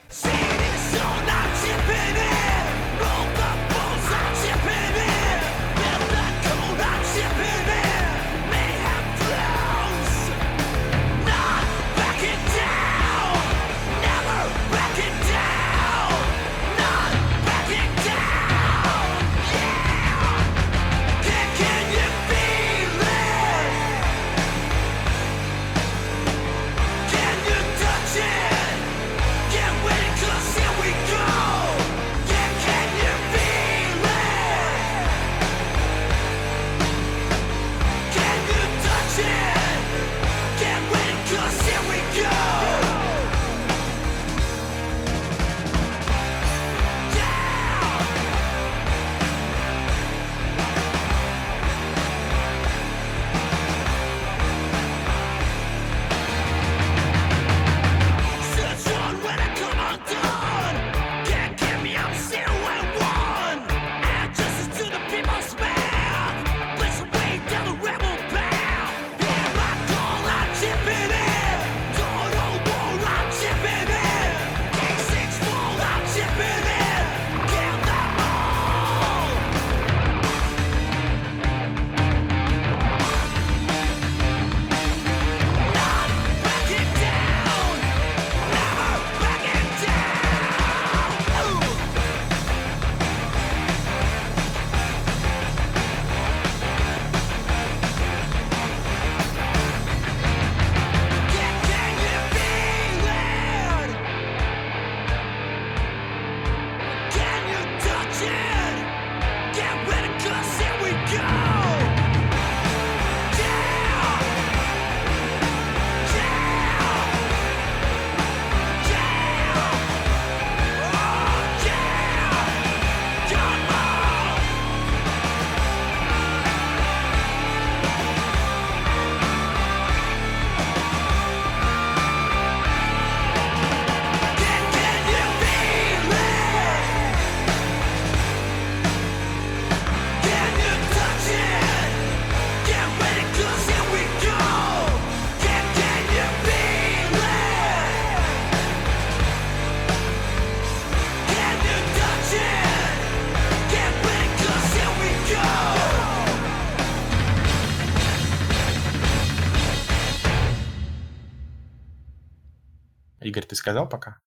Speaker 3: Сказал пока?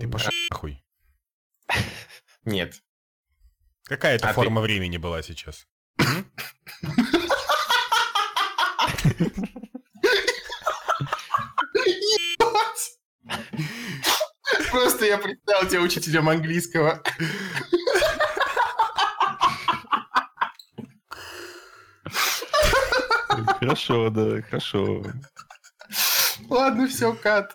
Speaker 1: Ты пошел нахуй.
Speaker 3: Нет.
Speaker 1: Какая это
Speaker 3: А ты-
Speaker 1: форма времени была сейчас?
Speaker 3: Просто я представил тебя учителем английского.
Speaker 2: Хорошо, да, хорошо.
Speaker 3: Ладно, все, кат.